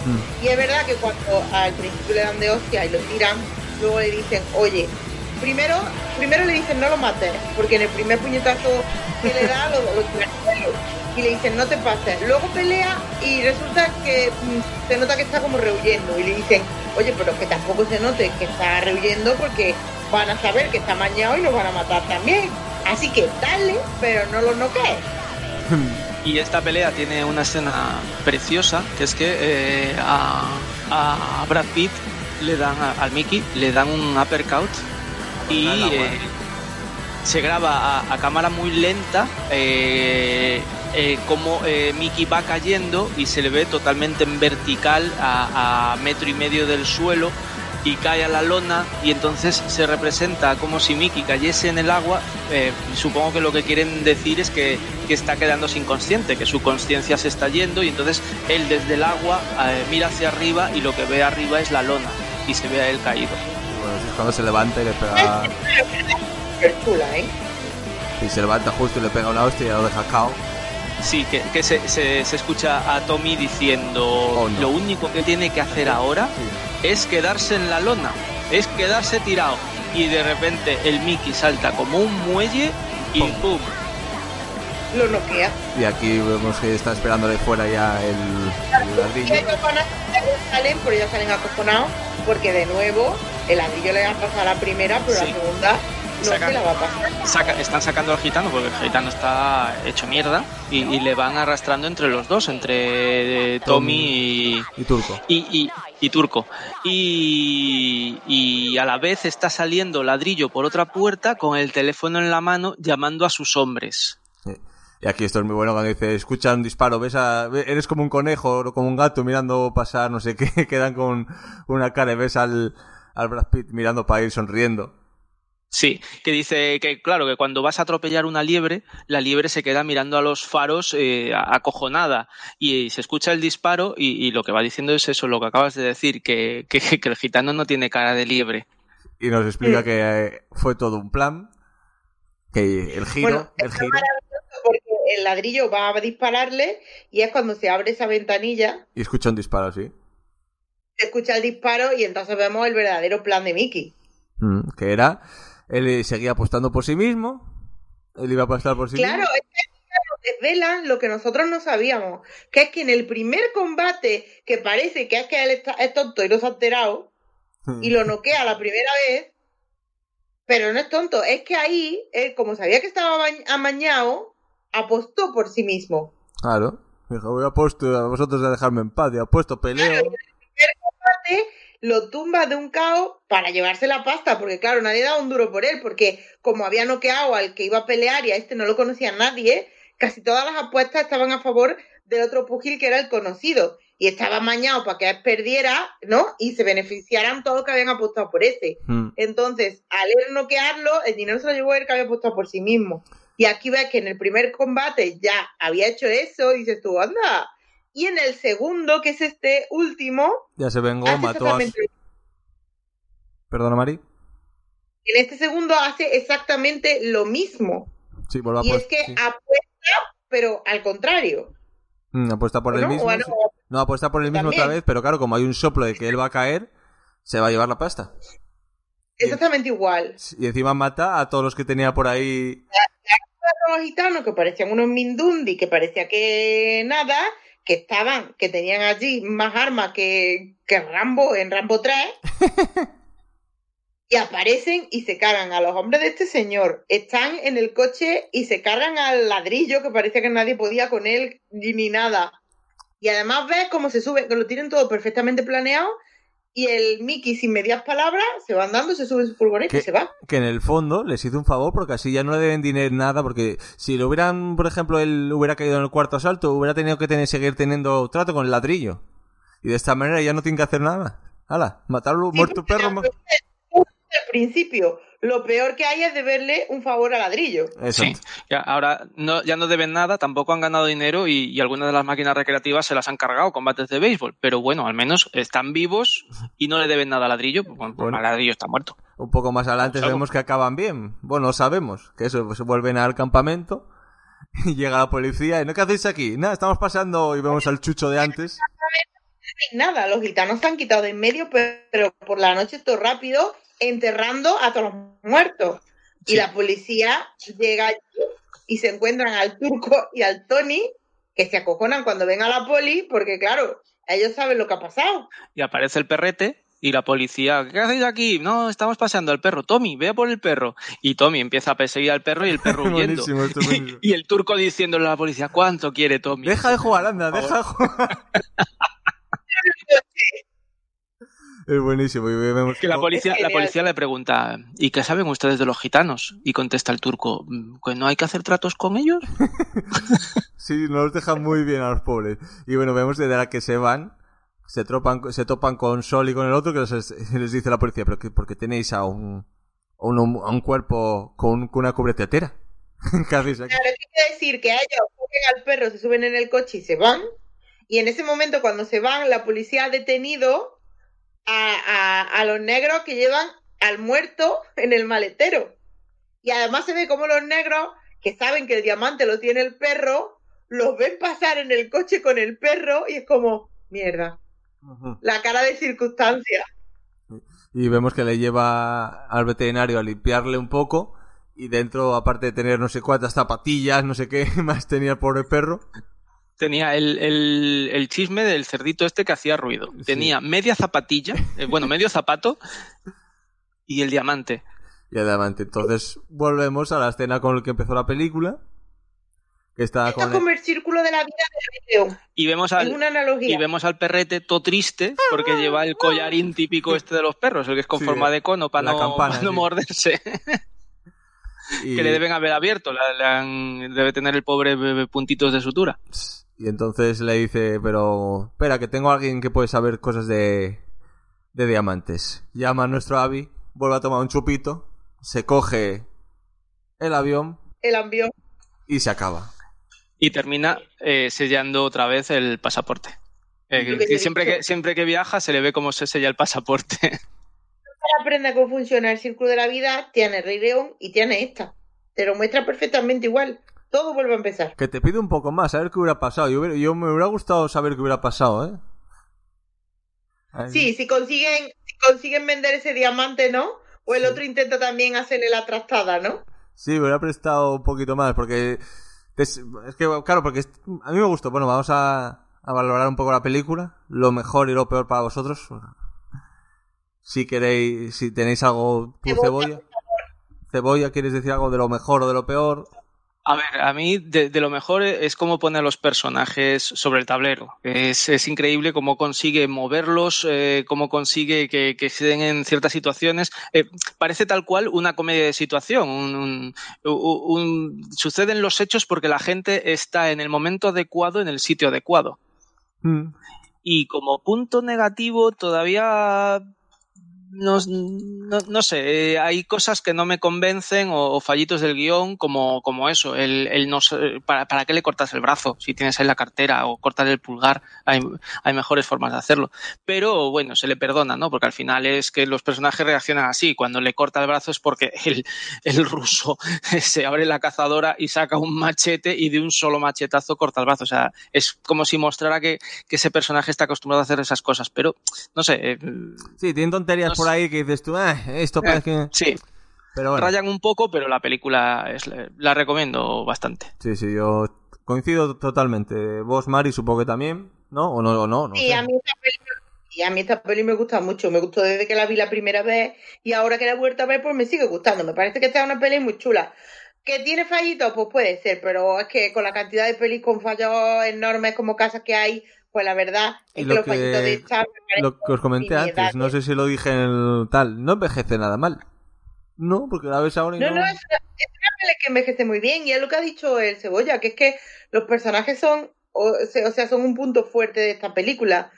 Mm. Y es verdad que cuando al principio le dan de hostia y lo tiran, luego le dicen, oye, primero, primero le dicen no lo mates, porque en el primer puñetazo que le da lo, lo y le dicen no te pases. Luego pelea y resulta que mm, se nota que está como rehuyendo y le dicen, oye, pero que tampoco se note que está rehuyendo porque van a saber que está mañado y nos van a matar también. Así que dale, pero no lo noquees. Y esta pelea tiene una escena preciosa, que es que eh, a, a Brad Pitt le dan, a- al Mickey, le dan un uppercut y agua. eh, se graba a, a cámara muy lenta eh, eh, como eh, Mickey va cayendo y se le ve totalmente en vertical a, a metro y medio del suelo y cae a la lona y entonces se representa como si Mickey cayese en el agua. Eh, supongo que lo que quieren decir es que, que está quedándose inconsciente, que su conciencia se está yendo y entonces él desde el agua eh, mira hacia arriba y lo que ve arriba es la lona y se ve a él caído. Bueno, es cuando se levanta y le pega. Súper chula, ¿eh? Y se levanta justo y le pega una hostia y ya lo deja cao. Sí, que, que se, se- se escucha a Tommy diciendo Oh, no. lo único que tiene que hacer ahora es quedarse en la lona, es quedarse tirado. Y de repente el Mickey salta como un muelle y Pum. ¡pum! Lo noquea. Y aquí vemos que está esperándole fuera ya el, el ladrillo. salen, pero ya salen acojonados, porque de nuevo el ladrillo le va a pasar a la primera, pero Sí. la segunda Saca- están sacando al gitano porque el gitano está hecho mierda y, y le van arrastrando entre los dos, entre eh, Tommy y, Y turco. y, y- y Turco. Y, y a la vez está saliendo ladrillo por otra puerta con el teléfono en la mano llamando a sus hombres. Sí. Y aquí esto es muy bueno cuando dice, escucha un disparo, ves a, eres como un conejo o como un gato mirando pasar, no sé qué, quedan con una cara y ves al, al Brad Pitt mirando para ir sonriendo. Sí, que dice que claro, que cuando vas a atropellar una liebre, la liebre se queda mirando a los faros eh, acojonada y se escucha el disparo y, y lo que va diciendo es eso, lo que acabas de decir, que, que, que el gitano no tiene cara de liebre. Y nos explica que eh, fue todo un plan, que el giro, Bueno, el está giro, porque el ladrillo va a dispararle y es cuando se abre esa ventanilla, y escucha un disparo así. se escucha el disparo y entonces vemos el verdadero plan de Mickey. Mm, que era, él seguía apostando por sí mismo, él iba a apostar por sí Claro, mismo. es que desvelan lo que nosotros no sabíamos, que es que en el primer combate, que parece que es que él está, es tonto y no se ha enterado, y lo noquea la primera vez, pero no es tonto, es que ahí, él, como sabía que estaba amañado, apostó por sí mismo. Claro. Dijo, voy a apuesto a vosotros de dejarme en paz, y apuesto, peleo. combate lo tumba de un caos para llevarse la pasta, porque claro, nadie daba un duro por él, porque como había noqueado al que iba a pelear y a este no lo conocía nadie, casi todas las apuestas estaban a favor del otro pugil que era el conocido. Y estaba mañado para que él perdiera, ¿no? Y se beneficiaran todos los que habían apostado por ese. Mm. Entonces, al él noquearlo, el dinero se lo llevó él que había apostado por sí mismo. Y aquí ves que en el primer combate ya había hecho eso y dices tú, anda. Y en el segundo, que es este último, Ya se vengó, mató a... exactamente Perdona, Mari. En este segundo hace exactamente lo mismo. Sí, a Y es que apuesta, pero al contrario. Mm, apuesta por ¿O el mismo. ¿O no? sí. No, apuesta por el mismo También. otra vez, pero claro, como hay un soplo de que él va a caer, se va a llevar la pasta. Exactamente igual. Y encima mata a todos los que tenía por ahí. Los gitanos que parecían unos mindundi, que parecía que nada, que estaban, que tenían allí más armas que, que Rambo en Rambo 3. y aparecen y se cargan a los hombres de este señor. Están en el coche y se cargan al ladrillo que parecía que nadie podía con él ni, ni nada. Y además ves cómo se suben, que lo tienen todo perfectamente planeado. Y el Mickey, sin medias palabras, se va andando, se sube su furgoneta y se va. Que en el fondo les hizo un favor porque así ya no le deben dinero nada. Porque si lo hubieran, por ejemplo, él hubiera caído en el cuarto asalto, hubiera tenido que tener, seguir teniendo trato con el ladrillo. Y de esta manera ya no tiene que hacer nada. ¡Hala! Matarlo, Sí, muerto perro. ma- Al principio, lo peor que hay es deberle un favor al ladrillo. Sí. Ya, ahora no, ya no deben nada, tampoco han ganado dinero y, y algunas de las máquinas recreativas se las han cargado combates de béisbol. Pero bueno, al menos están vivos y no le deben nada al ladrillo. pues Bueno, ladrillo está muerto. Un poco más adelante Salvo. vemos que acaban bien. Bueno, sabemos que eso, pues vuelven al campamento y llega la policía y ¿no qué hacéis aquí? Nada, estamos pasando y vemos al chucho de antes. Y nada, los gitanos se han quitado de en medio, pero, pero por la noche todo rápido, enterrando a todos los muertos. Y la policía llega allí y se encuentran al turco y al Tony, que se acojonan cuando ven a la poli, porque claro, ellos saben lo que ha pasado. Y aparece el perrete Y la policía, ¿qué hacéis aquí? No, estamos paseando al perro. Tommy, vea por el perro. Y Tommy empieza a perseguir al perro y el perro huyendo. Buenísimo, esto es buenísimo. y el turco diciéndole a la policía, ¿cuánto quiere Tommy? Deja de jugar, anda, deja de jugar. es buenísimo. Y vemos Que la policía, la policía le pregunta, ¿y qué saben ustedes de los gitanos? Y contesta el turco, "Mm, ¿que no hay que hacer tratos con ellos? Sí, nos dejan muy bien a los pobres. Y bueno, vemos desde la que se van, se, tropan, se topan con Sol y con el otro, que les, les dice la policía, pero que porque tenéis a un, a un, a un cuerpo con, con una cubretetera. ¿Qué aquí? Claro, es que quiere decir que a ellos cogen al perro, se suben en el coche y se van. Y en ese momento, cuando se van, la policía ha detenido a, a, a los negros que llevan al muerto en el maletero. Y además se ve como los negros, que saben que el diamante lo tiene el perro, los ven pasar en el coche con el perro y es como, mierda, la cara de circunstancia. Y vemos que le lleva al veterinario a limpiarle un poco. Y dentro, aparte de tener no sé cuántas zapatillas, no sé qué más tenía el pobre perro. Tenía el, el- el chisme del cerdito este que hacía ruido. Tenía media zapatilla, eh, bueno, medio zapato y el diamante. Y adelante. Entonces, volvemos a la escena con la que empezó la película. Que está Esto con. el- como el círculo de la vida de León. Y vemos al, una analogía. y vemos al perrete todo triste porque lleva el collarín típico este de los perros, el que es con Sí, forma de cono para no, campana, pa no sí. morderse. y- que le deben haber abierto. la- le han- debe tener el pobre bebé puntitos de sutura. Y entonces le dice, pero espera, que tengo a alguien que puede saber cosas de, de diamantes. Llama a nuestro Abby, vuelve a tomar un chupito, se coge el avión El ambión. y se acaba. Y termina eh, sellando otra vez el pasaporte. Eh, que siempre, que, siempre que viaja se le ve cómo se sella el pasaporte. Para aprender cómo funciona el círculo de la vida, tiene Rey León y tiene esta. Te lo muestra perfectamente igual. Todo vuelve a empezar. Que te pido un poco más, a ver qué hubiera pasado. Yo, hubiera- yo me hubiera gustado saber qué hubiera pasado, ¿eh? Sí, si consiguen, si consiguen vender ese diamante, ¿no? O el otro intenta también hacerle la trastada, ¿no? Sí, me hubiera prestado un poquito más, porque... Es, es que, claro, porque es- a mí me gustó. Bueno, vamos a, a valorar un poco la película. Lo mejor y lo peor para vosotros. Si queréis, si tenéis algo... ¿tú, Cebolla, cebolla? Cebolla, ¿quieres decir algo de lo mejor o de lo peor? A ver, a mí de, de lo mejor es cómo pone a los personajes sobre el tablero. Es, es increíble cómo consigue moverlos, eh, cómo consigue que, que se den en ciertas situaciones. Eh, parece tal cual una comedia de situación. Un, un- un- un- suceden los hechos porque la gente está en el momento adecuado, en el sitio adecuado. Mm. Y como punto negativo, todavía no, no, no sé, eh, hay cosas que no me convencen o, o fallitos del guion, como, como eso, el, el no ¿para, ¿para qué le cortas el brazo si tienes ahí la cartera o cortar el pulgar? Hay, hay mejores formas de hacerlo. Pero bueno, se le perdona, ¿no? Porque al final es que los personajes reaccionan así. Cuando le corta el brazo es porque el, el ruso se abre la cazadora y saca un machete y de un solo machetazo corta el brazo. O sea, es como si mostrara que, que ese personaje está acostumbrado a hacer esas cosas. Pero, no sé, eh, Sí, tienen tonterías No por ahí que dices tú, "Ah, esto parece que... sí, Pero bueno. rayan un poco, pero la película es, la recomiendo bastante. Sí, sí, yo coincido totalmente. Vos, Mari, supongo que también, ¿no? O no, o no, no Sí, sé. a mí esta peli, y a mí esta peli me gusta mucho. Me gustó desde que la vi la primera vez y ahora que la he vuelto a ver, pues me sigue gustando. Me parece que esta es una peli muy chula. ¿Que tiene fallitos? Pues puede ser, pero es que con la cantidad de pelis con fallos enormes como casas que hay, pues la verdad Y es lo que los que- fallitos de me parecen Lo que os comenté antes, no sé si lo dije en el tal, no envejece nada mal. No, porque la ves ahora y No, no... no, es una, es una peli que envejece muy bien y es lo que ha dicho el Cebolla, que es que los personajes son, o, o sea, son un punto fuerte de esta película.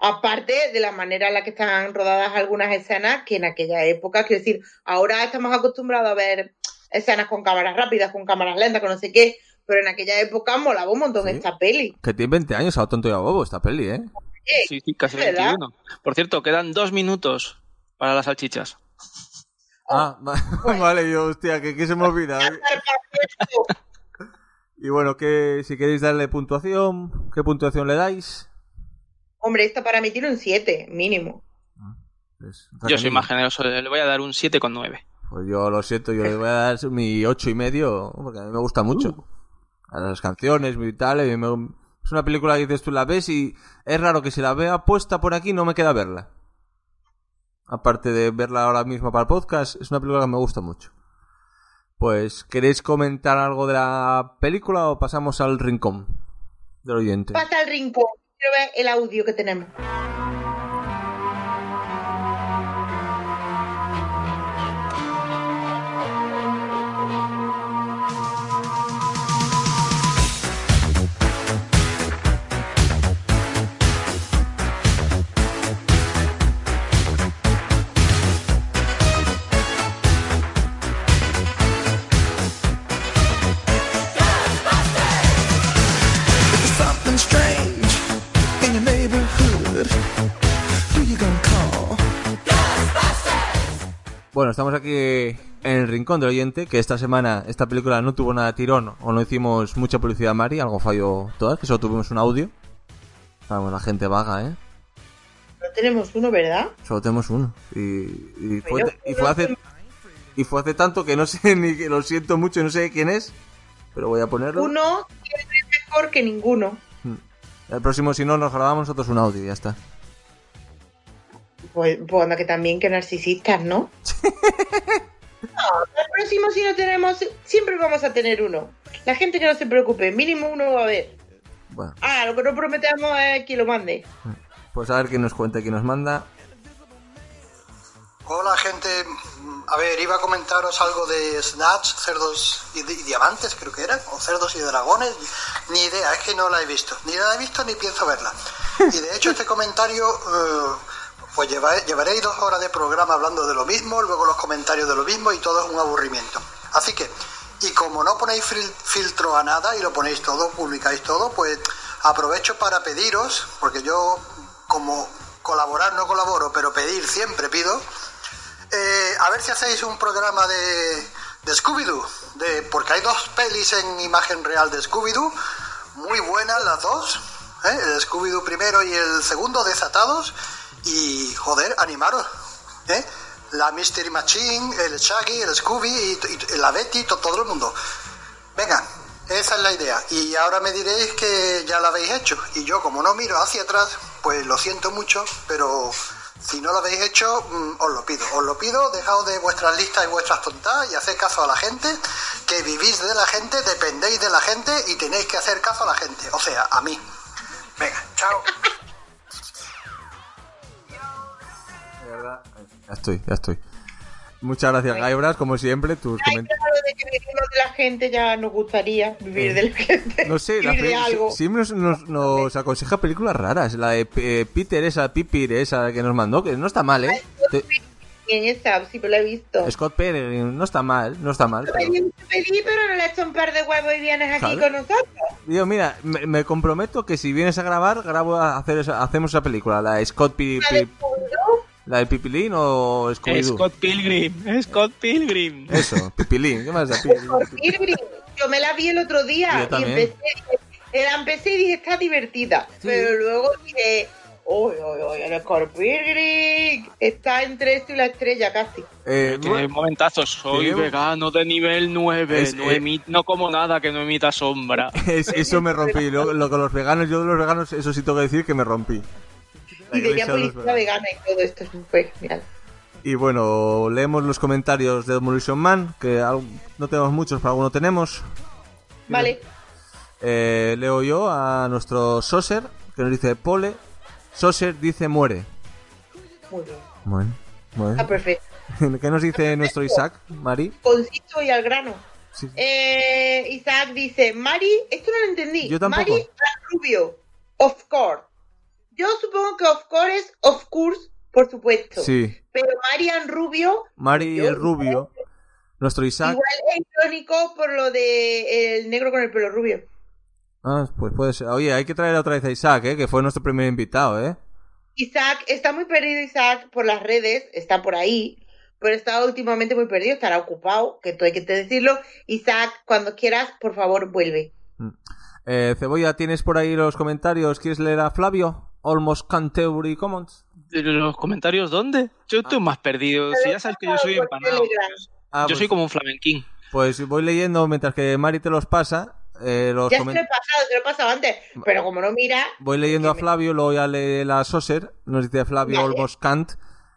Aparte de la manera en la que están rodadas algunas escenas, que en aquella época, quiero decir, ahora estamos acostumbrados a ver escenas con cámaras rápidas, con cámaras lentas, con no sé qué, pero en aquella época molaba un montón Sí. esta peli. Que tiene 20 años, a lo tonto y a bobo esta peli, ¿eh? Sí, sí, casi ¿verdad? 21. Por cierto, quedan dos minutos para las salchichas. Ah, va- vale, yo, hostia, que, que se me olvida. Y bueno, que si queréis darle puntuación, ¿qué puntuación le dais? Hombre, esta para mí tiene un 7, mínimo. Pues, Yo soy más generoso, le voy a dar un 7,9. Pues yo lo siento, yo le voy a dar mi ocho y medio, porque a mí me gusta mucho. A las canciones, y tal, es una película que dices tú la ves y es raro que si la vea puesta por aquí no me queda verla. aparte de verla ahora mismo para el podcast, es una película que me gusta mucho. Pues, ¿queréis comentar algo de la película o pasamos al rincón del oyente? Pasa al rincón. Quiero ver el audio que tenemos. Estamos aquí en el rincón del oyente, que esta semana esta película no tuvo nada de tirón o no hicimos mucha publicidad a Mari, algo falló todas, que solo tuvimos un audio. Vamos, la gente vaga, ¿eh? No tenemos uno, ¿verdad? Solo tenemos uno. Y, y fue, Pero- y fue hace y fue hace tanto que no sé ni que lo siento mucho, no sé quién es, pero voy a ponerlo. Uno es mejor que ninguno. El próximo, si no, nos grabamos nosotros un audio y ya está. Pues, pues anda que también que narcisistas, ¿no? No, el próximo si no tenemos, siempre vamos a tener uno. La gente que no se preocupe, mínimo uno va a haber. Bueno, Ah, lo que no prometemos es que lo mande. pues a ver quién nos cuenta, quién nos manda. Hola gente, a ver, iba a comentaros algo de Snatch, cerdos y, di- y diamantes creo que eran, o cerdos y dragones, ni idea, es que no la he visto, ni la he visto ni pienso verla. Y de hecho este comentario, eh, pues lleva- llevaréis dos horas de programa hablando de lo mismo, luego los comentarios de lo mismo y todo es un aburrimiento. Así que, y como no ponéis fil- filtro a nada y lo ponéis todo, publicáis todo, pues aprovecho para pediros, porque yo como colaborar no colaboro, pero pedir siempre pido, eh, a ver si hacéis un programa de, de Scooby-Doo, de, porque hay dos pelis en imagen real de Scooby-Doo, muy buenas las dos, ¿eh? el Scooby-Doo primero y el segundo, desatados, y joder, animaros, ¿eh? la Mystery Machine, el Shaggy, el Scooby y, la Betty, to- todo el mundo. Venga, esa es la idea. Y ahora me diréis que ya la habéis hecho. Y yo, como no miro hacia atrás, pues lo siento mucho, pero si no lo habéis hecho, mm, os lo pido. Os lo pido, dejaos de vuestras listas y vuestras tontadas y haced caso a la gente, que vivís de la gente, dependéis de la gente y tenéis que hacer caso a la gente. O sea, a mí. Venga, chao. Ya estoy, ya estoy. Muchas gracias, Gaibras, como siempre, tus comentarios. claro, de que vivimos de la gente ya nos gustaría vivir de la gente. No sé, la de algo. siempre nos, nos, nos aconseja películas raras. La de eh, Peter, esa, Pipir, esa que nos mandó, que no está mal, ¿eh? Te- En esa, sí, pero la he visto. Scott Pilgrim, no está mal, no está mal. Te Pero... pedí, pero no le he hecho un par de huevos y vienes aquí Claro. con nosotros. Digo, mira, me, me comprometo que si vienes a grabar, grabo a hacer esa- hacemos esa película, la de Scott Scooby-Doo, la de Pipilín o Scooby-Doo. Scott Pilgrim, Scott Pilgrim. Eso, Pipilín, ¿qué más da? Por Pilgrim. Yo me la vi el otro día y empecé, dije- la empecé y dije, está divertida. Pero luego dije, uy, uy, uy, el Scorpion está entre esto y la estrella casi. Eh, Tiene momentazos. Soy vegano de nivel 9. Es- no, eh, emi- no como nada que no emita sombra. es- eso me rompí. Lo, lo con los veganos, yo de los veganos, eso sí tengo que decir que me rompí. Y de policía veganos. vegana y todo esto. Fue genial. Y bueno, leemos los comentarios de Demolition Man, que no tenemos muchos, pero alguno tenemos. Vale. Eh, leo yo a nuestro Soser, que nos dice Pole. Soser dice muere. Muy bien. Bueno, bueno. Está perfecto. ¿Qué nos dice nuestro Isaac, Mari? Conciso y al grano. Sí. Eh, Isaac dice, Mari, esto no lo entendí. Yo tampoco. Mari Rubio, of course. Yo supongo que of course es of course, por supuesto. Sí, Pero Marian Rubio, Mari rubio. Nuestro Isaac. igual es irónico por lo de el negro con el pelo rubio. Ah, pues puede ser. Oye, hay que traer otra vez a Isaac, ¿eh? que fue nuestro primer invitado, ¿eh? Isaac, está muy perdido Isaac por las redes, está por ahí, pero está últimamente muy perdido, estará ocupado, que todo hay que decirlo. Isaac, cuando quieras, por favor, vuelve. Eh, Cebolla, ¿tienes por ahí los comentarios? ¿Quieres leer a Flavio? Almost Canterbury Commons. ¿Los comentarios dónde? Yo estoy más perdido. Si ya sabes que yo soy empanado. Telegram. Ah, Yo pues, soy como un flamenquín. pues voy leyendo mientras que Mari te los pasa. eh, los Ya se lo he pasado, se lo he pasado antes, pero como no mira, Voy leyendo a Flavio, luego ya lee la Soser. Nos dice Flavio. Almost Kant.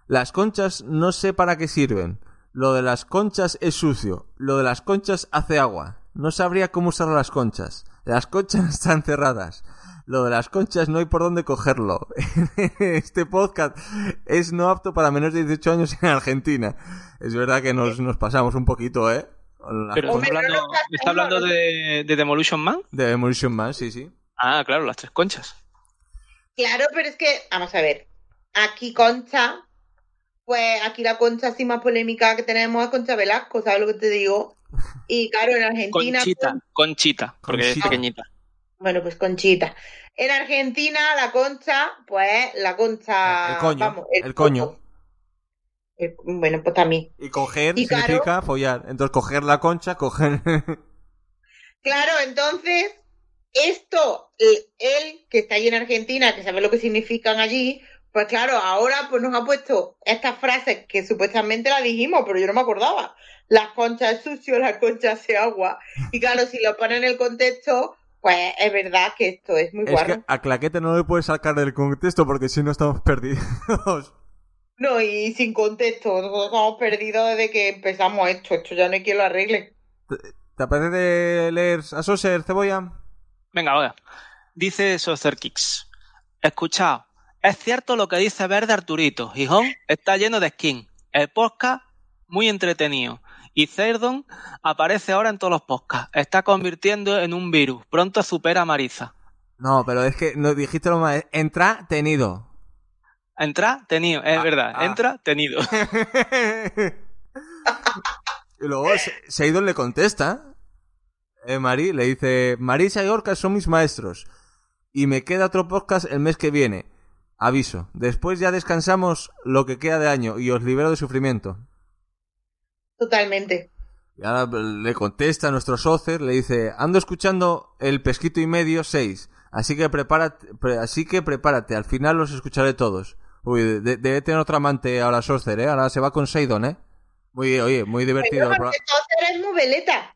Las conchas no sé para qué sirven. Lo de las conchas es sucio. Lo de las conchas hace agua. No sabría cómo usar las conchas. Las conchas están cerradas. Lo de las conchas no hay por dónde cogerlo. Este podcast es no apto para menores de 18 años en Argentina. Es verdad que nos, nos pasamos un poquito, ¿eh? Pero está hablando, está de, de Demolition Man. de Demolition Man, sí, sí. Ah, claro, las tres conchas. Claro, pero es que, vamos a ver, aquí Concha, pues aquí la Concha así más polémica que tenemos es Concha Velasco, ¿sabes lo que te digo? Y claro, en Argentina, Conchita, pues, Conchita, porque es Conchita. pequeñita. bueno, pues Conchita. En Argentina la Concha, pues la Concha, El coño, vamos, el coño. El- bueno, pues también. Y coger Y claro- significa follar. Entonces coger la concha, coger... Claro, entonces, esto, él que está allí en Argentina, que sabe lo que significan allí, pues claro, ahora pues nos ha puesto estas frases que supuestamente las dijimos, pero yo no me acordaba. Las conchas es sucio, las conchas hace agua. Y claro, si lo ponen en el contexto, pues es verdad que esto es muy es guarro. que a Claquete no le puedes sacar del contexto porque si no estamos perdidos. No, y sin contexto, nosotros estamos perdidos desde que empezamos esto. Esto ya no hay quien lo arregle. ¿Te apetece leer a Soser, Cebolla? Venga, ahora. Dice Saucer Kicks. Escuchad, es cierto lo que dice Verde Arturito. Gijón está lleno de skin. El podcast, muy entretenido. Y Cerdon aparece ahora en todos los podcasts. Está convirtiendo en un virus. Pronto supera a Marisa. No, pero es que no dijiste lo más. Entra tenido. Entra, tenido. Es Ah, verdad. ah. Entra, tenido. y luego Se- Seidon le contesta. Eh, Mari le dice: Marisa y Orca son mis maestros. Y me queda otro podcast el mes que viene. Aviso. Después ya descansamos lo que queda de año y os libero de sufrimiento. Totalmente. Y ahora le contesta a nuestro socer, le dice, ando escuchando el pesquito y medio 6, así que prepárate, pre- así que prepárate, al final los escucharé todos. Uy, de- de- debe tener otra amante ahora socer, ¿eh? Ahora se va con Seidon, ¿eh? Muy, oye, muy divertido, el Pero pro- porque entonces eres muy veleta.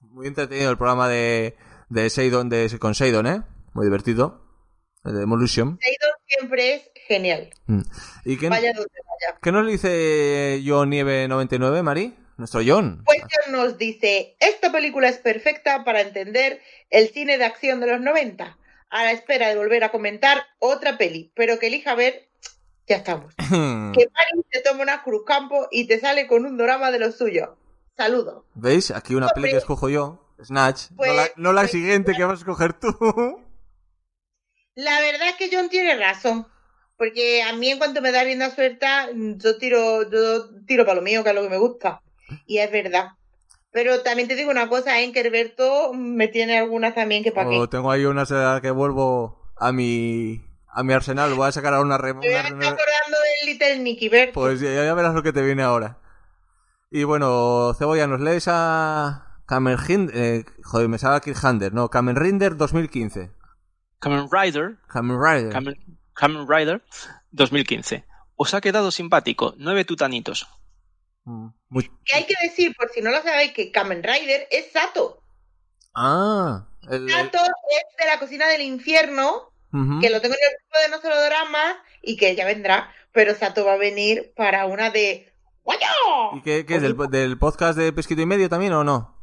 muy entretenido el programa de, de Seidon, de, con Seidon, ¿eh? Muy divertido. El de Demolition. Seidon siempre es genial. Mm. ¿Y qué, Vaya vaya. qué nos dice John Nieve 99, Mari? Nuestro John. Pues John nos dice, esta película es perfecta para entender el cine de acción de los 90, a la espera de volver a comentar otra peli, pero que elija ver, ya estamos. Que Mari te toma una cruz campo y te sale con un drama de lo suyo. Saludos. ¿Veis? Aquí una peli que escojo yo, Snatch. no Pues- la, no la pues- siguiente que vas a escoger tú. La verdad es que John tiene razón, porque a mí en cuanto me da rienda suelta, yo tiro, yo tiro para lo mío, que es lo que me gusta. Y es verdad. Pero también te digo una cosa, en que Herberto me tiene algunas también que para qué. O tengo ahí una edad que vuelvo a mi a mi arsenal. Voy a sacar ahora una, re- Me una- acordando del Little Nicky Bert. Pues ya, ya verás lo que te viene ahora. Y bueno, Cebolla, ¿nos lees a Kamen Hind- eh, joder, me sale no, Kamen Rider 2015. Kamen Rider, Kamen Rider. Kamen, Kamen Rider 2015. Os ha quedado simpático. Nueve tutanitos. Muy- Que hay que decir, por si no lo sabéis, que Kamen Rider es Sato. Ah, el, Sato es de la cocina del infierno, que lo tengo en el grupo de No Solo Drama y que ya vendrá, pero Sato va a venir para una de... ¡Guayo! ¿Y qué, qué es? ¿Del, del podcast de Pesquito y Medio también o no?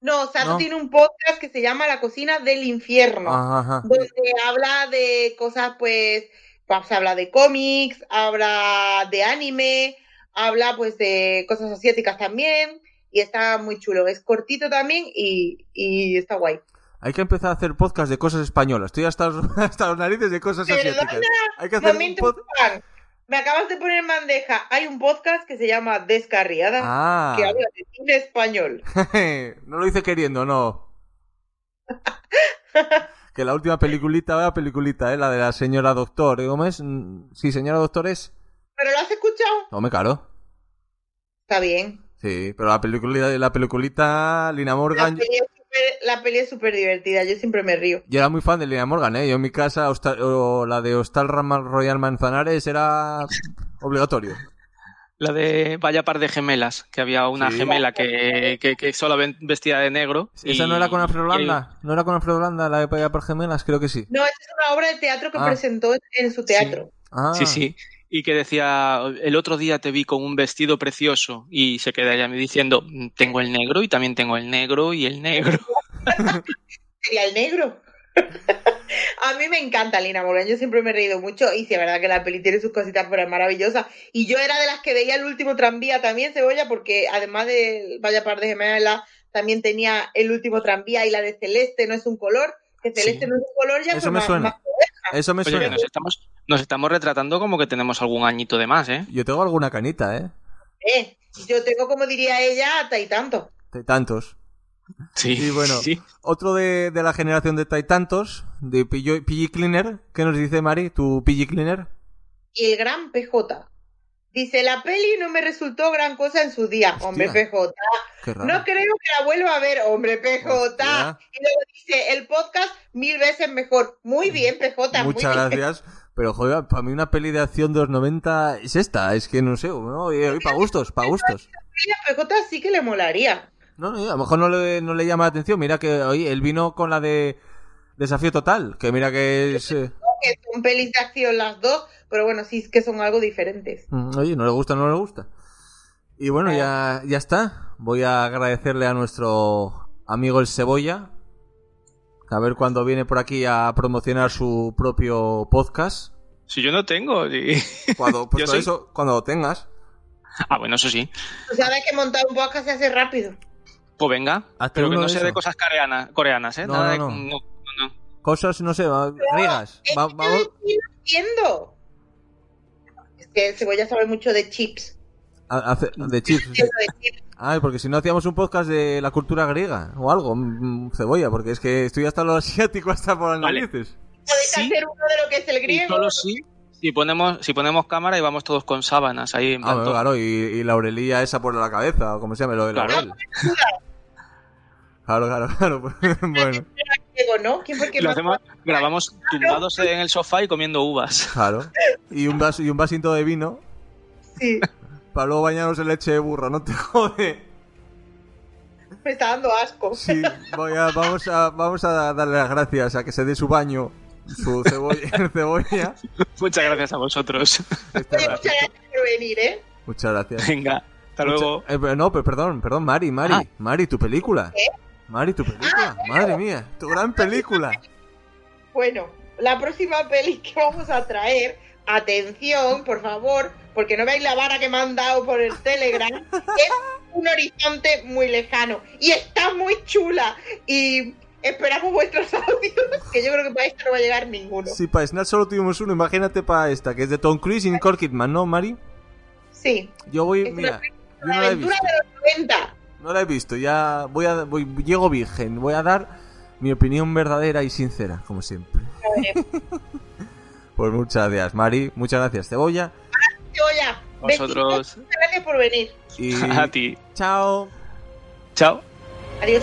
No, Sato No. tiene un podcast que se llama La cocina del infierno, Ajá, ajá. donde habla de cosas, pues, pues habla de cómics, habla de anime, habla pues de cosas asiáticas también, y está muy chulo. Es cortito también y, y está guay. Hay que empezar a hacer podcast de cosas españolas. Estoy hasta, hasta los narices de cosas Perdona, asiáticas. Hay que hacer un pod-. Me acabas de poner en bandeja. Hay un podcast que se llama Descarriada, Ah, que habla de cine español. no lo hice queriendo, no. que la última peliculita, vaya peliculita, ¿eh? La de la señora doctor. ¿eh? ¿Cómo es? Mm, Sí, señora doctor es. ¿Pero lo has escuchado? No, me caro. Está bien. Sí, pero la peliculita, la peliculita Lina La Morgan. peli es súper- la peli es súper divertida. Yo siempre me río. Yo era muy fan de Lina Morgan, ¿eh? Yo en mi casa, o la de Hostal Ramal Royal Manzanares era obligatorio. La de Vaya par de gemelas, que había una Sí. gemela que, que, que solo vestida de negro. ¿Esa y- no era con Alfredo y el- Landa? ¿No era con Alfredo Landa la de Paya por Gemelas? Creo que sí. No, esa es una obra de teatro que Ah. presentó en su teatro. Ah. Sí, sí. Y que decía, el otro día te vi con un vestido precioso y se queda ella me diciendo, "Mm, tengo el negro y también tengo el negro y el negro. Sería el negro. A mí me encanta Lina Morgan, yo siempre me he reído mucho y sí, es verdad que la peli tiene sus cositas, pero es maravillosa. Y yo era de las que veía el último tranvía también, Cebolla, porque además de Vaya par de gemelas, también tenía el último tranvía y la de Celeste no es un color, que Celeste Sí. no es un color ya Eso fue me más- suena. más- Eso me Oye, suena. nos estamos, nos estamos retratando como que tenemos algún añito de más, ¿eh? Yo tengo alguna canita, ¿eh? Eh, yo tengo, como diría ella, hasta y tanto. De tantos. Sí. Y bueno, sí. otro de, de la generación de Taitantos, de PG PG Cleaner. ¿Qué nos dice Mari? ¿Tu PG Cleaner? Y el gran PJ. Dice, la peli no me resultó gran cosa en su día. Hombre. PJ. Qué raro. No creo que la vuelva a ver, hombre, PJ. Hostia. Y luego dice, el podcast mil veces mejor. Muy bien, PJ. muy Muchas bien. Pero, joder, para mí una peli de acción de los 90 es esta. Es que no sé, ¿no? Y, para gustos, para gustos. Sí, a PJ sí que le molaría. No, no, a lo mejor no le, no le llama la atención. Mira que, oye, él vino con la de Desafío Total. Que mira que es... eh, Que son pelis de acción las dos, pero bueno, sí es que son algo diferentes. Mm, Oye, no le gusta, no le gusta. Y bueno, ya, ya está. Voy a agradecerle a nuestro amigo el Cebolla. A ver cuándo viene por aquí a promocionar su propio podcast. Si yo no tengo. sí. Cuando, pues soy- eso, cuando lo tengas. Ah, bueno, eso sí. Tú sabes que montar un podcast se hace rápido. Pues venga. Hazte Pero que no sea de cosas coreanas, coreanas ¿eh? No, Nada no, de- no. no, no, no. Cosas, no sé, va- griegas. Es Va- no entiendo. Es que el Cebolla sabe mucho de chips. a- hace- de chips. De chips. Ay, porque si no hacíamos un podcast de la cultura griega o algo, mm, cebolla, porque es que estoy hasta lo asiático hasta por las Vale. narices. Podéis Sí. hacer uno de lo que es el Y griego. solo sí. Si ponemos, si ponemos cámara y vamos todos con sábanas ahí en Ah, plan bueno, todo. claro, y, y la Aurelía esa por la cabeza, o como se llama, lo de Claro. Laurel. Claro, claro, claro. pues, bueno, griego, ¿no? ¿Quién fue el que Y lo hacemos, grabamos tumbados en el sofá y comiendo uvas. claro. Y un, vaso, y un vasito de vino Sí, para luego bañarnos en leche de burro, no te jode. me está dando asco. Sí, voy a, vamos, a, vamos a darle las gracias a que se dé su baño, su cebolla. cebolla. Muchas gracias a vosotros. Muchas gracias por venir, ¿eh? Muchas gracias. Venga, hasta luego. Mucha- eh, no, pero perdón, perdón, Mari, Mari, Ah. Mari, tu película. ¿Qué? Mari, tu película. Madre mía, tu gran película. Bueno, la próxima peli que vamos a traer, atención, por favor, porque no veáis la vara que me han dado por el Telegram, es un horizonte muy lejano y está muy chula y esperamos vuestros audios, que yo creo que para esto no va a llegar ninguno. Si para Snatch solo tuvimos uno, imagínate para esta, que es de Tom Cruise y Nicole Kidman, ¿no, Mari? Sí, Yo voy, es mira, yo una no la he aventura visto. de los 90. No la he visto, ya voy a, voy, llego virgen, voy a dar mi opinión verdadera y sincera, como siempre. Pues muchas gracias, Mari, muchas gracias, Cebolla, Oye, Vosotros. muchas gracias por venir. y A ti. chao. Chao. Adiós.